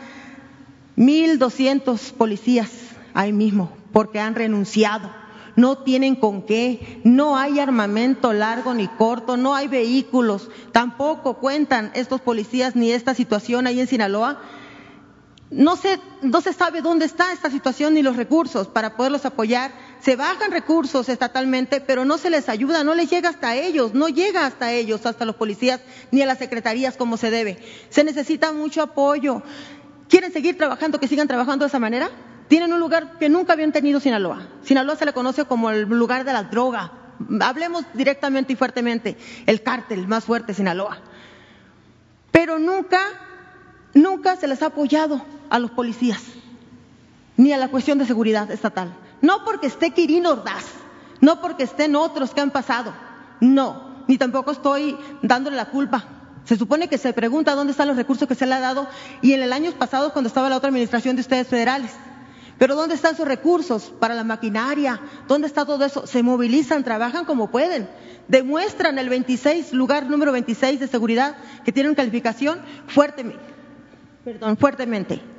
1.200 policías ahí mismo porque han renunciado. No tienen con qué, no hay armamento largo ni corto, no hay vehículos, tampoco cuentan estos policías ni esta situación ahí en Sinaloa. No se, no se sabe dónde está esta situación ni los recursos para poderlos apoyar. Se bajan recursos estatalmente, pero no se les ayuda, no les llega hasta ellos, no llega hasta ellos, hasta los policías, ni a las secretarías como se debe. Se necesita mucho apoyo. ¿Quieren seguir trabajando, que sigan trabajando de esa manera? tienen un lugar que nunca habían tenido Sinaloa. Sinaloa se le conoce como el lugar de la droga. Hablemos directamente y fuertemente, el cártel más fuerte Sinaloa. Pero nunca, nunca se les ha apoyado a los policías, ni a la cuestión de seguridad estatal. No porque esté Quirino Ordaz, no porque estén otros que han pasado, no, ni tampoco estoy dándole la culpa. Se supone que se pregunta dónde están los recursos que se le ha dado y en el año pasado cuando estaba la otra administración de ustedes federales. Pero ¿dónde están sus recursos para la maquinaria? ¿Dónde está todo eso? Se movilizan, trabajan como pueden. Demuestran el 26, lugar número 26 de seguridad, que tienen calificación fuertemente. Perdón, fuertemente.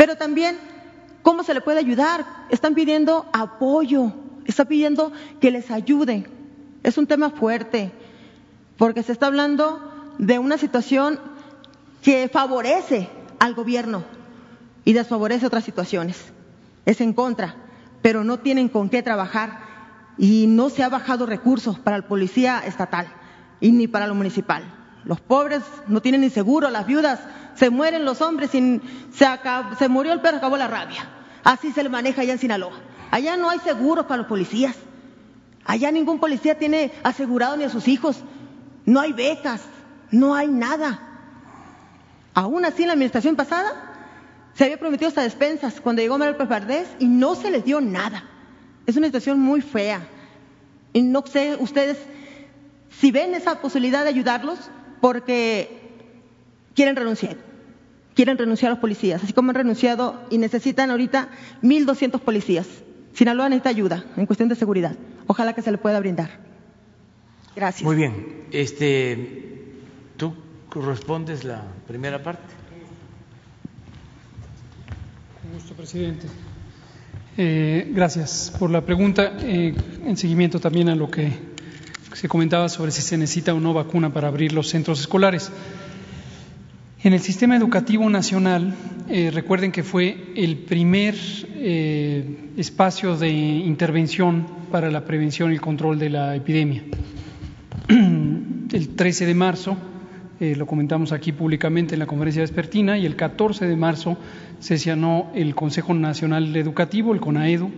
Pero también, ¿cómo se le puede ayudar? Están pidiendo apoyo, están pidiendo que les ayuden. Es un tema fuerte. porque se está hablando de una situación que favorece al gobierno y desfavorece otras situaciones. Es en contra, pero no tienen con qué trabajar y no se ha bajado recursos para el policía estatal y ni para lo municipal. Los pobres no tienen ni seguro, las viudas se mueren los hombres, se, se murió el perro, acabó la rabia. Así se le maneja allá en Sinaloa. Allá no hay seguros para los policías. Allá ningún policía tiene asegurado ni a sus hijos. No hay becas, no hay nada. Aún así, en la administración pasada se había prometido hasta despensas cuando llegó Manuel Pepardés y no se les dio nada. Es una situación muy fea. Y no sé ustedes si ven esa posibilidad de ayudarlos porque quieren renunciar. Quieren renunciar a los policías, así como han renunciado y necesitan ahorita 1.200 policías. Sinaloa necesita ayuda en cuestión de seguridad. Ojalá que se le pueda brindar. Gracias. Muy bien. Este, ¿Tú correspondes la primera parte? Con gusto, presidente. Eh, gracias por la pregunta. Eh, en seguimiento también a lo que se comentaba sobre si se necesita o no vacuna para abrir los centros escolares. En el sistema educativo nacional, eh, recuerden que fue el primer eh, espacio de intervención para la prevención y el control de la epidemia. El 13 de marzo, eh, lo comentamos aquí públicamente en la conferencia vespertina, y el 14 de marzo sesionó el Consejo Nacional Educativo, el CONAEDU,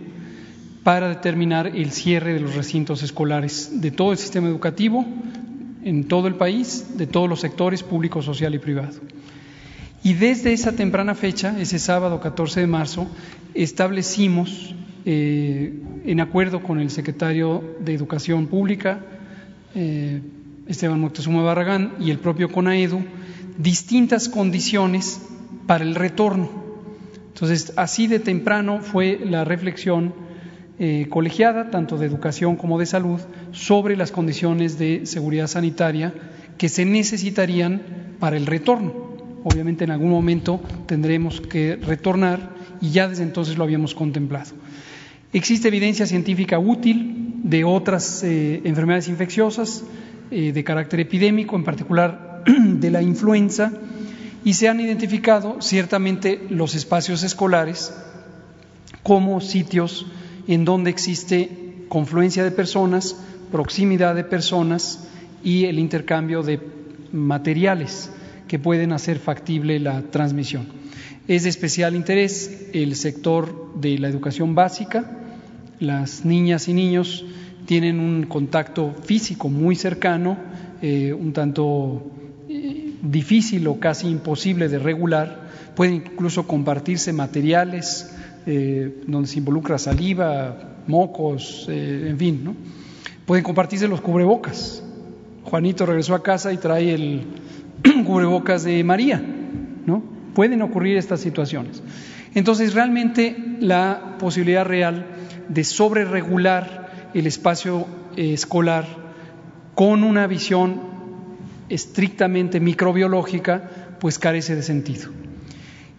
para determinar el cierre de los recintos escolares de todo el sistema educativo en todo el país, de todos los sectores público, social y privado. Y desde esa temprana fecha, ese sábado 14 de marzo, establecimos, eh, en acuerdo con el secretario de Educación Pública, eh, Esteban Moctezuma Barragán, y el propio CONAEDU, distintas condiciones para el retorno. Entonces, así de temprano fue la reflexión eh, colegiada, tanto de educación como de salud, sobre las condiciones de seguridad sanitaria que se necesitarían para el retorno. Obviamente en algún momento tendremos que retornar y ya desde entonces lo habíamos contemplado. Existe evidencia científica útil de otras eh, enfermedades infecciosas eh, de carácter epidémico, en particular de la influenza, y se han identificado ciertamente los espacios escolares como sitios en donde existe confluencia de personas, proximidad de personas y el intercambio de materiales que pueden hacer factible la transmisión. Es de especial interés el sector de la educación básica. Las niñas y niños tienen un contacto físico muy cercano, eh, un tanto eh, difícil o casi imposible de regular. Pueden incluso compartirse materiales, eh, donde se involucra saliva, mocos, eh, en fin, ¿no? Pueden compartirse los cubrebocas. Juanito regresó a casa y trae el cubrebocas de María, ¿no? Pueden ocurrir estas situaciones. Entonces, realmente la posibilidad real de sobreregular el espacio eh, escolar con una visión estrictamente microbiológica, pues carece de sentido.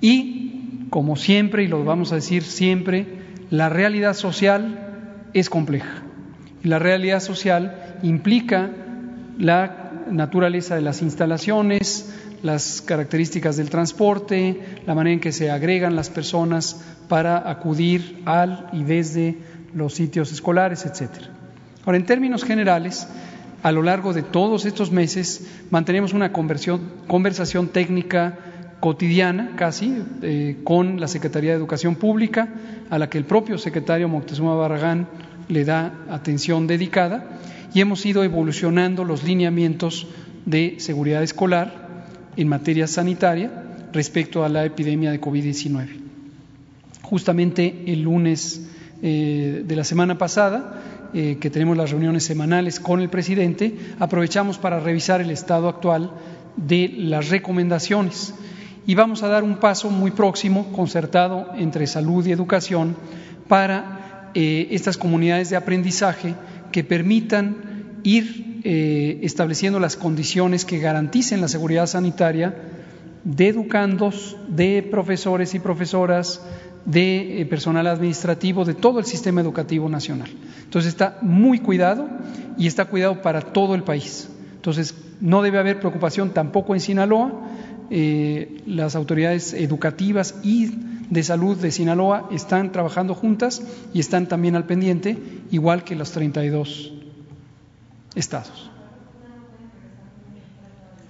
Y como siempre, y lo vamos a decir siempre, la realidad social es compleja. La realidad social implica la naturaleza de las instalaciones, las características del transporte, la manera en que se agregan las personas para acudir al y desde los sitios escolares, etcétera. Ahora, en términos generales, a lo largo de todos estos meses mantenemos una conversación técnica cotidiana casi eh, con la Secretaría de Educación Pública, a la que el propio secretario Moctezuma Barragán le da atención dedicada, y hemos ido evolucionando los lineamientos de seguridad escolar en materia sanitaria respecto a la epidemia de COVID-19. Justamente el lunes eh, de la semana pasada, eh, que tenemos las reuniones semanales con el presidente, aprovechamos para revisar el estado actual de las recomendaciones y vamos a dar un paso muy próximo, concertado entre salud y educación, para eh, estas comunidades de aprendizaje que permitan ir eh, estableciendo las condiciones que garanticen la seguridad sanitaria de educandos, de profesores y profesoras, de eh, personal administrativo, de todo el sistema educativo nacional. Entonces está muy cuidado y está cuidado para todo el país. Entonces, no debe haber preocupación tampoco en Sinaloa. Eh, las autoridades educativas y de salud de Sinaloa están trabajando juntas y están también al pendiente, igual que los 32 estados.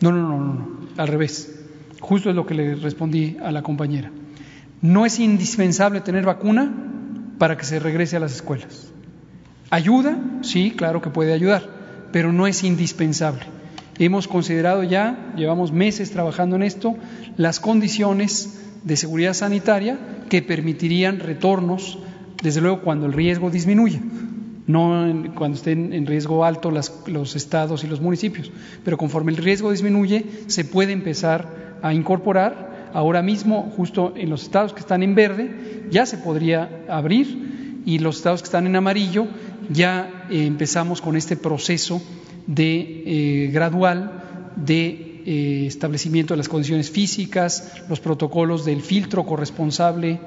No, no, no, no, al revés. Justo es lo que le respondí a la compañera. No es indispensable tener vacuna para que se regrese a las escuelas. ¿Ayuda? Sí, claro que puede ayudar, pero no es indispensable. Hemos considerado ya, llevamos meses trabajando en esto, las condiciones de seguridad sanitaria que permitirían retornos, desde luego cuando el riesgo disminuya, no cuando estén en riesgo alto los estados y los municipios, pero conforme el riesgo disminuye se puede empezar a incorporar. Ahora mismo, justo en los estados que están en verde, ya se podría abrir y los estados que están en amarillo ya eh, empezamos con este proceso de eh, gradual de eh, establecimiento de las condiciones físicas, los protocolos del filtro corresponsable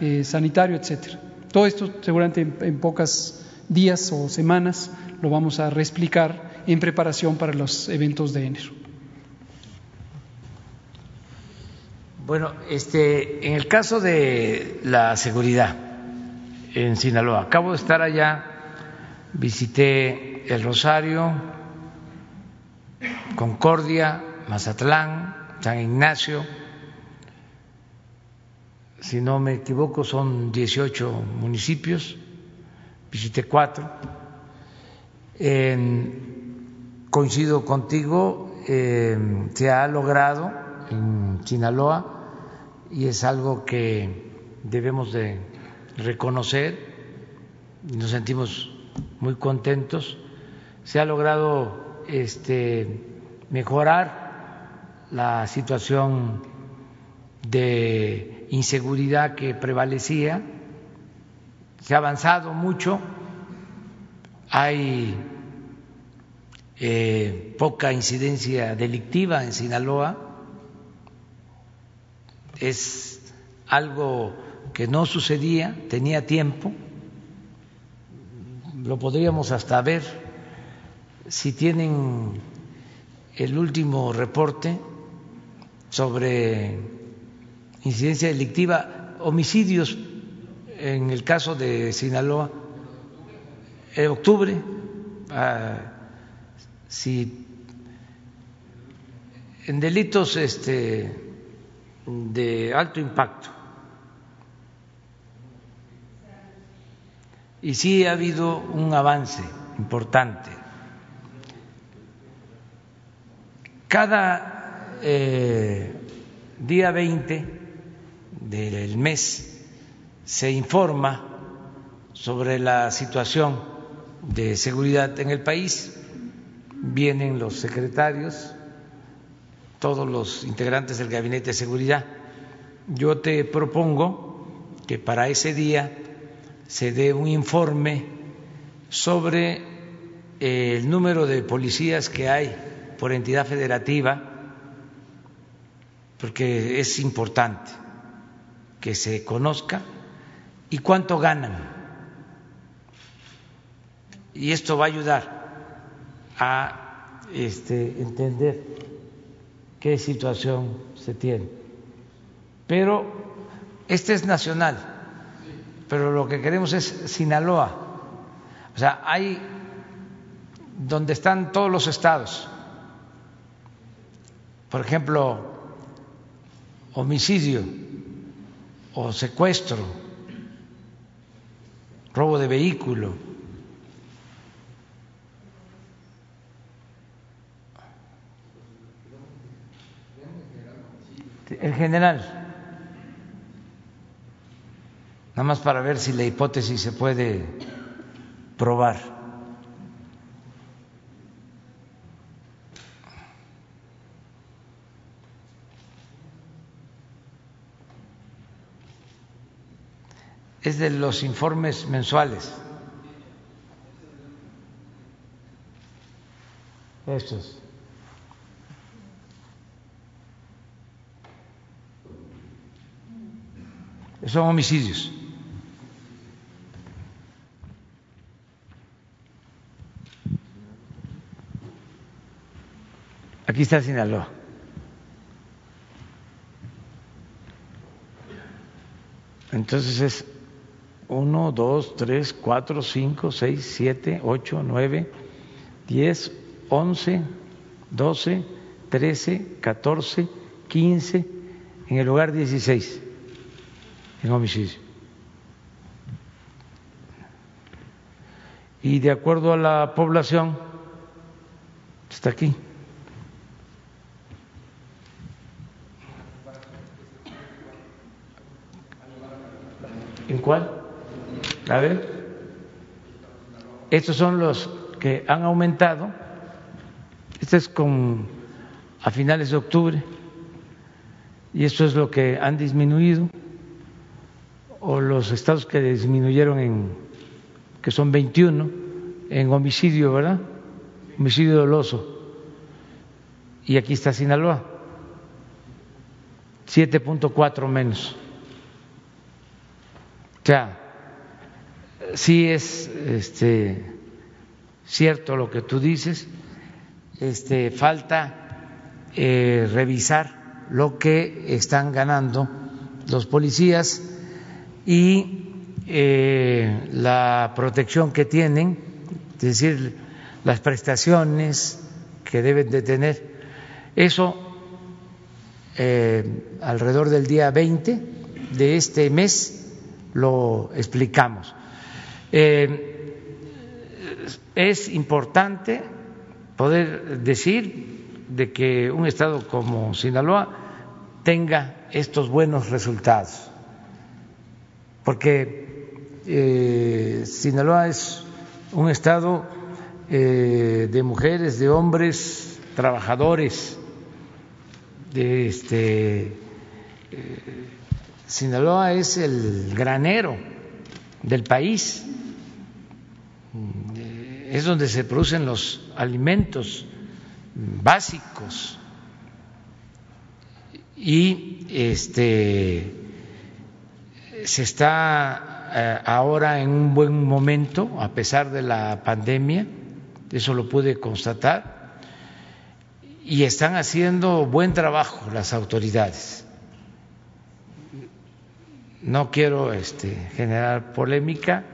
eh, sanitario, etcétera. Todo esto seguramente en, en pocos días o semanas lo vamos a reexplicar en preparación para los eventos de enero. Bueno, este, en el caso de la seguridad en Sinaloa, acabo de estar allá, visité el Rosario, Concordia, Mazatlán, San Ignacio, si no me equivoco son 18 municipios, visité cuatro. coincido contigo, se ha logrado en Sinaloa y es algo que debemos de reconocer nos sentimos muy contentos. Se ha logrado este, mejorar la situación de inseguridad que prevalecía. Se ha avanzado mucho, hay eh, poca incidencia delictiva en Sinaloa, es algo que no sucedía, tenía tiempo, lo podríamos hasta ver si tienen el último reporte sobre incidencia delictiva, homicidios en el caso de Sinaloa, en octubre, ah, si en delitos este, de alto impacto. Y sí ha habido un avance importante. Cada eh, día 20 del mes se informa sobre la situación de seguridad en el país. Vienen los secretarios, todos los integrantes del Gabinete de Seguridad. Yo te propongo que para ese día se dé un informe sobre el número de policías que hay por entidad federativa porque es importante que se conozca y cuánto ganan. Y esto va a ayudar a este, entender qué situación se tiene. Pero este es nacional, pero lo que queremos es Sinaloa. O sea, hay donde están todos los estados. Por ejemplo, homicidio o secuestro, robo de vehículo. En general, nada más para ver si la hipótesis se puede probar. Es de los informes mensuales. Estos. Son homicidios. Aquí está Sinaloa. Entonces es 1, 2, 3, 4, 5, 6, 7, 8, 9, 10, 11, 12, 13, 14, 15, en el lugar 16 en homicidio. Y de acuerdo a la población, está aquí. ¿En cuál? A ver. Estos son los que han aumentado. Este es con a finales de octubre. Y esto es lo que han disminuido. O los estados que disminuyeron en, que son 21, en homicidio, ¿verdad? Homicidio doloso. Y aquí está Sinaloa. 7.4 menos. O sea, sí es este, cierto lo que tú dices, este, falta eh, revisar lo que están ganando los policías y eh, la protección que tienen, es decir, las prestaciones que deben de tener. Eso eh, alrededor del día 20 de este mes lo explicamos. Eh, es importante poder decir de que un estado como Sinaloa tenga estos buenos resultados, porque eh, Sinaloa es un estado eh, de mujeres, de hombres, trabajadores, este Sinaloa es el granero del país, es donde se producen los alimentos básicos. Y este se está eh, ahora en un buen momento a pesar de la pandemia, eso lo puede constatar y están haciendo buen trabajo las autoridades. No quiero este, generar polémica,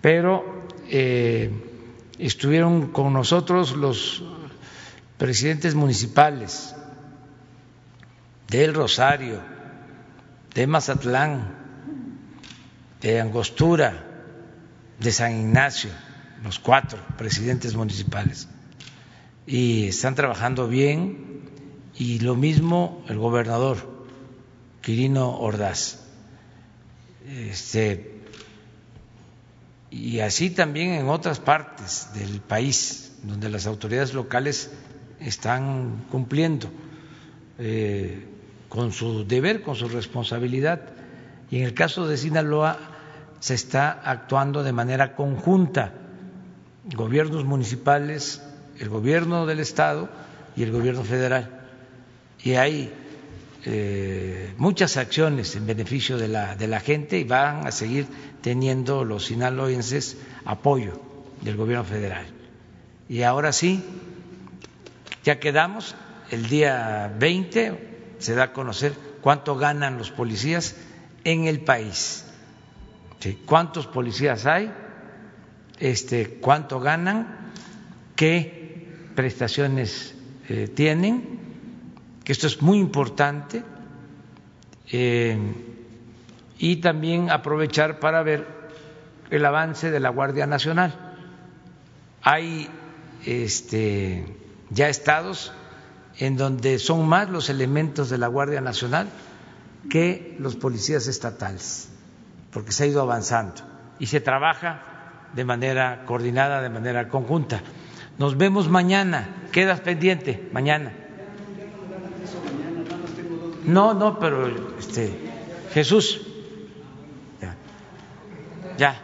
pero eh, estuvieron con nosotros los presidentes municipales de El Rosario, de Mazatlán, de Angostura, de San Ignacio, los cuatro presidentes municipales, y están trabajando bien, y lo mismo el gobernador Quirino Ordaz. Este, y así también en otras partes del país, donde las autoridades locales están cumpliendo eh, con su deber, con su responsabilidad. Y en el caso de Sinaloa se está actuando de manera conjunta, gobiernos municipales, el gobierno del Estado y el gobierno federal. Y hay eh, muchas acciones en beneficio de la, gente y van a seguir teniendo los sinaloenses apoyo del gobierno federal. Y ahora sí, ya quedamos, el día 20 se da a conocer cuánto ganan los policías en el país. ¿Cuántos policías hay? Este, ¿Cuánto ganan? ¿Qué prestaciones eh, tienen? Que esto es muy importante, eh, y también aprovechar para ver el avance de la Guardia Nacional. Hay este, ya estados en donde son más los elementos de la Guardia Nacional que los policías estatales, porque se ha ido avanzando y se trabaja de manera coordinada, de manera conjunta. Nos vemos mañana, quedas pendiente, mañana. No, no, pero este, Jesús, ya, ya,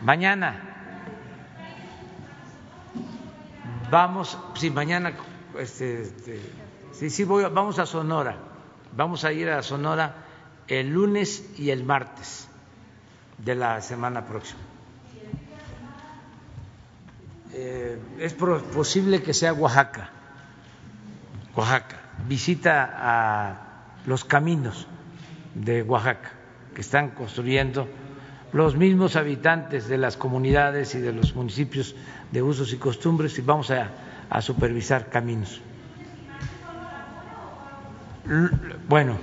mañana. Vamos, sí, mañana, este, este, sí, sí, voy, vamos a Sonora, vamos a ir a Sonora el lunes y el martes de la semana próxima. Eh, es posible que sea Oaxaca. Oaxaca, visita a los caminos de Oaxaca que están construyendo los mismos habitantes de las comunidades y de los municipios de usos y costumbres y vamos a, supervisar caminos. Bueno,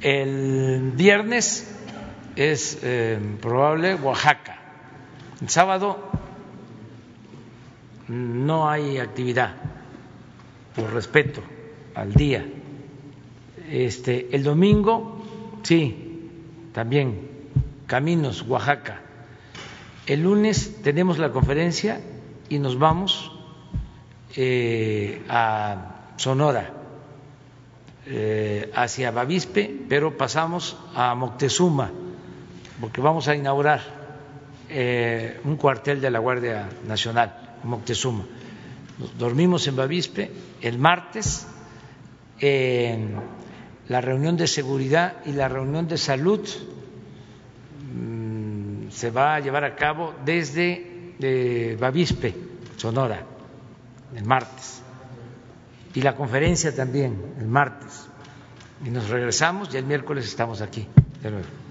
el viernes es eh, probable Oaxaca. El sábado no hay actividad por respeto al día. Este, el domingo, sí, también Caminos, Oaxaca. El lunes tenemos la conferencia y nos vamos eh, a Sonora, eh, hacia Bavispe, pero pasamos a Moctezuma, porque vamos a inaugurar eh, un cuartel de la Guardia Nacional, Moctezuma. Dormimos en Bavispe el martes. La reunión de seguridad y la reunión de salud se va a llevar a cabo desde eh, Bavispe, Sonora, el martes, y la conferencia también el martes. Y nos regresamos y el miércoles estamos aquí de nuevo.